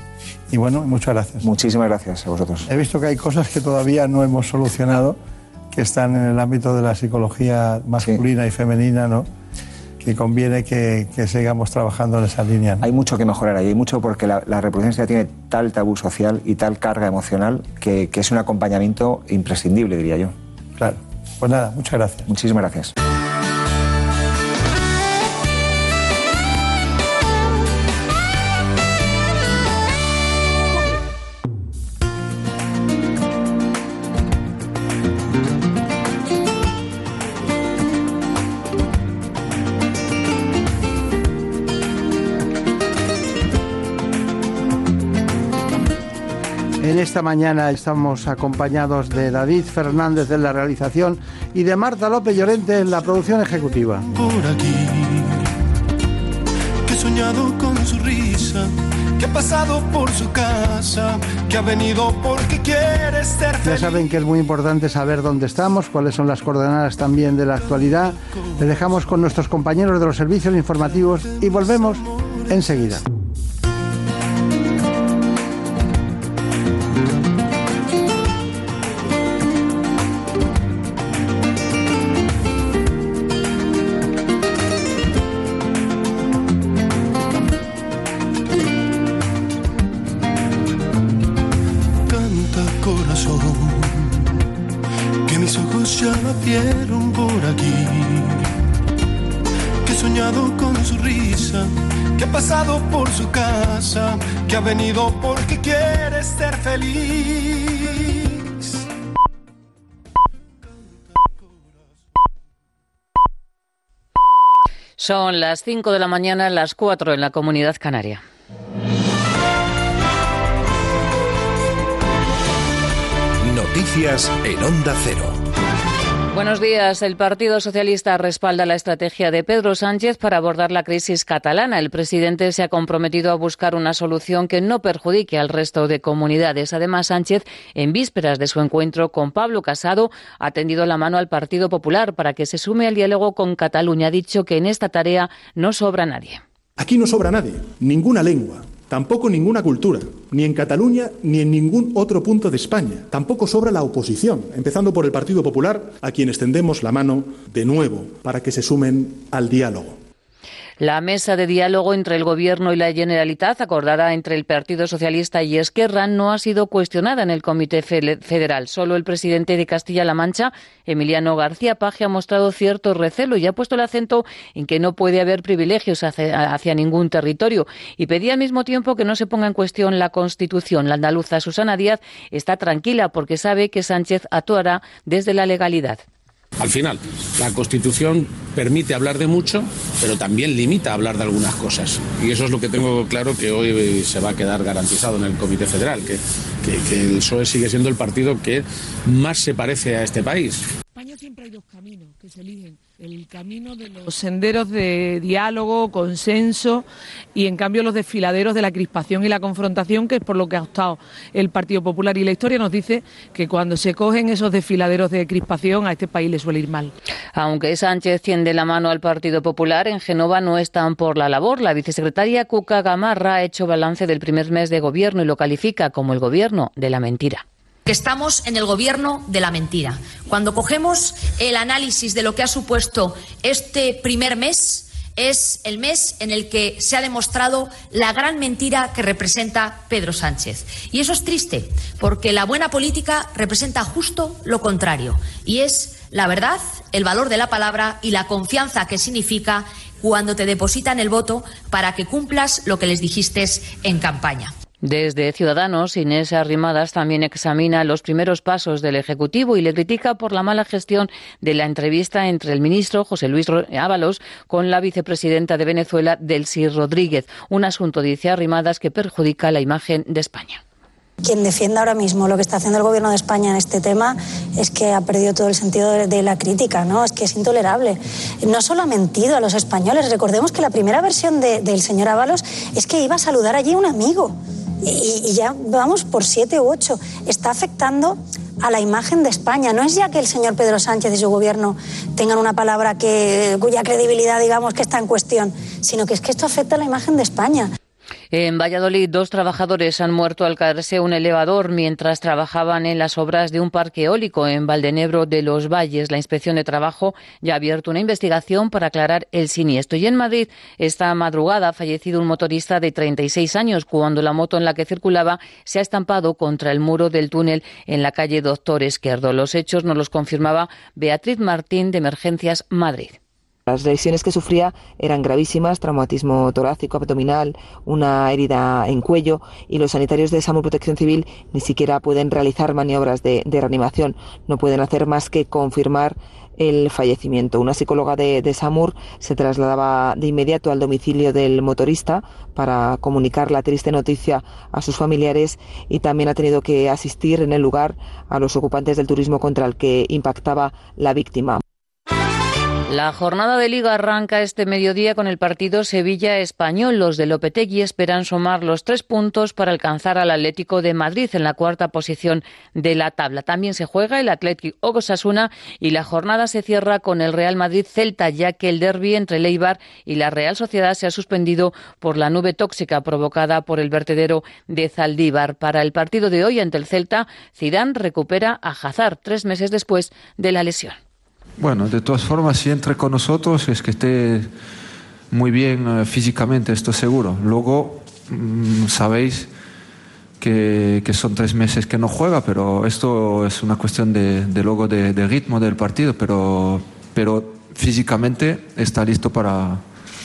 y bueno, muchas gracias. Muchísimas gracias a vosotros. He visto que hay cosas que todavía no hemos solucionado, que están en el ámbito de la psicología masculina y femenina, ¿no? Que conviene que, que sigamos trabajando en esa línea. ¿no? Hay mucho que mejorar ahí, hay mucho porque la, la reproducción asistida tiene tal tabú social y tal carga emocional que, que es un acompañamiento imprescindible, diría yo. Claro. Pues nada, muchas gracias. Muchísimas gracias. Esta mañana estamos acompañados de David Fernández en la realización y de Marta López Llorente en la producción ejecutiva. por aquí, que he soñado con su risa, que ha pasado por su casa, que ha venido porque quiere ser Ya saben que es muy importante saber dónde estamos, cuáles son las coordenadas también de la actualidad. Les dejamos con nuestros compañeros de los servicios informativos y volvemos enseguida. Casa, que ha venido porque quiere ser feliz. Son las 5 de la mañana, las 4 en la comunidad canaria. Noticias en Onda Cero. Buenos días. El Partido Socialista respalda la estrategia de Pedro Sánchez para abordar la crisis catalana. El presidente se ha comprometido a buscar una solución que no perjudique al resto de comunidades. Además, Sánchez, en vísperas de su encuentro con Pablo Casado, ha tendido la mano al Partido Popular para que se sume al diálogo con Cataluña. Ha dicho que en esta tarea no sobra nadie. Aquí no sobra nadie, ninguna lengua, tampoco ninguna cultura, ni en Cataluña ni en ningún otro punto de España. Tampoco sobra la oposición, empezando por el Partido Popular, a quienes tendemos la mano de nuevo para que se sumen al diálogo. La mesa de diálogo entre el Gobierno y la Generalitat, acordada entre el Partido Socialista y Esquerra, no ha sido cuestionada en el Comité Federal. Solo el presidente de Castilla-La Mancha, Emiliano García Paje, ha mostrado cierto recelo y ha puesto el acento en que no puede haber privilegios hacia, hacia ningún territorio y pedía al mismo tiempo que no se ponga en cuestión la Constitución. La andaluza Susana Díaz está tranquila porque sabe que Sánchez actuará desde la legalidad. Al final, la Constitución permite hablar de mucho, pero también limita hablar de algunas cosas. Y eso es lo que tengo claro que hoy se va a quedar garantizado en el Comité Federal, que, que, que el PSOE sigue siendo el partido que más se parece a este país. En España siempre hay dos caminos que se eligen. El camino de los senderos de diálogo, consenso y en cambio los desfiladeros de la crispación y la confrontación, que es por lo que ha optado el Partido Popular. Y la historia nos dice que cuando se cogen esos desfiladeros de crispación a este país le suele ir mal. Aunque Sánchez tiende la mano al Partido Popular, en Genova no están por la labor. La vicesecretaria Cuca Gamarra ha hecho balance del primer mes de gobierno y lo califica como el gobierno de la mentira que estamos en el gobierno de la mentira. Cuando cogemos el análisis de lo que ha supuesto este primer mes, es el mes en el que se ha demostrado la gran mentira que representa Pedro Sánchez. Y eso es triste, porque la buena política representa justo lo contrario, y es la verdad, el valor de la palabra y la confianza que significa cuando te depositan el voto para que cumplas lo que les dijiste en campaña. Desde Ciudadanos, Inés Arrimadas también examina los primeros pasos del Ejecutivo y le critica por la mala gestión de la entrevista entre el ministro José Luis Ábalos con la vicepresidenta de Venezuela, Delcy Rodríguez. Un asunto, dice Arrimadas, que perjudica la imagen de España. Quien defienda ahora mismo lo que está haciendo el gobierno de España en este tema es que ha perdido todo el sentido de, la crítica, ¿no? Es que es intolerable. No solo ha mentido a los españoles, recordemos que la primera versión de, del señor Ábalos es que iba a saludar allí un amigo. Y, y, ya vamos por siete u ocho. Está afectando a la imagen de España. No es ya que el señor Pedro Sánchez y su gobierno tengan una palabra que, cuya credibilidad, digamos, que está en cuestión, sino que es que esto afecta a la imagen de España. En Valladolid, dos trabajadores han muerto al caerse un elevador mientras trabajaban en las obras de un parque eólico en Valdenebro de los Valles. La Inspección de Trabajo ya ha abierto una investigación para aclarar el siniestro. Y en Madrid, esta madrugada, ha fallecido un motorista de 36 años cuando la moto en la que circulaba se ha estampado contra el muro del túnel en la calle Doctor Esquerdo. Los hechos nos los confirmaba Beatriz Martín de Emergencias Madrid. Las lesiones que sufría eran gravísimas, traumatismo torácico, abdominal, una herida en cuello y los sanitarios de SAMUR Protección Civil ni siquiera pueden realizar maniobras de, de reanimación, no pueden hacer más que confirmar el fallecimiento. Una psicóloga de, de, SAMUR se trasladaba de inmediato al domicilio del motorista para comunicar la triste noticia a sus familiares y también ha tenido que asistir en el lugar a los ocupantes del turismo contra el que impactaba la víctima. La jornada de liga arranca este mediodía con el partido Sevilla Español. Los de Lopetegui esperan sumar los tres puntos para alcanzar al Atlético de Madrid en la cuarta posición de la tabla. También se juega el Atlético Osasuna y la jornada se cierra con el Real Madrid Celta, ya que el derby entre Leibar y la Real Sociedad se ha suspendido por la nube tóxica provocada por el vertedero de Zaldívar. Para el partido de hoy ante el Celta, Zidane recupera a Hazard tres meses después de la lesión. Bueno, de todas formas, si entra con nosotros es que esté muy bien eh, físicamente, estoy seguro. Luego, mm, sabéis que, son tres meses que no juega, pero esto es una cuestión de, de luego de, de ritmo del partido, pero, pero físicamente está listo para,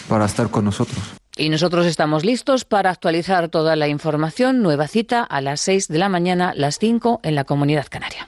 para estar con nosotros. Y nosotros estamos listos para actualizar toda la información. Nueva cita a las 6 de la mañana, las 5 en la Comunidad Canaria.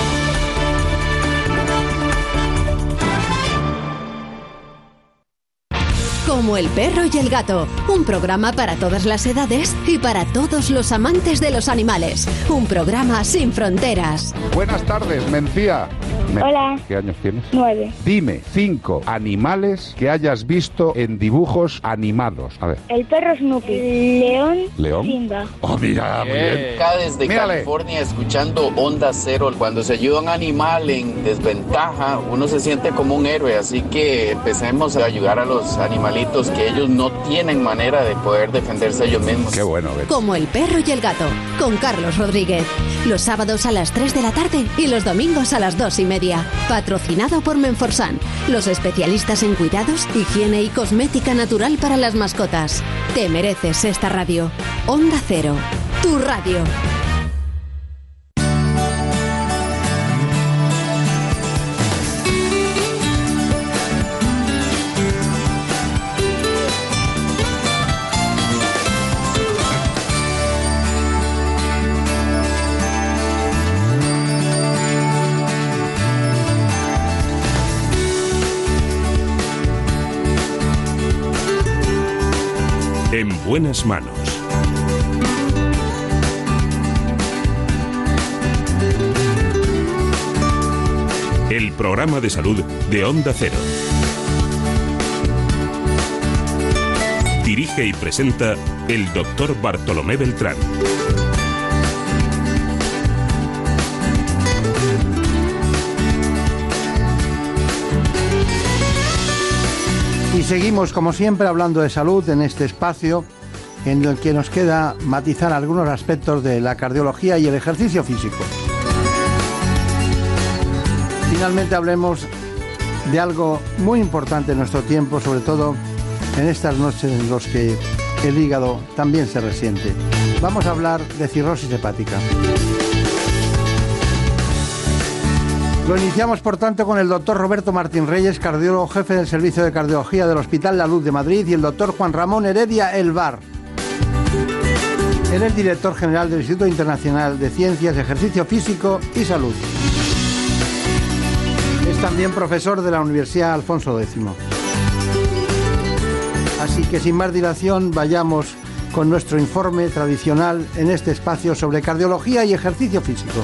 Como el perro y el gato, un programa para todas las edades y para todos los amantes de los animales. Un programa sin fronteras. Buenas tardes, Mencía. Me- Hola. ¿Qué años tienes? Nueve. Dime cinco animales que hayas visto en dibujos animados. A ver. El perro Snoopy. León. ¿León? Simba. Oh, mira, muy bien. Acá desde Mírale. California escuchando Onda Cero. Cuando se ayuda a un animal en desventaja, uno se siente como un héroe. Así que empecemos a ayudar a los animalitos que ellos no tienen manera de poder defenderse ellos mismos. Qué bueno, Como el perro y el gato, con Carlos Rodríguez. Los sábados a las 3 de la tarde y los domingos a las 2 y media. Patrocinado por Menforsan, los especialistas en cuidados, higiene y cosmética natural para las mascotas. Te mereces esta radio. Onda Cero, tu radio. Buenas manos. El programa de salud de Onda Cero. Dirige y presenta el doctor Bartolomé Beltrán. Y seguimos, como siempre, hablando de salud en este espacio en el que nos queda matizar algunos aspectos de la cardiología y el ejercicio físico. Finalmente hablemos de algo muy importante en nuestro tiempo, sobre todo en estas noches en las que el hígado también se resiente. Vamos a hablar de cirrosis hepática. Lo iniciamos, por tanto, con el doctor Roberto Martín Reyes, cardiólogo jefe del Servicio de Cardiología del Hospital La Luz de Madrid, y el doctor Juan Ramón Heredia Elbar. Él es director general del Instituto Internacional de Ciencias, Ejercicio Físico y Salud. Es también profesor de la Universidad Alfonso X. Así que sin más dilación, vayamos con nuestro informe tradicional en este espacio sobre cardiología y ejercicio físico.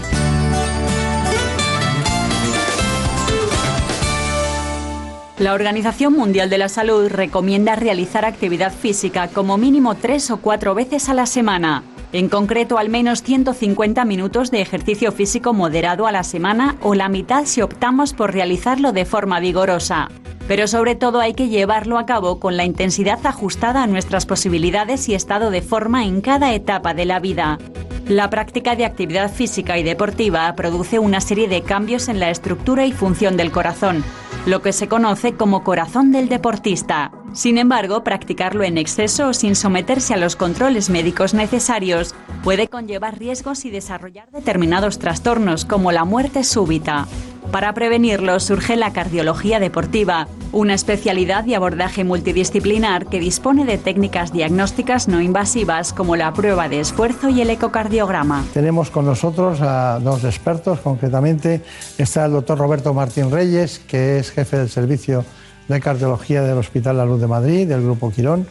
La Organización Mundial de la Salud recomienda realizar actividad física como mínimo tres o cuatro veces a la semana. En concreto, al menos 150 minutos de ejercicio físico moderado a la semana o la mitad si optamos por realizarlo de forma vigorosa. Pero sobre todo hay que llevarlo a cabo con la intensidad ajustada a nuestras posibilidades y estado de forma en cada etapa de la vida. La práctica de actividad física y deportiva produce una serie de cambios en la estructura y función del corazón, lo que se conoce como corazón del deportista. Sin embargo, practicarlo en exceso o sin someterse a los controles médicos necesarios puede conllevar riesgos y desarrollar determinados trastornos como la muerte súbita. Para prevenirlo surge la cardiología deportiva, una especialidad de abordaje multidisciplinar que dispone de técnicas diagnósticas no invasivas como la prueba de esfuerzo y el ecocardiograma. Tenemos con nosotros a dos expertos, concretamente está el doctor Roberto Martín Reyes, que es jefe del servicio de cardiología del Hospital La Luz de Madrid, del Grupo Quirón,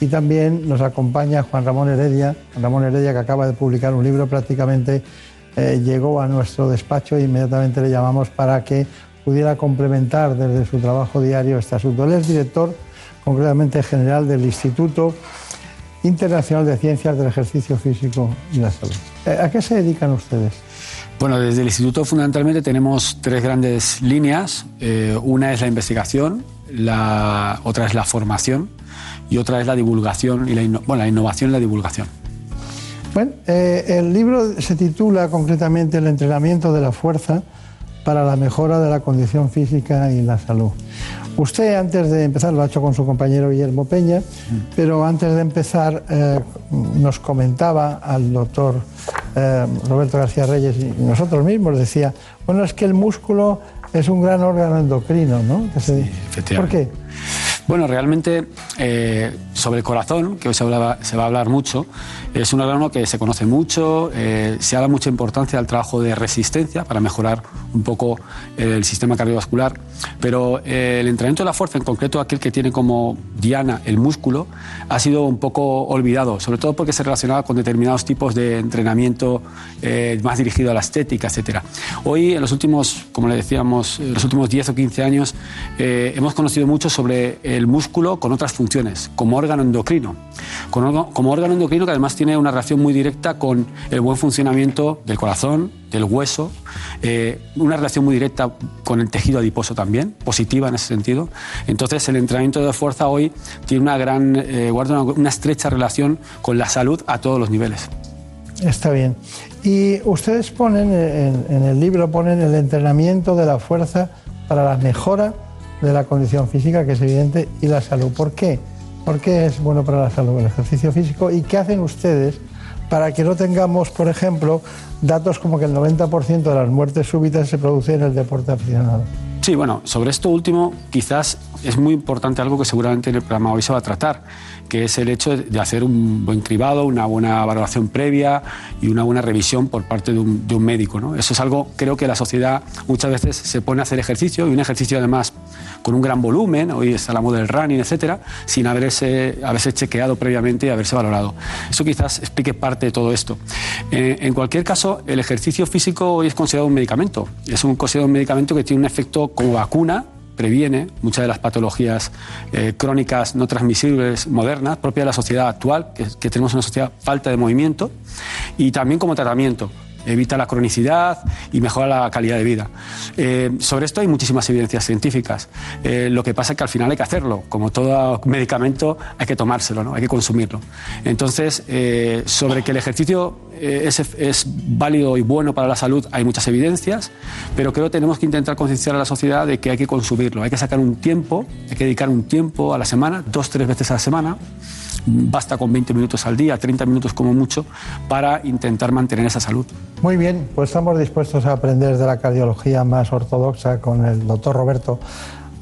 y también nos acompaña Juan Ramón Heredia, Ramón Heredia que acaba de publicar un libro prácticamente eh, llegó a nuestro despacho e inmediatamente le llamamos para que pudiera complementar desde su trabajo diario este asunto. Él es director, concretamente general del Instituto Internacional de Ciencias del Ejercicio Físico y la Salud. Eh, ¿A qué se dedican ustedes? Bueno, desde el instituto fundamentalmente tenemos tres grandes líneas. Eh, una es la investigación, otra es la formación y otra es la divulgación y la innovación y la divulgación. Bueno, eh, el libro se titula concretamente El entrenamiento de la fuerza para la mejora de la condición física y la salud. Usted antes de empezar lo ha hecho con su compañero Guillermo Peña, pero antes de empezar eh, nos comentaba al doctor eh, Roberto García Reyes y nosotros mismos decía, bueno, es que el músculo es un gran órgano endocrino, ¿no? Que se- ¿Por qué? Bueno, realmente eh, sobre el corazón, que hoy se, hablaba- se va a hablar mucho, es un órgano que se conoce mucho, eh, se da mucha importancia al trabajo de resistencia para mejorar un poco eh, el sistema cardiovascular, pero eh, el entrenamiento de la fuerza, en concreto aquel que tiene como diana el músculo, ha sido un poco olvidado, sobre todo porque se relacionaba con determinados tipos de entrenamiento eh, más dirigido a la estética, etcétera. Hoy, en los últimos, como le decíamos, en los últimos 10 o 15 años, eh, hemos conocido mucho sobre el músculo con otras funciones, como órgano endocrino. Como órgano endocrino que además tiene una relación muy directa con el buen funcionamiento del corazón, del hueso, eh, una relación muy directa con el tejido adiposo también, positiva en ese sentido. Entonces, el entrenamiento de fuerza hoy tiene una gran, eh, guarda una, una estrecha relación con la salud a todos los niveles. Está bien. Y ustedes ponen, en, en el libro ponen el entrenamiento de la fuerza para la mejora de la condición física, que es evidente, y la salud. ¿Por qué? ¿Por qué es bueno para la salud el ejercicio físico? ¿Y qué hacen ustedes para que no tengamos, por ejemplo, datos como que el 90% de las muertes súbitas se producen en el deporte aficionado? Sí, bueno, sobre esto último quizás es muy importante algo que seguramente en el programa hoy se va a tratar, que es el hecho de hacer un buen cribado, una buena valoración previa y una buena revisión por parte de un, médico. Eso es algo, creo que la sociedad muchas veces se pone a hacer ejercicio y un ejercicio además con un gran volumen, hoy está la moda del running, etcétera, sin haberse, haberse chequeado previamente y haberse valorado. Eso quizás explique parte de todo esto. Eh, en cualquier caso, el ejercicio físico hoy es considerado un medicamento. Es un, considerado un medicamento que tiene un efecto como vacuna, previene muchas de las patologías eh, crónicas no transmisibles modernas, propias de la sociedad actual, que, que tenemos una sociedad falta de movimiento, y también como tratamiento evita la cronicidad y mejora la calidad de vida. Eh, sobre esto hay muchísimas evidencias científicas. Eh, lo que pasa es que al final hay que hacerlo. Como todo medicamento, hay que tomárselo, ¿no? hay que consumirlo. Entonces, eh, sobre que el ejercicio eh, es, válido y bueno para la salud, hay muchas evidencias, pero creo que tenemos que intentar concienciar a la sociedad de que hay que consumirlo. Hay que sacar un tiempo, hay que dedicar un tiempo a la semana, dos, tres veces a la semana, basta con 20 minutos al día, 30 minutos como mucho, para intentar mantener esa salud. Muy bien, pues estamos dispuestos a aprender de la cardiología más ortodoxa con el doctor Roberto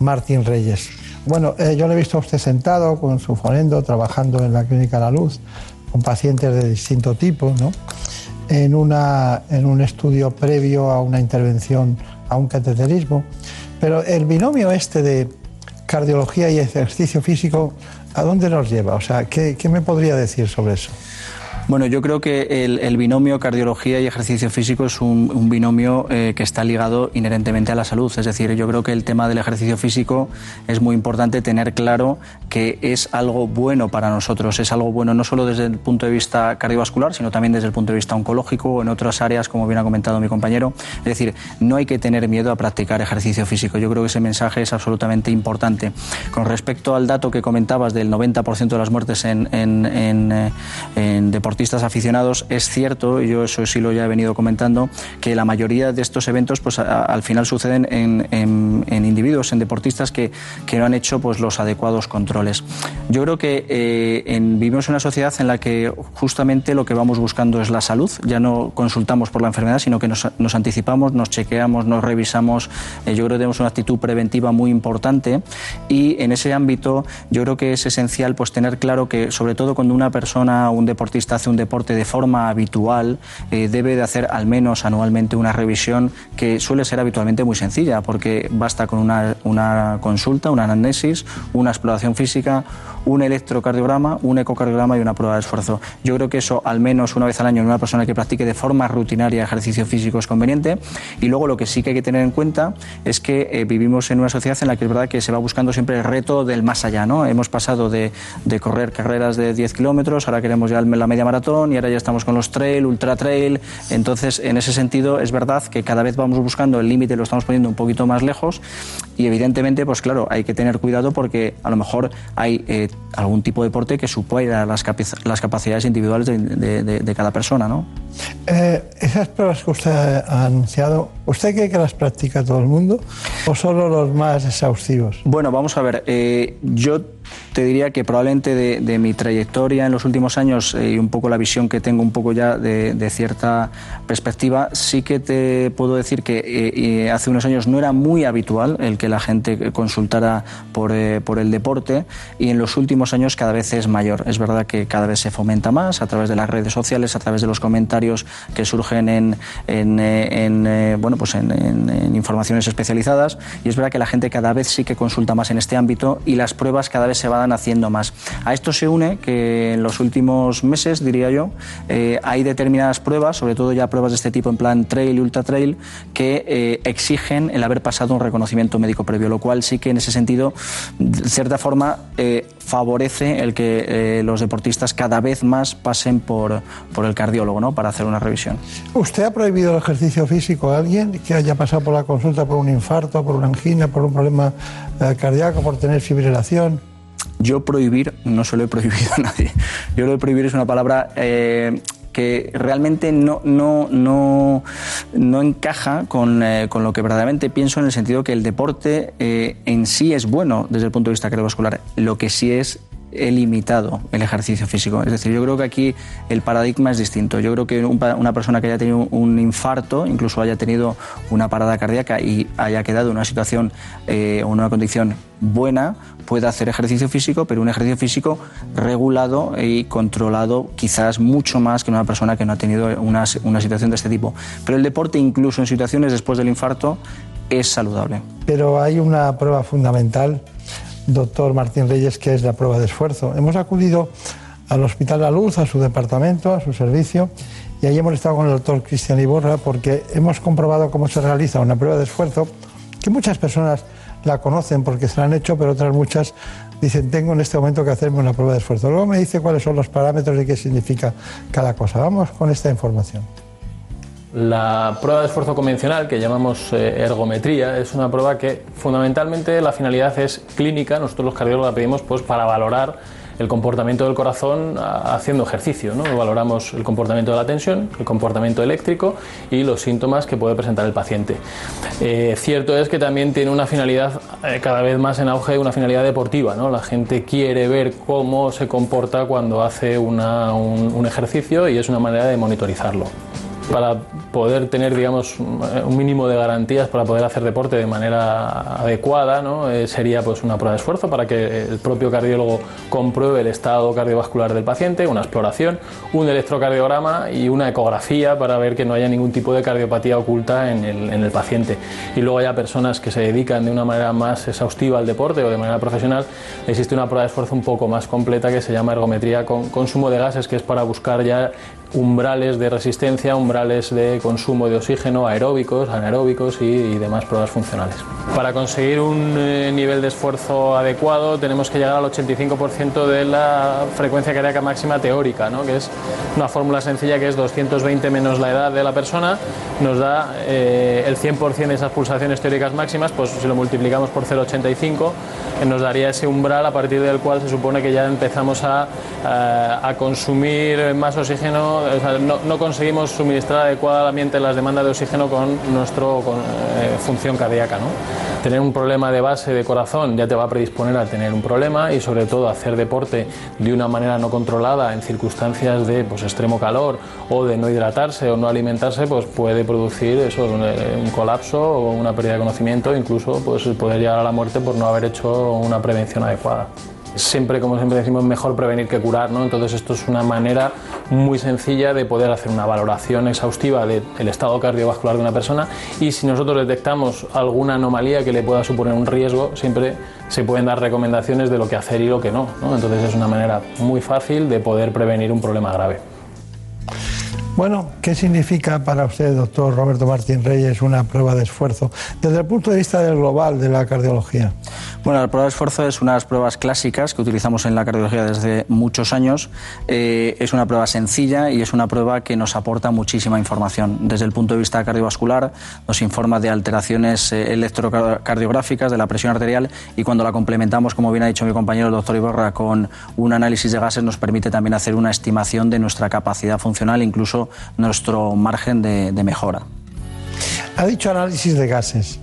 Martín Reyes. Bueno, eh, yo le he visto a usted sentado con su fonendo, trabajando en la Clínica La Luz, con pacientes de distinto tipo, ¿no? En, una, en un estudio previo a una intervención, a un cateterismo. Pero el binomio este de cardiología y ejercicio físico, ¿a dónde nos lleva? O sea, ¿qué, qué me podría decir sobre eso? Bueno, yo creo que el, el binomio cardiología y ejercicio físico es un, un binomio eh, que está ligado inherentemente a la salud. Es decir, yo creo que el tema del ejercicio físico es muy importante tener claro que es algo bueno para nosotros. Es algo bueno no solo desde el punto de vista cardiovascular, sino también desde el punto de vista oncológico o en otras áreas, como bien ha comentado mi compañero. Es decir, no hay que tener miedo a practicar ejercicio físico. Yo creo que ese mensaje es absolutamente importante. Con respecto al dato que comentabas del 90% de las muertes en, en, en, eh, en aficionados, es cierto, yo eso sí lo ya he venido comentando, que la mayoría de estos eventos pues, a- al final suceden en, en- en individuos, en deportistas que, que no han hecho pues, los adecuados controles. Yo creo que eh, en- vivimos en una sociedad en la que justamente lo que vamos buscando es la salud, ya no consultamos por la enfermedad, sino que nos, nos anticipamos, nos chequeamos, nos revisamos. Eh, yo creo que tenemos una actitud preventiva muy importante y en ese ámbito yo creo que es esencial pues, tener claro que sobre todo cuando una persona un deportista hace un deporte de forma habitual eh, debe de hacer al menos anualmente una revisión que suele ser habitualmente muy sencilla, porque basta con una, una consulta, una anamnesis, una exploración física, un electrocardiograma, un ecocardiograma y una prueba de esfuerzo. Yo creo que eso al menos una vez al año en una persona que practique de forma rutinaria ejercicio físico es conveniente. Y luego lo que sí que hay que tener en cuenta es que eh, vivimos en una sociedad en la que es verdad que se va buscando siempre el reto del más allá. ¿no? Hemos pasado de, de correr carreras de 10 kilómetros, ahora queremos ya la media maratón y ahora ya estamos con los trail, ultra trail. Entonces, en ese sentido, es verdad que cada vez vamos buscando el límite, lo estamos poniendo un poquito más lejos y evidentemente, pues claro, hay que tener cuidado porque a lo mejor hay eh, algún tipo de deporte que supera las, las capacidades individuales de, de, de, cada persona, ¿no? Eh, esas pruebas que usted ha anunciado, ¿usted cree que las practica todo el mundo o solo los más exhaustivos? Bueno, vamos a ver, eh, yo te diría que probablemente de, de, mi trayectoria en los últimos años eh, y un poco la visión que tengo un poco ya de, cierta perspectiva, sí que te puedo decir que eh, hace unos años no era muy habitual el que la gente consultara por, eh, por, el deporte y en los últimos años cada vez es mayor. Es verdad que cada vez se fomenta más a través de las redes sociales, a través de los comentarios que surgen en, en, en bueno, pues en informaciones especializadas y es verdad que la gente cada vez sí que consulta más en este ámbito y las pruebas cada vez se van haciendo más. A esto se une que en los últimos meses, diría yo, eh, hay determinadas pruebas, sobre todo ya pruebas de este tipo en plan trail y ultra trail, que eh, exigen el haber pasado un reconocimiento médico previo, lo cual sí que en ese sentido, de cierta forma, eh, favorece el que los deportistas cada vez más pasen por, por el cardiólogo ¿no? para hacer una revisión. ¿Usted ha prohibido el ejercicio físico a alguien que haya pasado por la consulta por un infarto, por una angina, por un problema cardíaco, por tener fibrilación? Yo prohibir no se lo he prohibido a nadie. Yo lo de prohibir es una palabra eh, que realmente no, no, no, no encaja con, eh, con, lo que verdaderamente pienso en el sentido que el deporte eh, en sí es bueno desde el punto de vista cardiovascular. Lo que sí es he limitado el ejercicio físico. Es decir, yo creo que aquí el paradigma es distinto. Yo creo que una persona que haya tenido un infarto, incluso haya tenido una parada cardíaca y haya quedado en una situación eh, o una condición buena, puede hacer ejercicio físico, pero un ejercicio físico regulado y controlado quizás mucho más que una persona que no ha tenido una, una situación de este tipo. Pero el deporte, incluso en situaciones después del infarto, es saludable. Pero hay una prueba fundamental doctor Martín Reyes, que es la prueba de esfuerzo. Hemos acudido al Hospital La Luz, a su departamento, a su servicio, y ahí hemos estado con el doctor Cristian Iborra porque hemos comprobado cómo se realiza una prueba de esfuerzo, que muchas personas la conocen porque se la han hecho, pero otras muchas dicen, tengo en este momento que hacerme una prueba de esfuerzo. Luego me dice cuáles son los parámetros y qué significa cada cosa. Vamos con esta información. La prueba de esfuerzo convencional, que llamamos eh, ergometría, es una prueba que fundamentalmente la finalidad es clínica. Nosotros los cardiólogos la pedimos pues, para valorar el comportamiento del corazón haciendo ejercicio. ¿no? Valoramos el comportamiento de la tensión, el comportamiento eléctrico y los síntomas que puede presentar el paciente. Eh, cierto es que también tiene una finalidad eh, cada vez más en auge, una finalidad deportiva. ¿no? La gente quiere ver cómo se comporta cuando hace un ejercicio y es una manera de monitorizarlo para poder tener digamos un mínimo de garantías para poder hacer deporte de manera adecuada ¿no? Eh, sería pues una prueba de esfuerzo para que el propio cardiólogo compruebe el estado cardiovascular del paciente una exploración un electrocardiograma y una ecografía para ver que no haya ningún tipo de cardiopatía oculta en el, en el paciente y luego haya personas que se dedican de una manera más exhaustiva al deporte o de manera profesional existe una prueba de esfuerzo un poco más completa que se llama ergometría con consumo de gases que es para buscar ya umbrales de resistencia, umbrales de consumo de oxígeno aeróbicos, anaeróbicos y, demás pruebas funcionales. Para conseguir un eh, nivel de esfuerzo adecuado tenemos que llegar al 85% de la frecuencia cardíaca máxima teórica, ¿no? que es una fórmula sencilla que es 220 menos la edad de la persona, nos da eh, el 100% de esas pulsaciones teóricas máximas, pues si lo multiplicamos por 0,85 eh, nos daría ese umbral a partir del cual se supone que ya empezamos a consumir más oxígeno no, conseguimos suministrar adecuadamente las demandas de oxígeno con nuestra eh, función cardíaca. Tener un problema de base de corazón ya te va a predisponer a tener un problema y sobre todo hacer deporte de una manera no controlada en circunstancias de pues, extremo calor o de no hidratarse o no alimentarse pues puede producir eso, un, un colapso o una pérdida de conocimiento, incluso pues, poder llegar a la muerte por no haber hecho una prevención adecuada siempre, como siempre decimos, mejor prevenir que curar, ¿no? Entonces esto es una manera muy sencilla de poder hacer una valoración exhaustiva del estado cardiovascular de una persona y si nosotros detectamos alguna anomalía que le pueda suponer un riesgo, siempre se pueden dar recomendaciones de lo que hacer y lo que no. ¿no? Entonces es una manera muy fácil de poder prevenir un problema grave. Bueno, ¿qué significa para usted, doctor Roberto Martín Reyes, una prueba de esfuerzo desde el punto de vista del global de la cardiología? Bueno, la prueba de esfuerzo es una de las pruebas clásicas que utilizamos en la cardiología desde muchos años. Eh, es una prueba sencilla y es una prueba que nos aporta muchísima información. Desde el punto de vista cardiovascular, nos informa de alteraciones eh, electrocardiográficas, de la presión arterial y cuando la complementamos, como bien ha dicho mi compañero el doctor Iborra, con un análisis de gases, nos permite también hacer una estimación de nuestra capacidad funcional, incluso nuestro margen de, mejora. Ha dicho análisis de gases.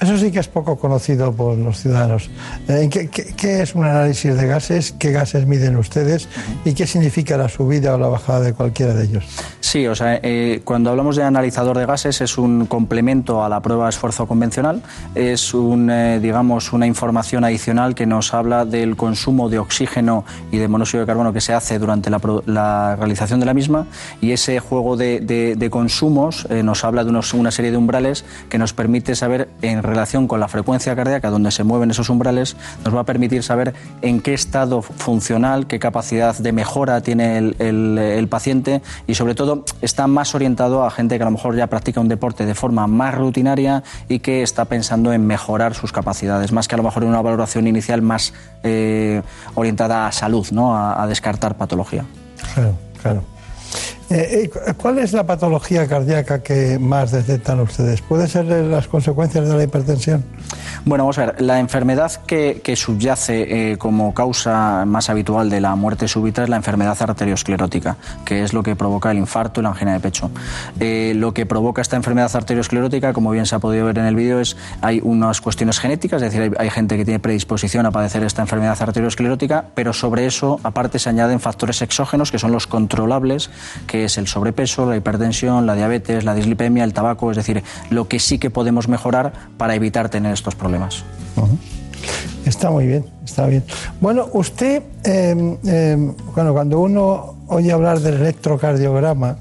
Eso sí que es poco conocido por los ciudadanos. Eh, ¿Qué, qué, qué es un análisis de gases? ¿Qué gases miden ustedes? ¿Y qué significa la subida o la bajada de cualquiera de ellos? Sí, o sea, eh, cuando hablamos de analizador de gases es un complemento a la prueba de esfuerzo convencional, es un, eh, digamos, una información adicional que nos habla del consumo de oxígeno y de monóxido de carbono que se hace durante la, realización de la misma y ese juego de, de- de consumos eh, nos habla de unos- una serie de umbrales que nos permite saber en relación con la frecuencia cardíaca donde se mueven esos umbrales, nos va a permitir saber en qué estado funcional, qué capacidad de mejora tiene el, el- el paciente y sobre todo está más orientado a gente que a lo mejor ya practica un deporte de forma más rutinaria y que está pensando en mejorar sus capacidades, más que a lo mejor en una valoración inicial más eh, orientada a salud, ¿no? a, a descartar patología. Claro, claro. Eh, ¿Cuál es la patología cardíaca que más detectan ustedes? ¿Puede ser las consecuencias de la hipertensión? Bueno, vamos a ver, la enfermedad que, que subyace eh, como causa más habitual de la muerte súbita es la enfermedad arteriosclerótica, que es lo que provoca el infarto y la angina de pecho. Eh, lo que provoca esta enfermedad arteriosclerótica, como bien se ha podido ver en el vídeo, es hay unas cuestiones genéticas, es decir, hay, hay gente que tiene predisposición a padecer esta enfermedad arteriosclerótica, pero sobre eso, aparte, se añaden factores exógenos, que son los controlables, que es el sobrepeso, la hipertensión, la diabetes, la dislipemia, el tabaco, es decir, lo que sí que podemos mejorar para evitar tener estos problemas. Está muy bien, está bien. Bueno, usted, eh, eh, bueno, cuando uno oye hablar del electrocardiograma,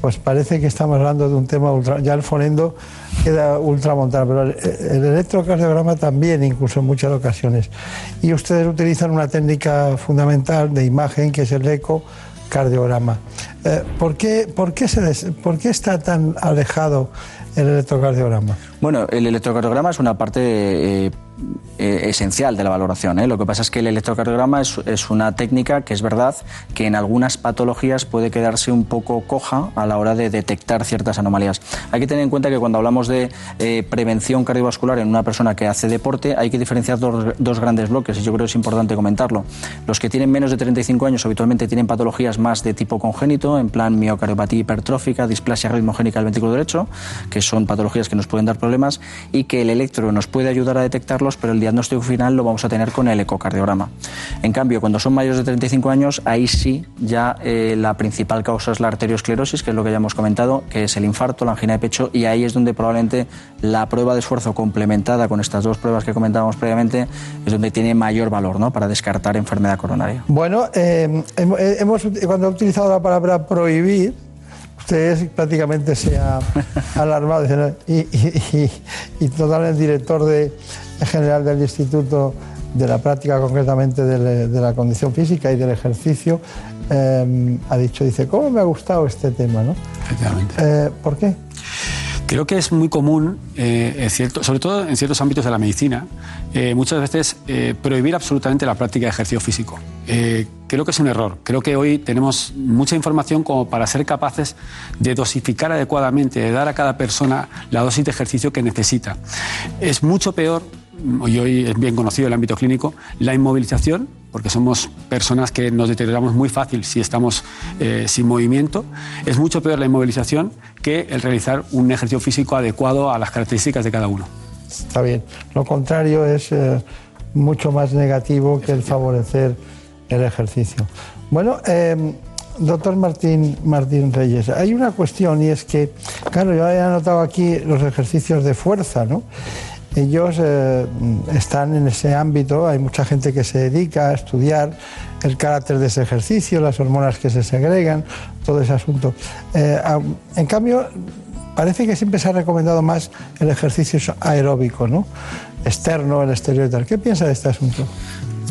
pues parece que estamos hablando de un tema ultra, ya el fonendo queda ultramontano, pero el, el electrocardiograma también, incluso en muchas ocasiones. Y ustedes utilizan una técnica fundamental de imagen que es el ecocardiograma. Eh, ¿por, qué, por, qué se ¿Por qué está tan alejado el electrocardiograma? Bueno, el electrocardiograma es una parte eh, eh, esencial de la valoración. ¿eh? Lo que pasa es que el electrocardiograma es, una técnica que es verdad que en algunas patologías puede quedarse un poco coja a la hora de detectar ciertas anomalías. Hay que tener en cuenta que cuando hablamos de eh, prevención cardiovascular en una persona que hace deporte, hay que diferenciar dos, grandes bloques y yo creo que es importante comentarlo. Los que tienen menos de 35 años habitualmente tienen patologías más de tipo congénito, en plan miocardiopatía hipertrófica, displasia ritmogénica del ventrículo derecho, que son patologías que nos pueden dar problemas y que el electro nos puede ayudar a pero el diagnóstico final lo vamos a tener con el ecocardiograma. En cambio, cuando son mayores de 35 años, ahí sí ya eh, la principal causa es la arteriosclerosis, que es lo que ya hemos comentado, que es el infarto, la angina de pecho, y ahí es donde probablemente la prueba de esfuerzo complementada con estas dos pruebas que comentábamos previamente es donde tiene mayor valor ¿no? para descartar enfermedad coronaria. Bueno, eh, hem- eh, hemos, cuando he utilizado la palabra prohibir, usted prácticamente se ha alarmado y, y, y, y total el director de, general del Instituto de la Práctica, concretamente de, de la condición física y del ejercicio, eh, ha dicho, dice, ¿cómo me ha gustado este tema? ¿no? Efectivamente. Eh, ¿Por qué? Creo que es muy común, eh, cierto- sobre todo en ciertos ámbitos de la medicina, eh, muchas veces eh, prohibir absolutamente la práctica de ejercicio físico. Creo que es un error. Creo que hoy tenemos mucha información como para ser capaces de dosificar adecuadamente, de dar a cada persona la dosis de ejercicio que necesita. Es mucho peor, hoy es bien conocido el ámbito clínico, la inmovilización, porque somos personas que nos deterioramos muy fácil si estamos eh, sin movimiento. Es mucho peor la inmovilización que el realizar un ejercicio físico adecuado a las características de cada uno. Está bien. Lo contrario es eh, mucho más negativo que el favorecer el ejercicio. Bueno, eh, doctor Martín, Martín Reyes, hay una cuestión y es que, claro, yo he anotado aquí los ejercicios de fuerza, ¿no? Ellos eh, están en ese ámbito, hay mucha gente que se dedica a estudiar el carácter de ese ejercicio, las hormonas que se segregan, todo ese asunto. Eh, en cambio, parece que siempre se ha recomendado más el ejercicio aeróbico, ¿no? externo, el exterior y tal. ¿Qué piensa de este asunto?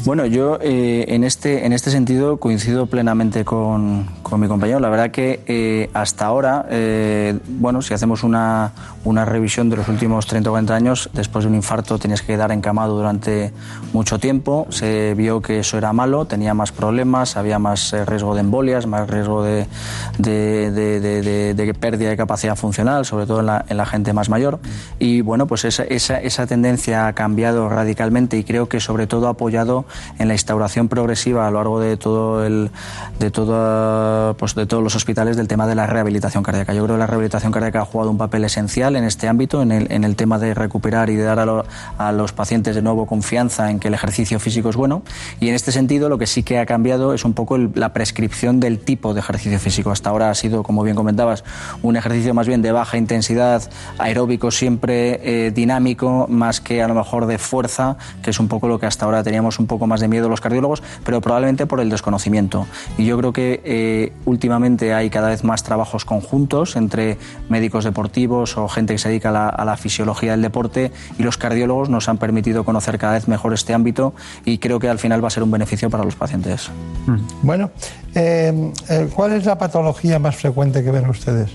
Bueno, yo eh, en, este, en este sentido coincido plenamente con, con mi compañero. La verdad que eh, hasta ahora, eh, bueno, si hacemos una, una, revisión de los últimos 30 o 40 años, después de un infarto tenías que quedar encamado durante mucho tiempo. Se vio que eso era malo, tenía más problemas, había más riesgo de embolias, más riesgo de, de, de, de pérdida de capacidad funcional, sobre todo en la, en la gente más mayor. Y bueno, pues esa, esa, esa tendencia ha cambiado radicalmente y creo que sobre todo apoyado en la instauración progresiva a lo largo de todo el de todo pues de todos los hospitales del tema de la rehabilitación cardíaca. Yo creo que la rehabilitación cardíaca ha jugado un papel esencial en este ámbito, en el, en el tema de recuperar y de dar a, los pacientes de nuevo confianza en que el ejercicio físico es bueno. Y en este sentido, lo que sí que ha cambiado es un poco la prescripción del tipo de ejercicio físico. Hasta ahora ha sido, como bien comentabas, un ejercicio más bien de baja intensidad, aeróbico siempre, eh, dinámico, más que a lo mejor de fuerza, que es un poco lo que hasta ahora teníamos un poco más de miedo los cardiólogos, pero probablemente por el desconocimiento. Y yo creo que eh, últimamente hay cada vez más trabajos conjuntos entre médicos deportivos o gente que se dedica a la, fisiología del deporte y los cardiólogos nos han permitido conocer cada vez mejor este ámbito y creo que al final va a ser un beneficio para los pacientes. Bueno, eh, ¿cuál es la patología más frecuente que ven ustedes?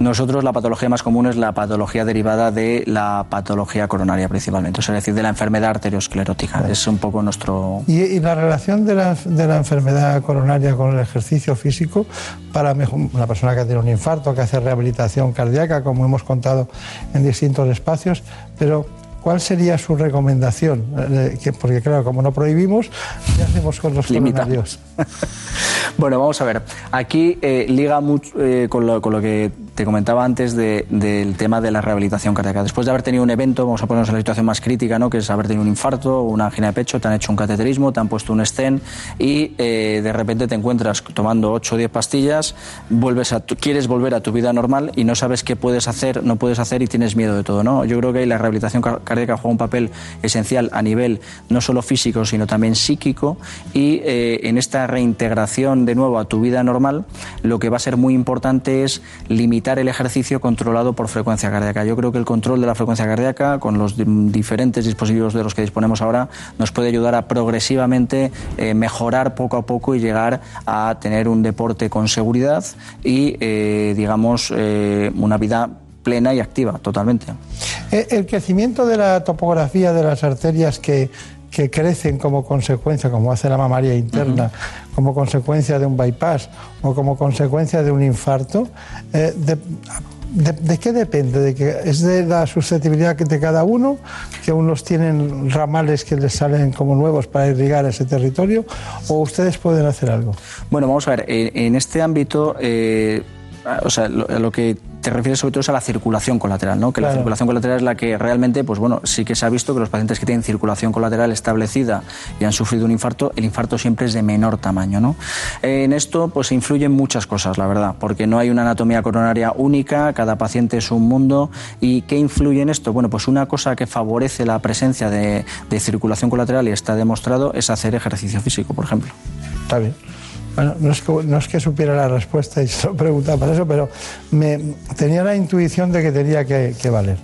Nosotros la patología más común es la patología derivada de la patología coronaria principalmente, es decir, de la enfermedad arteriosclerótica. Es un poco nuestro... ¿Y, y la relación de la, de la, enfermedad coronaria con el ejercicio físico para una persona que tiene un infarto, que hace rehabilitación cardíaca, como hemos contado en distintos espacios, pero ¿Cuál sería su recomendación? Eh, porque claro, como no prohibimos, ¿qué hacemos con los coronarios? bueno, vamos a ver. Aquí eh, liga mucho eh, con, lo, con, lo, que te comentaba antes de, del tema de la rehabilitación cardíaca. Después de haber tenido un evento, vamos a ponernos en la situación más crítica, ¿no? que es haber tenido un infarto, una angina de pecho, te han hecho un cateterismo, te han puesto un stent y eh, de repente te encuentras tomando 8 o 10 pastillas, vuelves a tu, quieres volver a tu vida normal y no sabes qué puedes hacer, no puedes hacer y tienes miedo de todo. ¿no? Yo creo que ahí la rehabilitación cardíaca juega un papel esencial a nivel no solo físico, sino también psíquico y eh, en esta reintegración de nuevo a tu vida normal, lo que va a ser muy importante es limitar el ejercicio controlado por frecuencia cardíaca. Yo creo que el control de la frecuencia cardíaca, con los diferentes dispositivos de los que disponemos ahora, nos puede ayudar a progresivamente eh, mejorar poco a poco y llegar a tener un deporte con seguridad y, eh, digamos, eh, una vida plena y activa, totalmente. El crecimiento de la topografía de las arterias que que crecen como consecuencia, como hace la mamaria interna, uh -huh. como consecuencia de un bypass o como consecuencia de un infarto, eh, de, de, ¿De qué depende? ¿De que ¿Es de la susceptibilidad de cada uno? ¿Que unos tienen ramales que les salen como nuevos para irrigar ese territorio? ¿O ustedes pueden hacer algo? Bueno, vamos a ver, en, en este ámbito, eh, o sea, lo, lo que te refieres sobre todo a la circulación colateral, ¿no? Que claro. la circulación colateral es la que realmente, pues bueno, sí que se ha visto que los pacientes que tienen circulación colateral establecida y han sufrido un infarto, el infarto siempre es de menor tamaño, ¿no? En esto, pues influyen muchas cosas, la verdad, porque no hay una anatomía coronaria única, cada paciente es un mundo. ¿Y qué influye en esto? Bueno, pues una cosa que favorece la presencia de, de circulación colateral y está demostrado es hacer ejercicio físico, por ejemplo. Está bien. Bueno, no es, que, supiera la respuesta y se lo preguntaba para eso, pero me, tenía la intuición de que tenía que, que valer.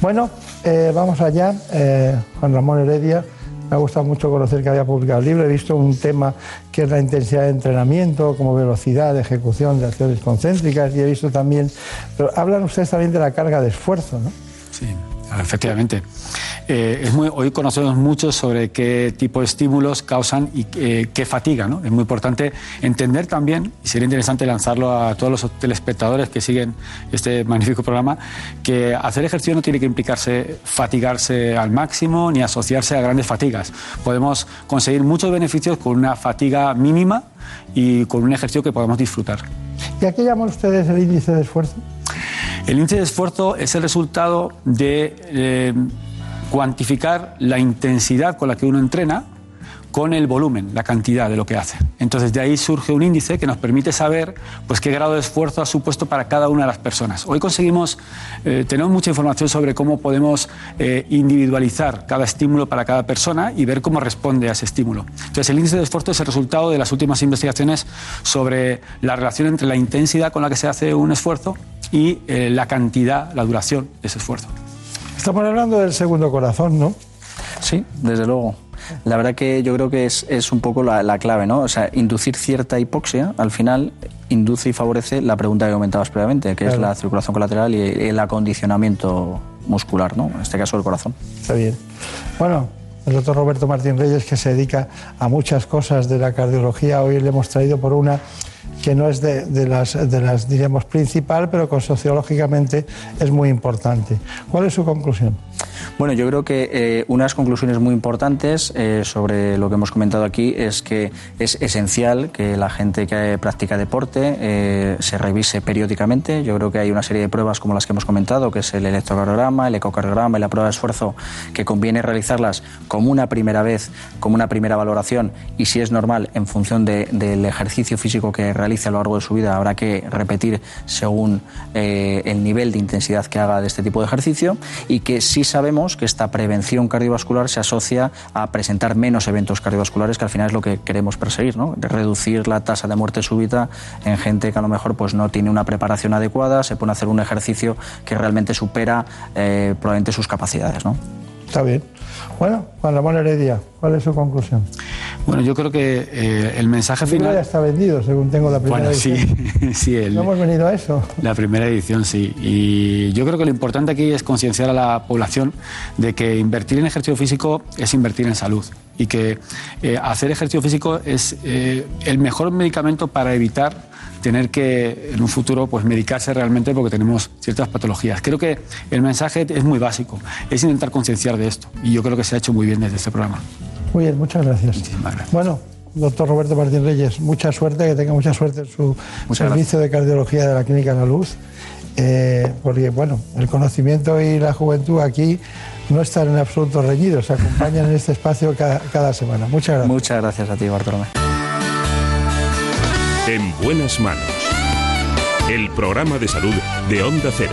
Bueno, eh, vamos allá. Eh, Juan Ramón Heredia, me ha gustado mucho conocer que había publicado el libro. He visto un tema que es la intensidad de entrenamiento, como velocidad de ejecución de acciones concéntricas, y he visto también. Pero hablan ustedes también de la carga de esfuerzo, ¿no? Sí. Efectivamente. Eh, es muy, hoy conocemos mucho sobre qué tipo de estímulos causan y eh, qué fatiga. ¿no? Es muy importante entender también, y sería interesante lanzarlo a todos los telespectadores que siguen este magnífico programa, que hacer ejercicio no tiene que implicarse fatigarse al máximo ni asociarse a grandes fatigas. Podemos conseguir muchos beneficios con una fatiga mínima y con un ejercicio que podemos disfrutar. ¿Y a qué llaman ustedes el índice de esfuerzo? El índice de esfuerzo es el resultado de eh, cuantificar la intensidad con la que uno entrena con el volumen, la cantidad de lo que hace. Entonces de ahí surge un índice que nos permite saber pues, qué grado de esfuerzo ha supuesto para cada una de las personas. Hoy conseguimos, eh, tenemos mucha información sobre cómo podemos eh, individualizar cada estímulo para cada persona y ver cómo responde a ese estímulo. Entonces el índice de esfuerzo es el resultado de las últimas investigaciones sobre la relación entre la intensidad con la que se hace un esfuerzo y eh, la cantidad, la duración de ese esfuerzo. Estamos hablando del segundo corazón, ¿no? Sí, desde luego. La verdad que yo creo que es, es un poco la, la, clave, ¿no? O sea, inducir cierta hipoxia, al final, induce y favorece la pregunta que comentabas previamente, que claro. es la circulación colateral y el acondicionamiento muscular, ¿no? En este caso, el corazón. Está bien. Bueno, el doctor Roberto Martín Reyes, que se dedica a muchas cosas de la cardiología, hoy le hemos traído por una que no es de, de, las, de las, diríamos, principal, pero que sociológicamente es muy importante. ¿Cuál es su conclusión? Bueno, yo creo que eh, unas conclusiones muy importantes eh, sobre lo que hemos comentado aquí es que es esencial que la gente que practica deporte eh, se revise periódicamente. Yo creo que hay una serie de pruebas como las que hemos comentado, que es el electrocardiograma, el ecocardiograma y la prueba de esfuerzo, que conviene realizarlas como una primera vez, como una primera valoración y si es normal, en función de, del ejercicio físico que realice a lo largo de su vida, habrá que repetir según el nivel de intensidad que haga de este tipo de ejercicio y que sí que esta prevención cardiovascular se asocia a presentar menos eventos cardiovasculares, que al final es lo que queremos perseguir, ¿no? reducir la tasa de muerte súbita en gente que a lo mejor pues, no tiene una preparación adecuada, se pone a hacer un ejercicio que realmente supera eh, probablemente sus capacidades. ¿no? Está bien. Bueno, Juan Ramón Heredia, ¿cuál es su conclusión? Bueno, yo creo que eh, el mensaje el final... ya está vendido, según tengo la primera bueno, edición. sí, sí. El, ¿No hemos venido a eso? La primera edición, sí. Y yo creo que lo importante aquí es concienciar a la población de que invertir en ejercicio físico es invertir en salud y que eh, hacer ejercicio físico es eh, el mejor medicamento para evitar tener que en un futuro pues medicarse realmente porque tenemos ciertas patologías. Creo que el mensaje es muy básico, es intentar concienciar de esto y yo creo que se ha hecho muy bien desde este programa. Muy bien, muchas gracias. Muchísimas gracias. Bueno, doctor Roberto Martín Reyes, mucha suerte, que tenga mucha suerte en su muchas servicio gracias. de cardiología de la Clínica La Luz, eh, porque bueno, el conocimiento y la juventud aquí no están en absoluto reñidos, se acompañan en este espacio cada, cada semana. Muchas gracias. Muchas gracias a ti, Bartolomé. En buenas manos. El programa de salud de Onda Cero.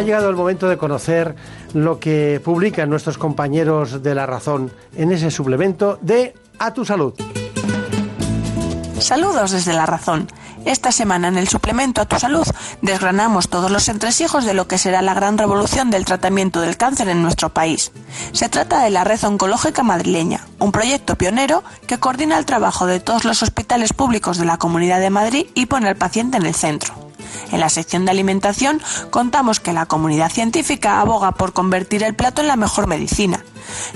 Ha llegado el momento de conocer lo que publican nuestros compañeros de La Razón en ese suplemento de A tu Salud. Saludos desde La Razón. Esta semana en el suplemento a tu salud desgranamos todos los entresijos de lo que será la gran revolución del tratamiento del cáncer en nuestro país. Se trata de la Red Oncológica Madrileña, un proyecto pionero que coordina el trabajo de todos los hospitales públicos de la Comunidad de Madrid y pone al paciente en el centro. En la sección de alimentación contamos que la comunidad científica aboga por convertir el plato en la mejor medicina.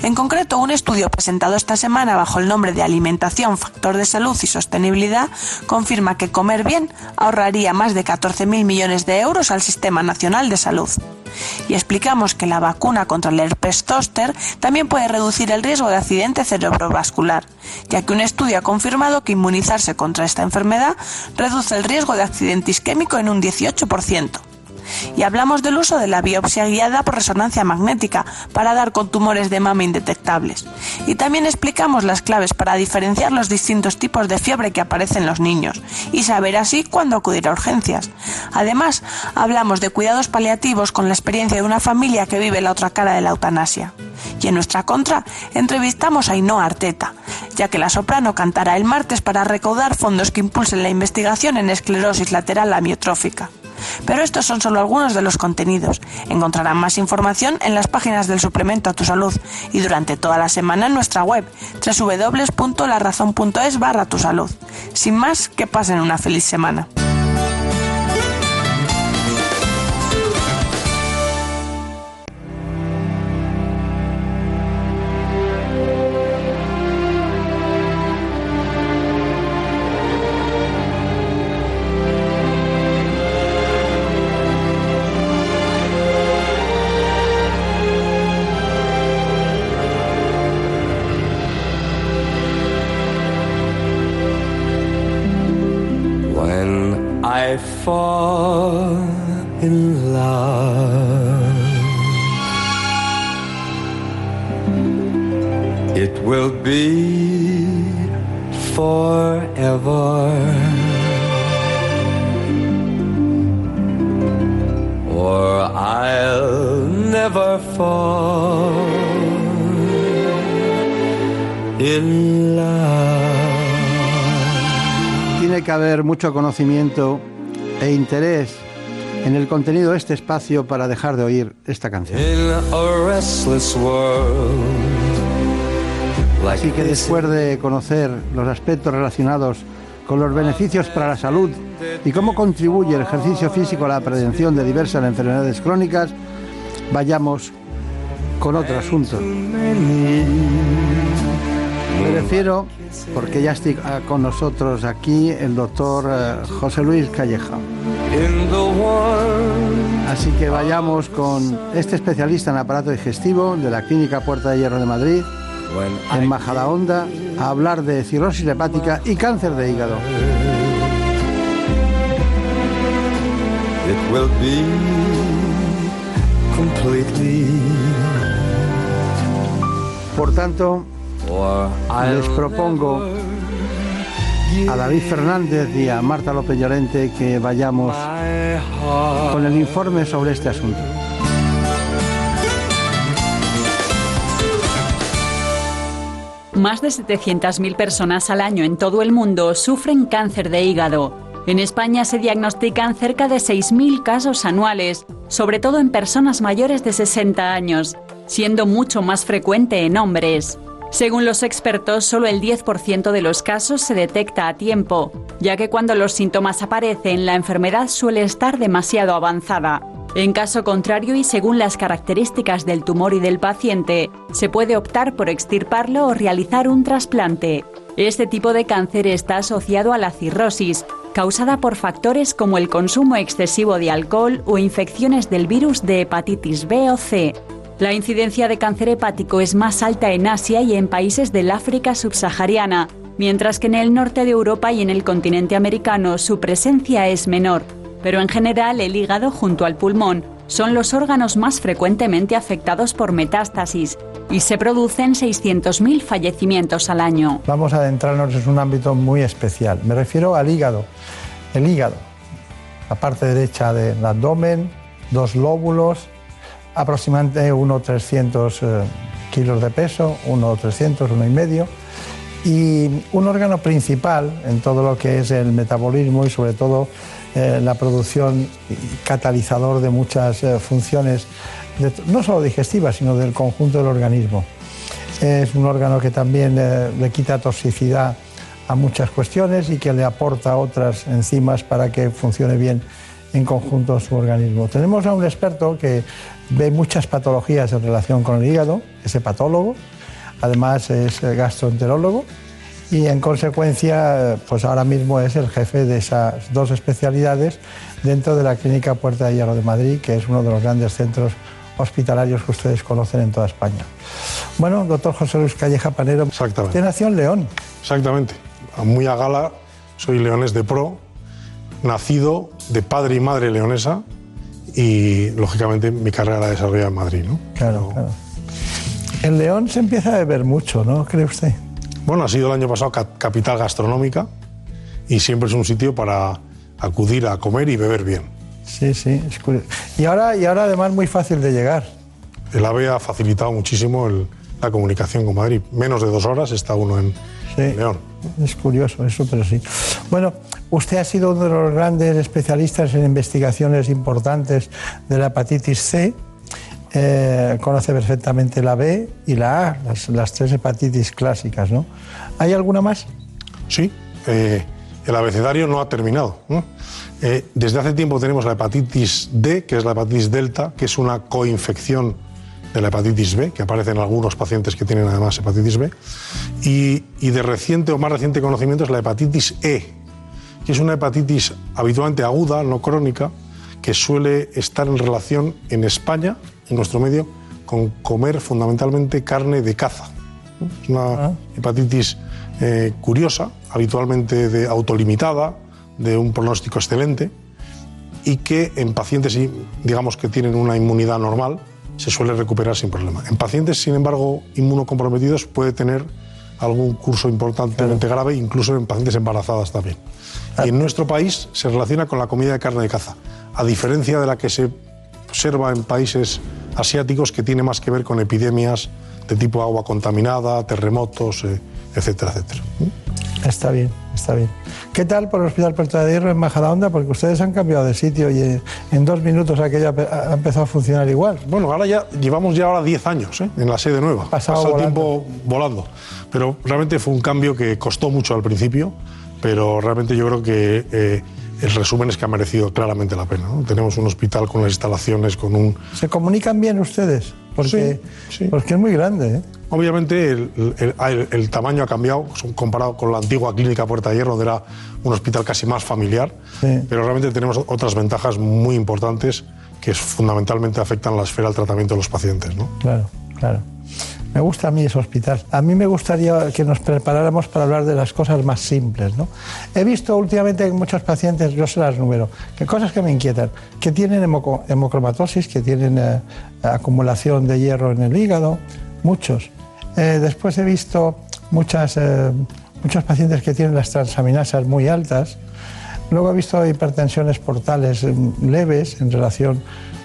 En concreto, un estudio presentado esta semana bajo el nombre de Alimentación, Factor de Salud y Sostenibilidad confirma que comer bien ahorraría más de 14.000 millones de euros al Sistema Nacional de Salud. Y explicamos que la vacuna contra el herpes zóster también puede reducir el riesgo de accidente cerebrovascular, ya que un estudio ha confirmado que inmunizarse contra esta enfermedad reduce el riesgo de accidente isquémico en un 18% y hablamos del uso de la biopsia guiada por resonancia magnética para dar con tumores de mama indetectables. Y también explicamos las claves para diferenciar los distintos tipos de fiebre que aparecen en los niños y saber así cuándo acudir a urgencias. Además, hablamos de cuidados paliativos con la experiencia de una familia que vive la otra cara de la eutanasia. Y en nuestra contra, entrevistamos a Ainhoa Arteta, ya que la soprano cantará el martes para recaudar fondos que impulsen la investigación en esclerosis lateral amiotrófica. Pero estos son solo algunos de los contenidos. Encontrarán más información en las páginas del suplemento a tu salud y durante toda la semana en nuestra web www.larazón.es barra tu salud. Sin más, que pasen una feliz semana. I fall in love, it will be forever. Or I'll never fall in love. Tiene que haber mucho conocimiento e interés en el contenido de este espacio para dejar de oír esta canción. Así que después de conocer los aspectos relacionados con los beneficios para la salud y cómo contribuye el ejercicio físico a la prevención de diversas enfermedades crónicas, vayamos con otro asunto. Me refiero, porque ya está con nosotros aquí el doctor eh, José Luis Calleja. Así que vayamos con este especialista en aparato digestivo de la Clínica Puerta de Hierro de Madrid, en Majadahonda, a hablar de cirrosis hepática y cáncer de hígado. it will be completely. Por tanto, les propongo a David Fernández y a Marta López Llorente que vayamos con el informe sobre este asunto. Más de 700.000 personas al año en todo el mundo sufren cáncer de hígado. En España se diagnostican cerca de 6.000 casos anuales, sobre todo en personas mayores de 60 años, siendo mucho más frecuente en hombres. Según los expertos, solo el 10% de los casos se detecta a tiempo, ya que cuando los síntomas aparecen, la enfermedad suele estar demasiado avanzada. En caso contrario y según las características del tumor y del paciente, se puede optar por extirparlo o realizar un trasplante. Este tipo de cáncer está asociado a la cirrosis, causada por factores como el consumo excesivo de alcohol o infecciones del virus de hepatitis B o C. La incidencia de cáncer hepático es más alta en Asia y en países del África subsahariana, mientras que en el norte de Europa y en el continente americano su presencia es menor. Pero en general el hígado junto al pulmón son los órganos más frecuentemente afectados por metástasis y se producen 600.000 fallecimientos al año. Vamos a adentrarnos en un ámbito muy especial. Me refiero al hígado. El hígado, la parte derecha del abdomen, dos lóbulos, aproximadamente 1,300 eh, kilos de peso, 1,300, 1,5 y un órgano principal en todo lo que es el metabolismo y sobre todo eh, la producción y catalizador de muchas eh, funciones, no solo digestivas, sino del conjunto del organismo. Es un órgano que también le quita toxicidad a muchas cuestiones y que le aporta otras enzimas para que funcione bien en conjunto su organismo. Tenemos a un experto que ve muchas patologías en relación con el hígado, es hepatólogo, además es gastroenterólogo y en consecuencia, pues ahora mismo es el jefe de esas dos especialidades dentro de la Clínica Puerta de Hierro de Madrid, que es uno de los grandes centros hospitalarios que ustedes conocen en toda España. Bueno, doctor José Luis Calleja Panero, usted nació en León. Exactamente. Muy a gala, soy leonés de pro, nacido de padre y madre leonesa y, lógicamente, mi carrera la desarrollé en Madrid. ¿no? Claro, claro. En León se empieza a beber mucho, ¿no? ¿Cree usted? Bueno, ha sido el año pasado cap- capital gastronómica y siempre es un sitio para acudir a comer y beber bien. Sí, sí, es curioso. Y ahora, y ahora además muy fácil de llegar. El AVE ha facilitado muchísimo el- la comunicación con Madrid. Menos de dos horas está uno en León. Es curioso eso, pero sí. Bueno, usted ha sido uno de los grandes especialistas en investigaciones importantes de la hepatitis C. Eh, conoce perfectamente la B y la A, las, las tres hepatitis clásicas, ¿no? ¿Hay alguna más? Sí, eh, el abecedario no ha terminado. ¿no? Eh, desde hace tiempo tenemos la hepatitis D, que es la hepatitis delta, que es una coinfección de la hepatitis B, que aparece en algunos pacientes que tienen además hepatitis B. Y, y de reciente o más reciente conocimiento es la hepatitis E, que es una hepatitis habitualmente aguda, no crónica, que suele estar en relación en España, en nuestro medio, con comer fundamentalmente carne de caza. Es una hepatitis eh, curiosa, habitualmente de autolimitada, de un pronóstico excelente y que en pacientes, digamos, que tienen una inmunidad normal, se suele recuperar sin problema. En pacientes, sin embargo, inmunocomprometidos puede tener algún curso importantemente grave, incluso en pacientes embarazadas también. Y en nuestro país se relaciona con la comida de carne de caza, a diferencia de la que se observa en países asiáticos que tiene más que ver con epidemias de tipo agua contaminada, terremotos, eh, etcétera, etcétera. Está bien, está bien. ¿Qué tal por el Hospital Puerta de Hierro en Majadahonda? Porque ustedes han cambiado de sitio y eh, en dos minutos aquello ha empezado a funcionar igual. Bueno, ahora ya llevamos ya ahora 10 años ¿eh? en la sede nueva. Pasado Pasa el tiempo volando. Pero realmente fue un cambio que costó mucho al principio, pero realmente yo creo que eh, el resumen es que ha merecido claramente la pena. ¿no? Tenemos un hospital con las instalaciones, con un... ¿Se comunican bien ustedes? Porque, porque es muy grande. ¿eh? Obviamente el, el- el- el tamaño ha cambiado comparado con la antigua clínica Puerta de Hierro, donde era un hospital casi más familiar, Sí. pero realmente tenemos otras ventajas muy importantes que fundamentalmente afectan la esfera del tratamiento de los pacientes. ¿no? Claro, claro. Me gusta a mí ese hospital. A mí me gustaría que nos preparáramos para hablar de las cosas más simples. ¿no? He visto últimamente en muchos pacientes, yo se las número, que cosas que me inquietan, que tienen hemocromatosis, que tienen eh, acumulación de hierro en el hígado, muchos. Eh, después he visto muchas, eh, muchos pacientes que tienen las transaminasas muy altas. Luego he visto hipertensiones portales eh, leves en relación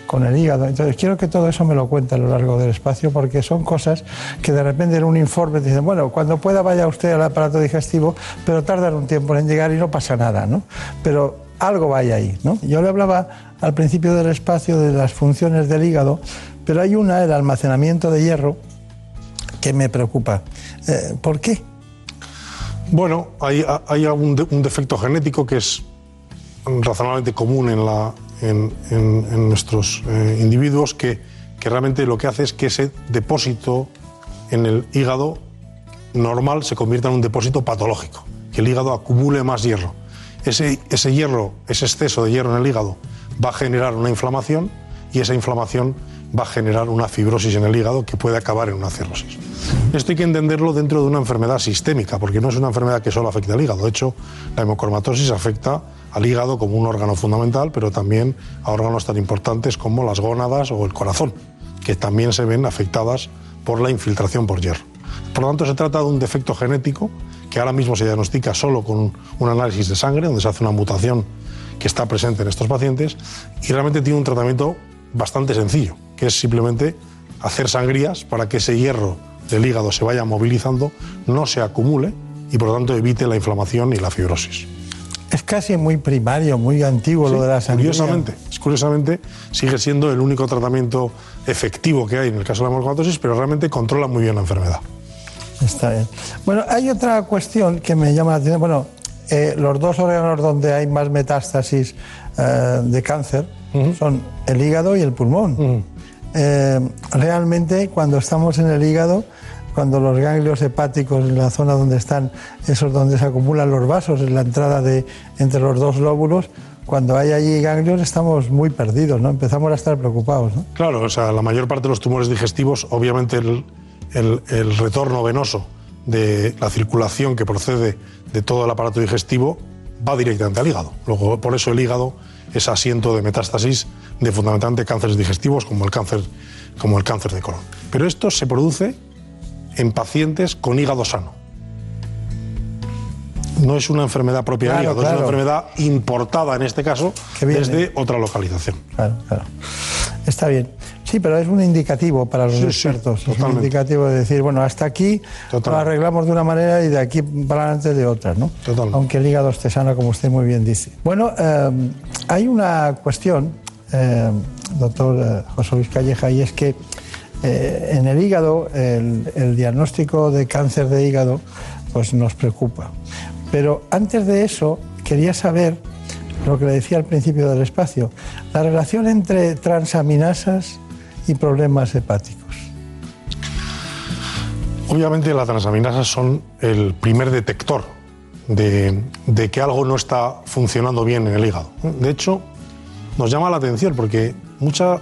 con el hígado. Entonces quiero que todo eso me lo cuente a lo largo del espacio porque son cosas que de repente en un informe dicen, bueno, cuando pueda vaya usted al aparato digestivo, pero tardan un tiempo en llegar y no pasa nada, ¿no? Pero algo vaya ahí, ¿no? Yo le hablaba al principio del espacio de las funciones del hígado, pero hay una, el almacenamiento de hierro, que me preocupa. Eh, ¿Por qué? Bueno, hay, hay un, de- un defecto genético que es razonablemente común en, la, en, nuestros eh, individuos que, que realmente lo que hace es que ese depósito en el hígado normal se convierta en un depósito patológico, que el hígado acumule más hierro. Ese, ese hierro, ese exceso de hierro en el hígado va a generar una inflamación y esa inflamación va a generar una fibrosis en el hígado que puede acabar en una cirrosis. Esto hay que entenderlo dentro de una enfermedad sistémica, porque no es una enfermedad que solo afecta al hígado. De hecho, la hemocromatosis afecta al hígado como un órgano fundamental, pero también a órganos tan importantes como las gónadas o el corazón, que también se ven afectadas por la infiltración por hierro. Por lo tanto, se trata de un defecto genético que ahora mismo se diagnostica solo con un análisis de sangre, donde se hace una mutación que está presente en estos pacientes y realmente tiene un tratamiento bastante sencillo, que es simplemente hacer sangrías para que ese hierro del hígado se vaya movilizando, no se acumule y por lo tanto evite la inflamación y la fibrosis. Es casi muy primario, muy antiguo lo de la sangría. Curiosamente, curiosamente sigue siendo el único tratamiento efectivo que hay en el caso de la hemocromatosis, pero realmente controla muy bien la enfermedad. Está bien. Bueno, hay otra cuestión que me llama la atención. Bueno, eh, los dos órganos donde hay más metástasis eh, de cáncer son el hígado y el pulmón. Eh, realmente, cuando estamos en el hígado, cuando los ganglios hepáticos, en la zona donde están, esos donde se acumulan los vasos, en la entrada de entre los dos lóbulos, cuando hay allí ganglios estamos muy perdidos, ¿no? Empezamos a estar preocupados. Claro, o sea, la mayor parte de los tumores digestivos, obviamente el, el- el retorno venoso de la circulación que procede de todo el aparato digestivo va directamente al hígado. Luego, por eso el hígado es asiento de metástasis de fundamentalmente cánceres digestivos como el cáncer, como el cáncer de colon. Pero esto se produce en pacientes con hígado sano. No es una enfermedad propia del Claro, hígado, es una enfermedad importada en este caso desde otra localización. Claro, claro. Está bien. Sí, pero es un indicativo para los Sí, sí, expertos. es un indicativo de decir, bueno, hasta aquí lo arreglamos de una manera y de aquí para adelante de otra, ¿no? Aunque el hígado esté sano, como usted muy bien dice. Bueno, eh, hay una cuestión, eh, doctor eh, José Luis Calleja, y es que eh, en el hígado, el, el diagnóstico de cáncer de hígado, pues nos preocupa. Pero antes de eso, quería saber lo que le decía al principio del espacio, la relación entre transaminasas y problemas hepáticos. Obviamente las transaminasas son el primer detector de, de que algo no está funcionando bien en el hígado. De hecho, nos llama la atención porque mucha,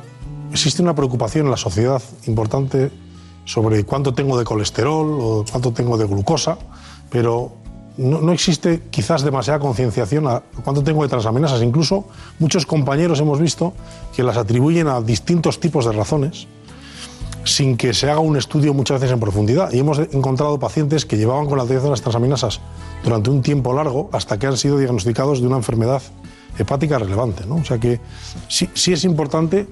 existe una preocupación en la sociedad importante sobre cuánto tengo de colesterol o cuánto tengo de glucosa, pero no, existe quizás demasiada concienciación a cuánto tengo de transaminasas. Incluso muchos compañeros hemos visto que las atribuyen a distintos tipos de razones sin que se haga un estudio muchas veces en profundidad. Y hemos encontrado pacientes que llevaban con la alteración de las transaminasas durante un tiempo largo hasta que han sido diagnosticados de una enfermedad hepática relevante. ¿no? O sea que sí, sí es importante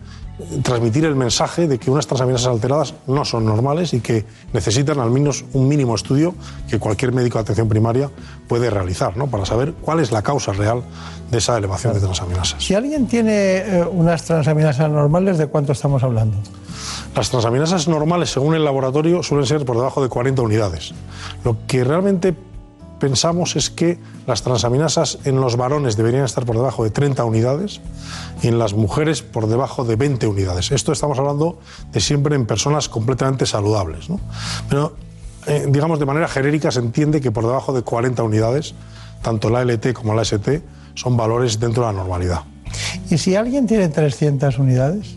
transmitir el mensaje de que unas transaminasas alteradas no son normales y que necesitan al menos un mínimo estudio que cualquier médico de atención primaria puede realizar ¿no? para saber cuál es la causa real de esa elevación de transaminasas. Si alguien tiene eh, unas transaminasas normales, ¿de cuánto estamos hablando? Las transaminasas normales, según el laboratorio, suelen ser por debajo de 40 unidades. Lo que realmente pensamos es que las transaminasas en los varones deberían estar por debajo de 30 unidades y en las mujeres por debajo de 20 unidades. Esto estamos hablando de siempre en personas completamente saludables. ¿no? Pero, eh, digamos, de manera genérica se entiende que por debajo de 40 unidades, tanto la LT como la ST son valores dentro de la normalidad. ¿Y si alguien tiene 300 unidades?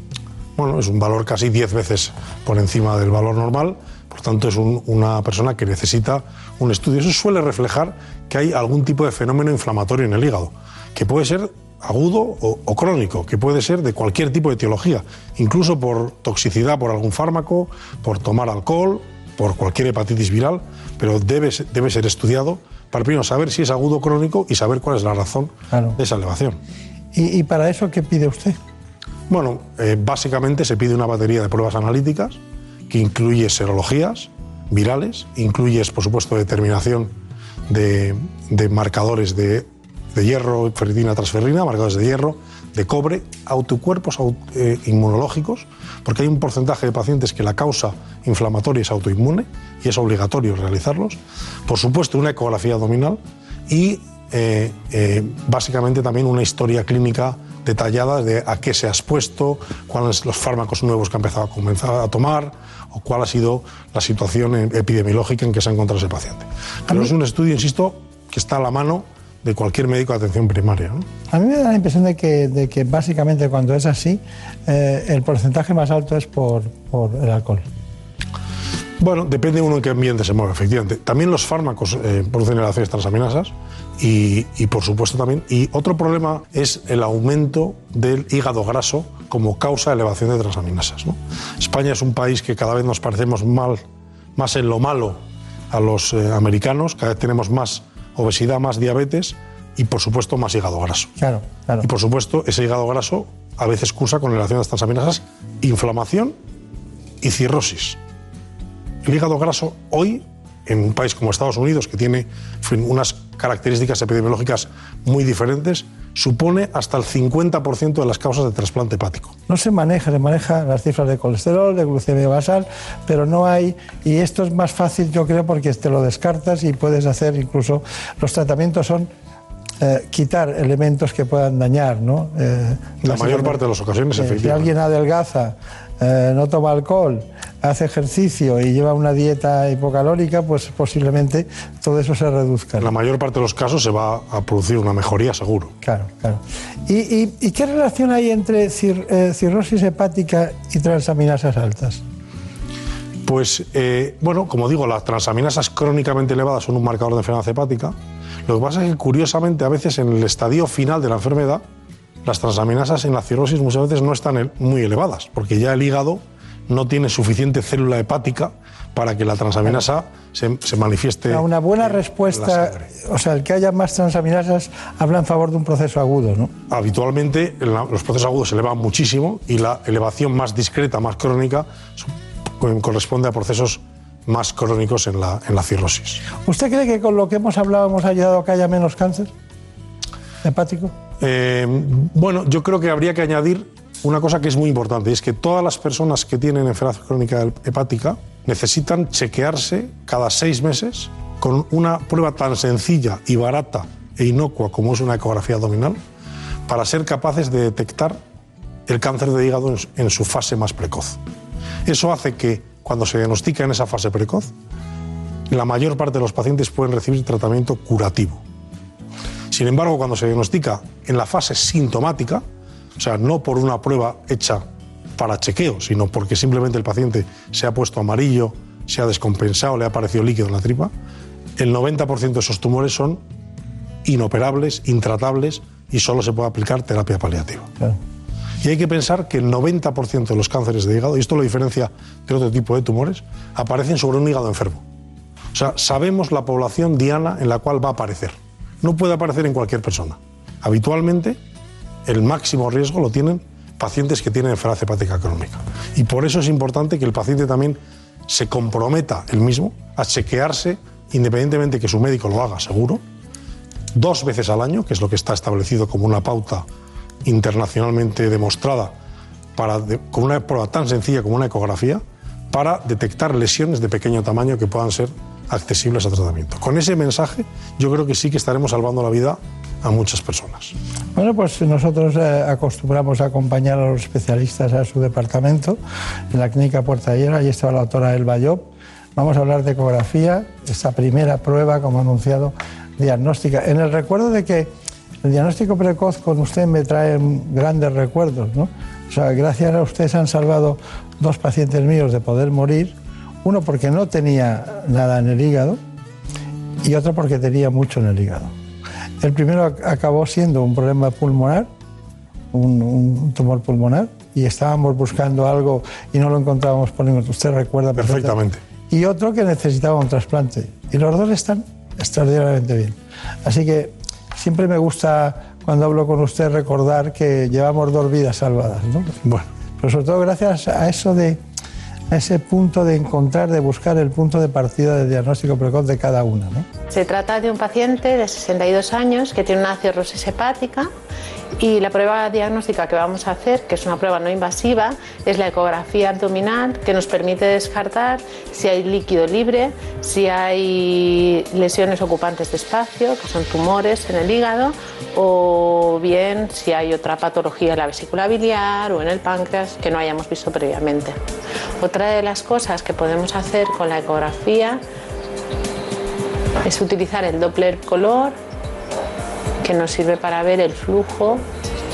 Bueno, es un valor casi 10 veces por encima del valor normal, por tanto es un- una persona que necesita un estudio. Eso suele reflejar que hay algún tipo de fenómeno inflamatorio en el hígado, que puede ser agudo o, o crónico, que puede ser de cualquier tipo de etiología, incluso por toxicidad por algún fármaco, por tomar alcohol, por cualquier hepatitis viral, pero debe, debe ser estudiado para primero saber si es agudo o crónico y saber cuál es la razón de esa elevación. ¿Y, y para eso qué pide usted? Bueno, eh, básicamente se pide una batería de pruebas analíticas que incluye serologías virales, incluye, por supuesto, determinación de, de marcadores de, de hierro, ferritina, transferrina, marcadores de hierro, de cobre, autocuerpos au- eh, inmunológicos, porque hay un porcentaje de pacientes que la causa inflamatoria es autoinmune y es obligatorio realizarlos. Por supuesto, una ecografía abdominal y eh, eh, básicamente también una historia clínica detallada de a qué se ha expuesto, cuáles son los fármacos nuevos que ha empezado a comenzar a tomar o cuál ha sido la situación eh, epidemiológica en que se ha encontrado ese paciente. Pero es un estudio, insisto, que está a la mano de cualquier médico de atención primaria. ¿no? A mí me da la impresión de que, de que básicamente cuando es así, eh, el porcentaje más alto es por, por el alcohol. Bueno, depende uno en qué ambiente se mueve, efectivamente. También los fármacos eh, producen elevaciones transaminasas y, y, por supuesto también. Y otro problema es el aumento del hígado graso como causa de elevación de transaminasas. ¿no? España es un país que cada vez nos parecemos mal, más en lo malo a los eh, americanos, cada vez tenemos más obesidad, más diabetes y por supuesto más hígado graso. Claro, claro. Y por supuesto ese hígado graso a veces cursa con elevación de las transaminasas, inflamación y cirrosis. El hígado graso hoy, en un país como Estados Unidos, que tiene unas características epidemiológicas muy diferentes, supone hasta el 50% de las causas de trasplante hepático. No se maneja, se maneja las cifras de colesterol, de glucemia basal, pero no hay, y esto es más fácil yo creo porque te lo descartas y puedes hacer incluso, los tratamientos son eh, quitar elementos que puedan dañar, ¿no? Eh, La mayor parte de las ocasiones, eh, Si efectivamente. alguien adelgaza, eh, no toma alcohol, hace ejercicio y lleva una dieta hipocalórica, pues posiblemente todo eso se reduzca. En la mayor parte de los casos se va a producir una mejoría seguro. Claro, claro. ¿Y, y- y qué relación hay entre cir- eh, cirrosis hepática y transaminasas altas? Pues, eh, bueno, como digo, las transaminasas crónicamente elevadas son un marcador de enfermedad hepática. Lo que pasa es que, curiosamente, a veces en el estadio final de la enfermedad, las transaminasas en la cirrosis muchas veces no están muy elevadas, porque ya el hígado no tiene suficiente célula hepática para que la transaminasa se, se manifieste. Una- Una buena en respuesta, o sea, el que haya más transaminasas habla en favor de un proceso agudo, ¿no? Habitualmente los procesos agudos se elevan muchísimo y la elevación más discreta, más crónica, corresponde a procesos más crónicos en la, en la cirrosis. ¿Usted cree que con lo que hemos hablado hemos ayudado a que haya menos cáncer hepático? Eh, bueno, yo creo que habría que añadir una cosa que es muy importante, y es que todas las personas que tienen enfermedad crónica hepática necesitan chequearse cada seis meses con una prueba tan sencilla y barata e inocua como es una ecografía abdominal para ser capaces de detectar el cáncer de hígado en su- fase más precoz. Eso hace que cuando se diagnostica en esa fase precoz, la mayor parte de los pacientes pueden recibir tratamiento curativo. Sin embargo, cuando se diagnostica en la fase sintomática, o sea, no por una prueba hecha para chequeo, sino porque simplemente el paciente se ha puesto amarillo, se ha descompensado, le ha aparecido líquido en la tripa, el 90% de esos tumores son inoperables, intratables y solo se puede aplicar terapia paliativa. Y hay que pensar que el 90% de los cánceres de hígado, y esto lo diferencia de otro tipo de tumores, aparecen sobre un hígado enfermo. O sea, sabemos la población diana en la cual va a aparecer. No puede aparecer en cualquier persona. Habitualmente, el máximo riesgo lo tienen pacientes que tienen enfermedad hepática crónica. Y por eso es importante que el paciente también se comprometa él mismo a chequearse, independientemente que su médico lo haga seguro, dos veces al año, que es lo que está establecido como una pauta internacionalmente demostrada para, con una prueba tan sencilla como una ecografía, para detectar lesiones de pequeño tamaño que puedan ser accesibles a tratamiento. Con ese mensaje yo creo que sí que estaremos salvando la vida a muchas personas. Bueno, pues nosotros eh, acostumbramos a acompañar a los especialistas a su departamento, en la clínica Puerta de Hierro, allí estaba la doctora Elba Job. Vamos a hablar de ecografía, esta primera prueba, como anunciado, diagnóstica. En el recuerdo de que el diagnóstico precoz con usted me trae grandes recuerdos, ¿no? O sea, gracias a usted se han salvado dos pacientes míos de poder morir, uno porque no tenía nada en el hígado y otro porque tenía mucho en el hígado. El primero ac- acabó siendo un problema pulmonar, un, un tumor pulmonar, y estábamos buscando algo y no lo encontrábamos por ningún. Usted recuerda Perfectamente. Y otro que necesitaba un trasplante. Y los dos están extraordinariamente bien. Así que siempre me gusta, cuando hablo con usted, recordar que llevamos dos vidas salvadas. ¿no? Bueno. Pero sobre todo gracias a eso de ese punto de encontrar, de buscar el punto de partida del diagnóstico precoz de cada una. Se trata de un paciente de 62 años que tiene una cirrosis hepática y la prueba diagnóstica que vamos a hacer, que es una prueba no invasiva, es la ecografía abdominal que nos permite descartar si hay líquido libre, si hay lesiones ocupantes de espacio, que son tumores en el hígado, o bien si hay otra patología en la vesícula biliar o en el páncreas que no hayamos visto previamente. Otra de las cosas que podemos hacer con la ecografía es utilizar el Doppler color que nos sirve para ver el flujo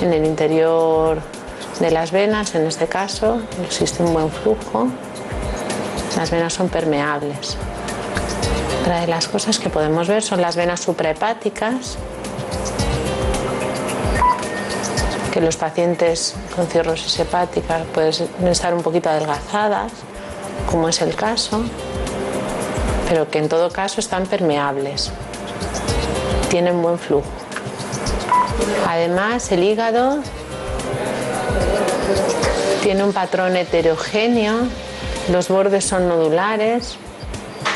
en el interior de las venas, en este caso existe un buen flujo, las venas son permeables. Otra de las cosas que podemos ver son las venas suprahepáticas, que los pacientes con cirrosis hepática pueden estar un poquito adelgazadas, como es el caso, pero que en todo caso están permeables, tienen buen flujo. Además, el hígado tiene un patrón heterogéneo, los bordes son nodulares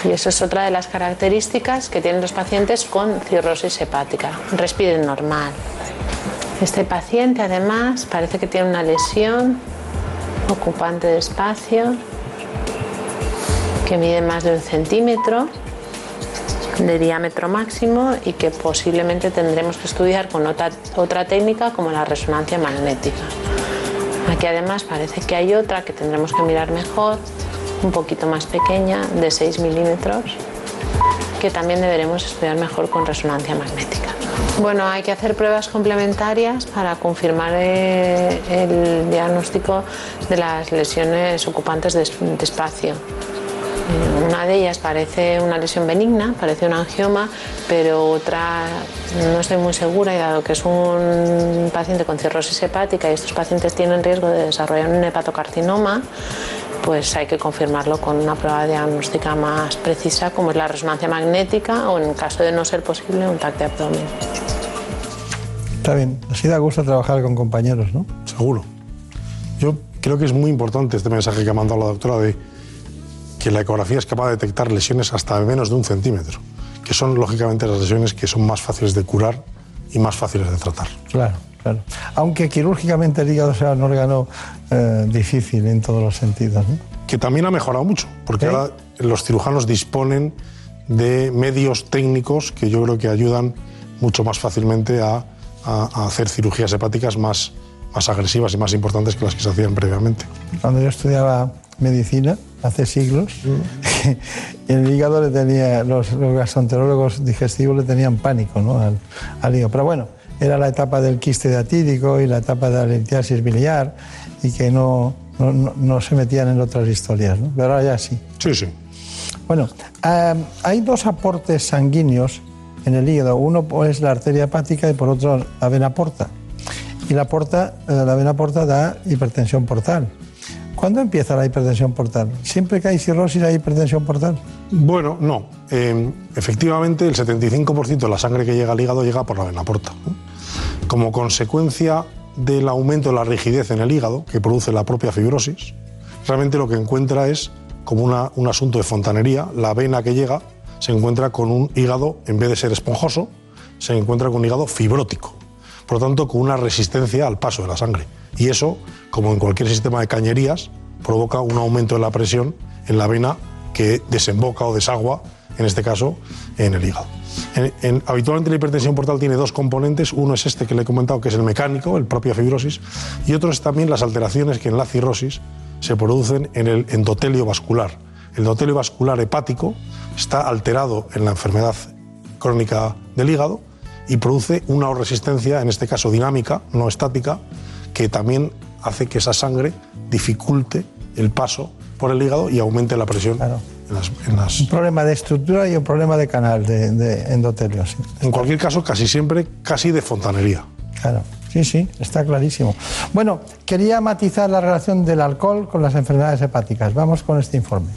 y eso es otra de las características que tienen los pacientes con cirrosis hepática. Respiren normal. Este paciente además parece que tiene una lesión ocupante de espacio que mide más de un centímetro de diámetro máximo y que posiblemente tendremos que estudiar con otra, otra técnica como la resonancia magnética. Aquí además parece que hay otra que tendremos que mirar mejor, un poquito más pequeña, de 6 milímetros, que también deberemos estudiar mejor con resonancia magnética. Bueno, hay que hacer pruebas complementarias para confirmar eh, el diagnóstico de las lesiones ocupantes de, de espacio. Una de ellas parece una lesión benigna, parece un angioma, pero otra no estoy muy segura y dado que es un paciente con cirrosis hepática y estos pacientes tienen riesgo de desarrollar un hepatocarcinoma, pues hay que confirmarlo con una prueba diagnóstica más precisa como es la resonancia magnética o en caso de no ser posible un TAC de abdomen. Está bien, así da gusto trabajar con compañeros, ¿no? Seguro. Yo creo que es muy importante este mensaje que ha mandado la doctora de que la ecografía es capaz de detectar lesiones hasta menos de un centímetro, que son lógicamente las lesiones que son más fáciles de curar y más fáciles de tratar. Claro, claro. Aunque quirúrgicamente el hígado sea un órgano eh, difícil en todos los sentidos, ¿no? Que también ha mejorado mucho, porque ¿Eh? ahora los cirujanos disponen de medios técnicos que yo creo que ayudan mucho más fácilmente a, a- a hacer cirugías hepáticas más, más agresivas y más importantes que las que se hacían previamente. Cuando yo estudiaba medicina, hace siglos, el hígado le tenía, los, los gastroenterólogos digestivos le tenían pánico ¿no? al, al hígado. Pero bueno, era la etapa del quiste diatídico y la etapa de la litiasis biliar y que no, no, no- se metían en otras historias, ¿no? Pero ahora ya sí. Sí, sí. Bueno, hay dos aportes sanguíneos en el hígado. Uno es la arteria hepática y por otro la vena porta. Y la, porta, eh, la vena porta da hipertensión portal. ¿Cuándo empieza la hipertensión portal? ¿Siempre que hay cirrosis hay hipertensión portal? Bueno, no. Eh, efectivamente, el 75% de la sangre que llega al hígado llega por la vena porta. Como consecuencia del aumento de la rigidez en el hígado, que produce la propia fibrosis, realmente lo que encuentra es como una- un asunto de fontanería. La vena que llega se encuentra con un hígado, en vez de ser esponjoso, se encuentra con un hígado fibrótico. Por lo tanto, con una resistencia al paso de la sangre. Y eso, como en cualquier sistema de cañerías, provoca un aumento de la presión en la vena que desemboca o desagua, en este caso, en el hígado. En- en- habitualmente la hipertensión portal tiene dos componentes. Uno es este que le he comentado, que es el mecánico, el propia fibrosis, y otro es también las alteraciones que en la cirrosis se producen en el endotelio vascular. El endotelio vascular hepático está alterado en la enfermedad crónica del hígado y produce una resistencia, en este caso dinámica, no estática, que también hace que esa sangre dificulte el paso por el hígado y aumente la presión en las- en las Un problema de estructura y un problema de canal de, de endotelio. sí. En cualquier caso, casi siempre, casi de fontanería. Claro, sí, sí, está clarísimo. Bueno, quería matizar la relación del alcohol con las enfermedades hepáticas. Vamos con este informe.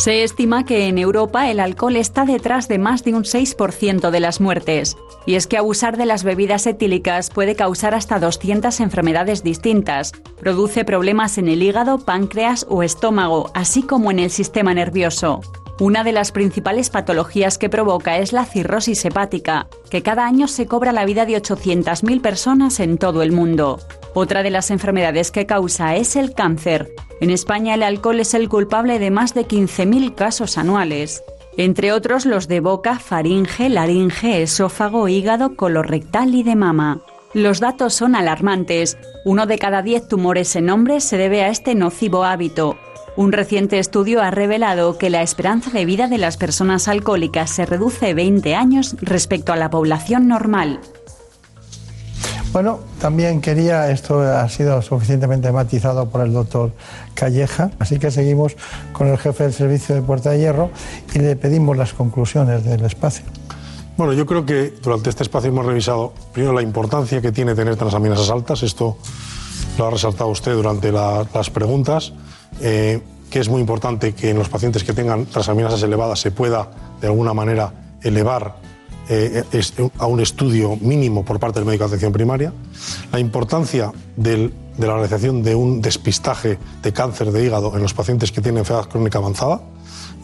Se estima que en Europa el alcohol está detrás de más de un 6% de las muertes. Y es que abusar de las bebidas etílicas puede causar hasta 200 enfermedades distintas. Produce problemas en el hígado, páncreas o estómago, así como en el sistema nervioso. Una de las principales patologías que provoca es la cirrosis hepática, que cada año se cobra la vida de 800.000 personas en todo el mundo. Otra de las enfermedades que causa es el cáncer. En España el alcohol es el culpable de más de 15.000 casos anuales. Entre otros los de boca, faringe, laringe, esófago, hígado, colorectal y de mama. Los datos son alarmantes. Uno de cada diez tumores en hombres se debe a este nocivo hábito. Un reciente estudio ha revelado que la esperanza de vida de las personas alcohólicas se reduce 20 años respecto a la población normal. Bueno, también quería, esto ha sido suficientemente matizado por el doctor Calleja, así que seguimos con el jefe del servicio de Puerta de Hierro y le pedimos las conclusiones del espacio. Bueno, yo creo que durante este espacio hemos revisado primero la importancia que tiene tener transaminasas altas. Esto lo ha resaltado usted durante la- las preguntas, eh, que es muy importante que en los pacientes que tengan transaminasas elevadas se pueda de alguna manera elevar eh, a un estudio mínimo por parte del médico de atención primaria. La importancia de la realización de un despistaje de cáncer de hígado en los pacientes que tienen enfermedad crónica avanzada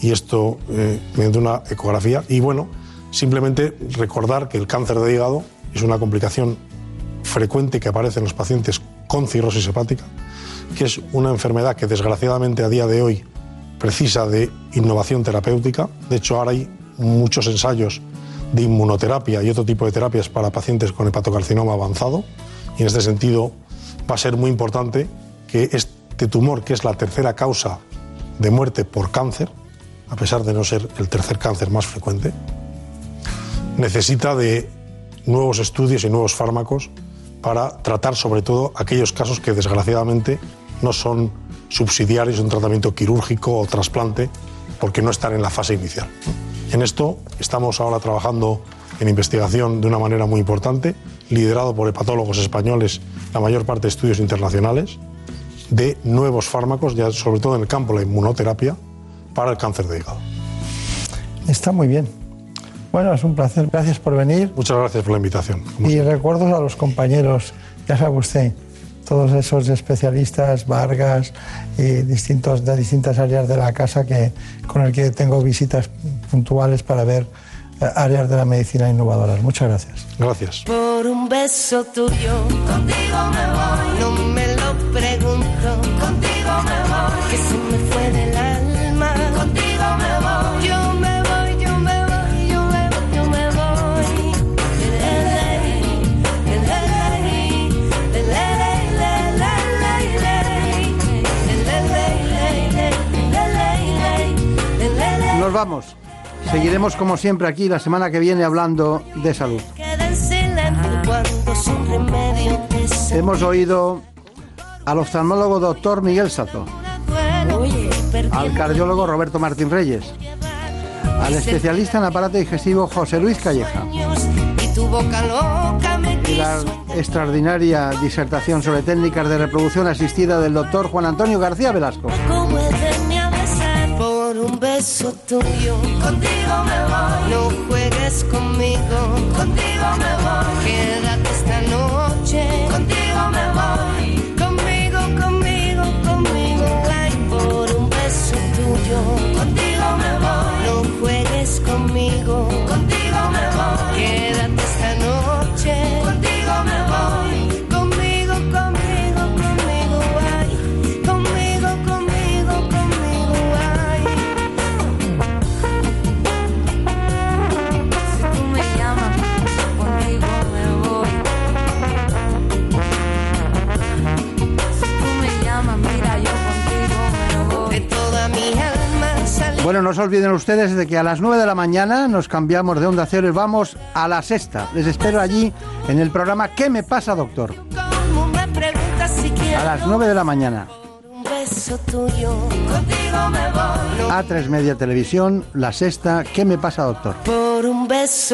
y esto eh, mediante una ecografía. Y bueno, simplemente recordar que el cáncer de hígado es una complicación frecuente que aparece en los pacientes con cirrosis hepática, que es una enfermedad que desgraciadamente a día de hoy precisa de innovación terapéutica. De hecho, ahora hay muchos ensayos de inmunoterapia y otro tipo de terapias para pacientes con hepatocarcinoma avanzado. Y en este sentido va a ser muy importante que este tumor, que es la tercera causa de muerte por cáncer, a pesar de no ser el tercer cáncer más frecuente, necesita de nuevos estudios y nuevos fármacos para tratar sobre todo aquellos casos que desgraciadamente no son subsidiarios de un tratamiento quirúrgico o trasplante porque no están en la fase inicial. En esto estamos ahora trabajando en investigación de una manera muy importante, liderado por hepatólogos españoles, la mayor parte de estudios internacionales, de nuevos fármacos, ya sobre todo en el campo de la inmunoterapia, para el cáncer de hígado. Está muy bien. Bueno, es un placer. Gracias por venir. Muchas gracias por la invitación. Y recuerdos a los compañeros, ya sabe usted, todos esos especialistas, Vargas y distintos, de distintas áreas de la casa que, con el que tengo visitas puntuales para ver eh, áreas de la medicina innovadoras. Muchas gracias. Gracias. Por un beso tuyo, contigo me voy. No me vamos. Seguiremos como siempre aquí la semana que viene hablando de salud. Hemos oído al oftalmólogo doctor Miguel Sato. Al cardiólogo Roberto Martín Reyes, al especialista en aparato digestivo José Luis Calleja y la extraordinaria disertación sobre técnicas de reproducción asistida del doctor Juan Antonio García Velasco. Un beso tuyo. Contigo me voy. No juegues conmigo. Contigo me voy. Quédate esta noche. Contigo me voy. Conmigo, conmigo, conmigo. Ay, por un beso tuyo. Contigo me voy. No juegues conmigo. Bueno, no se olviden ustedes de que a las 9 de la mañana nos cambiamos de onda cero y vamos a la sexta. Les espero allí en el programa ¿Qué me pasa, doctor? A las 9 de la mañana. un beso tuyo. Contigo me voy. A3 Media Televisión, la sexta ¿Qué me pasa, doctor? Por un beso.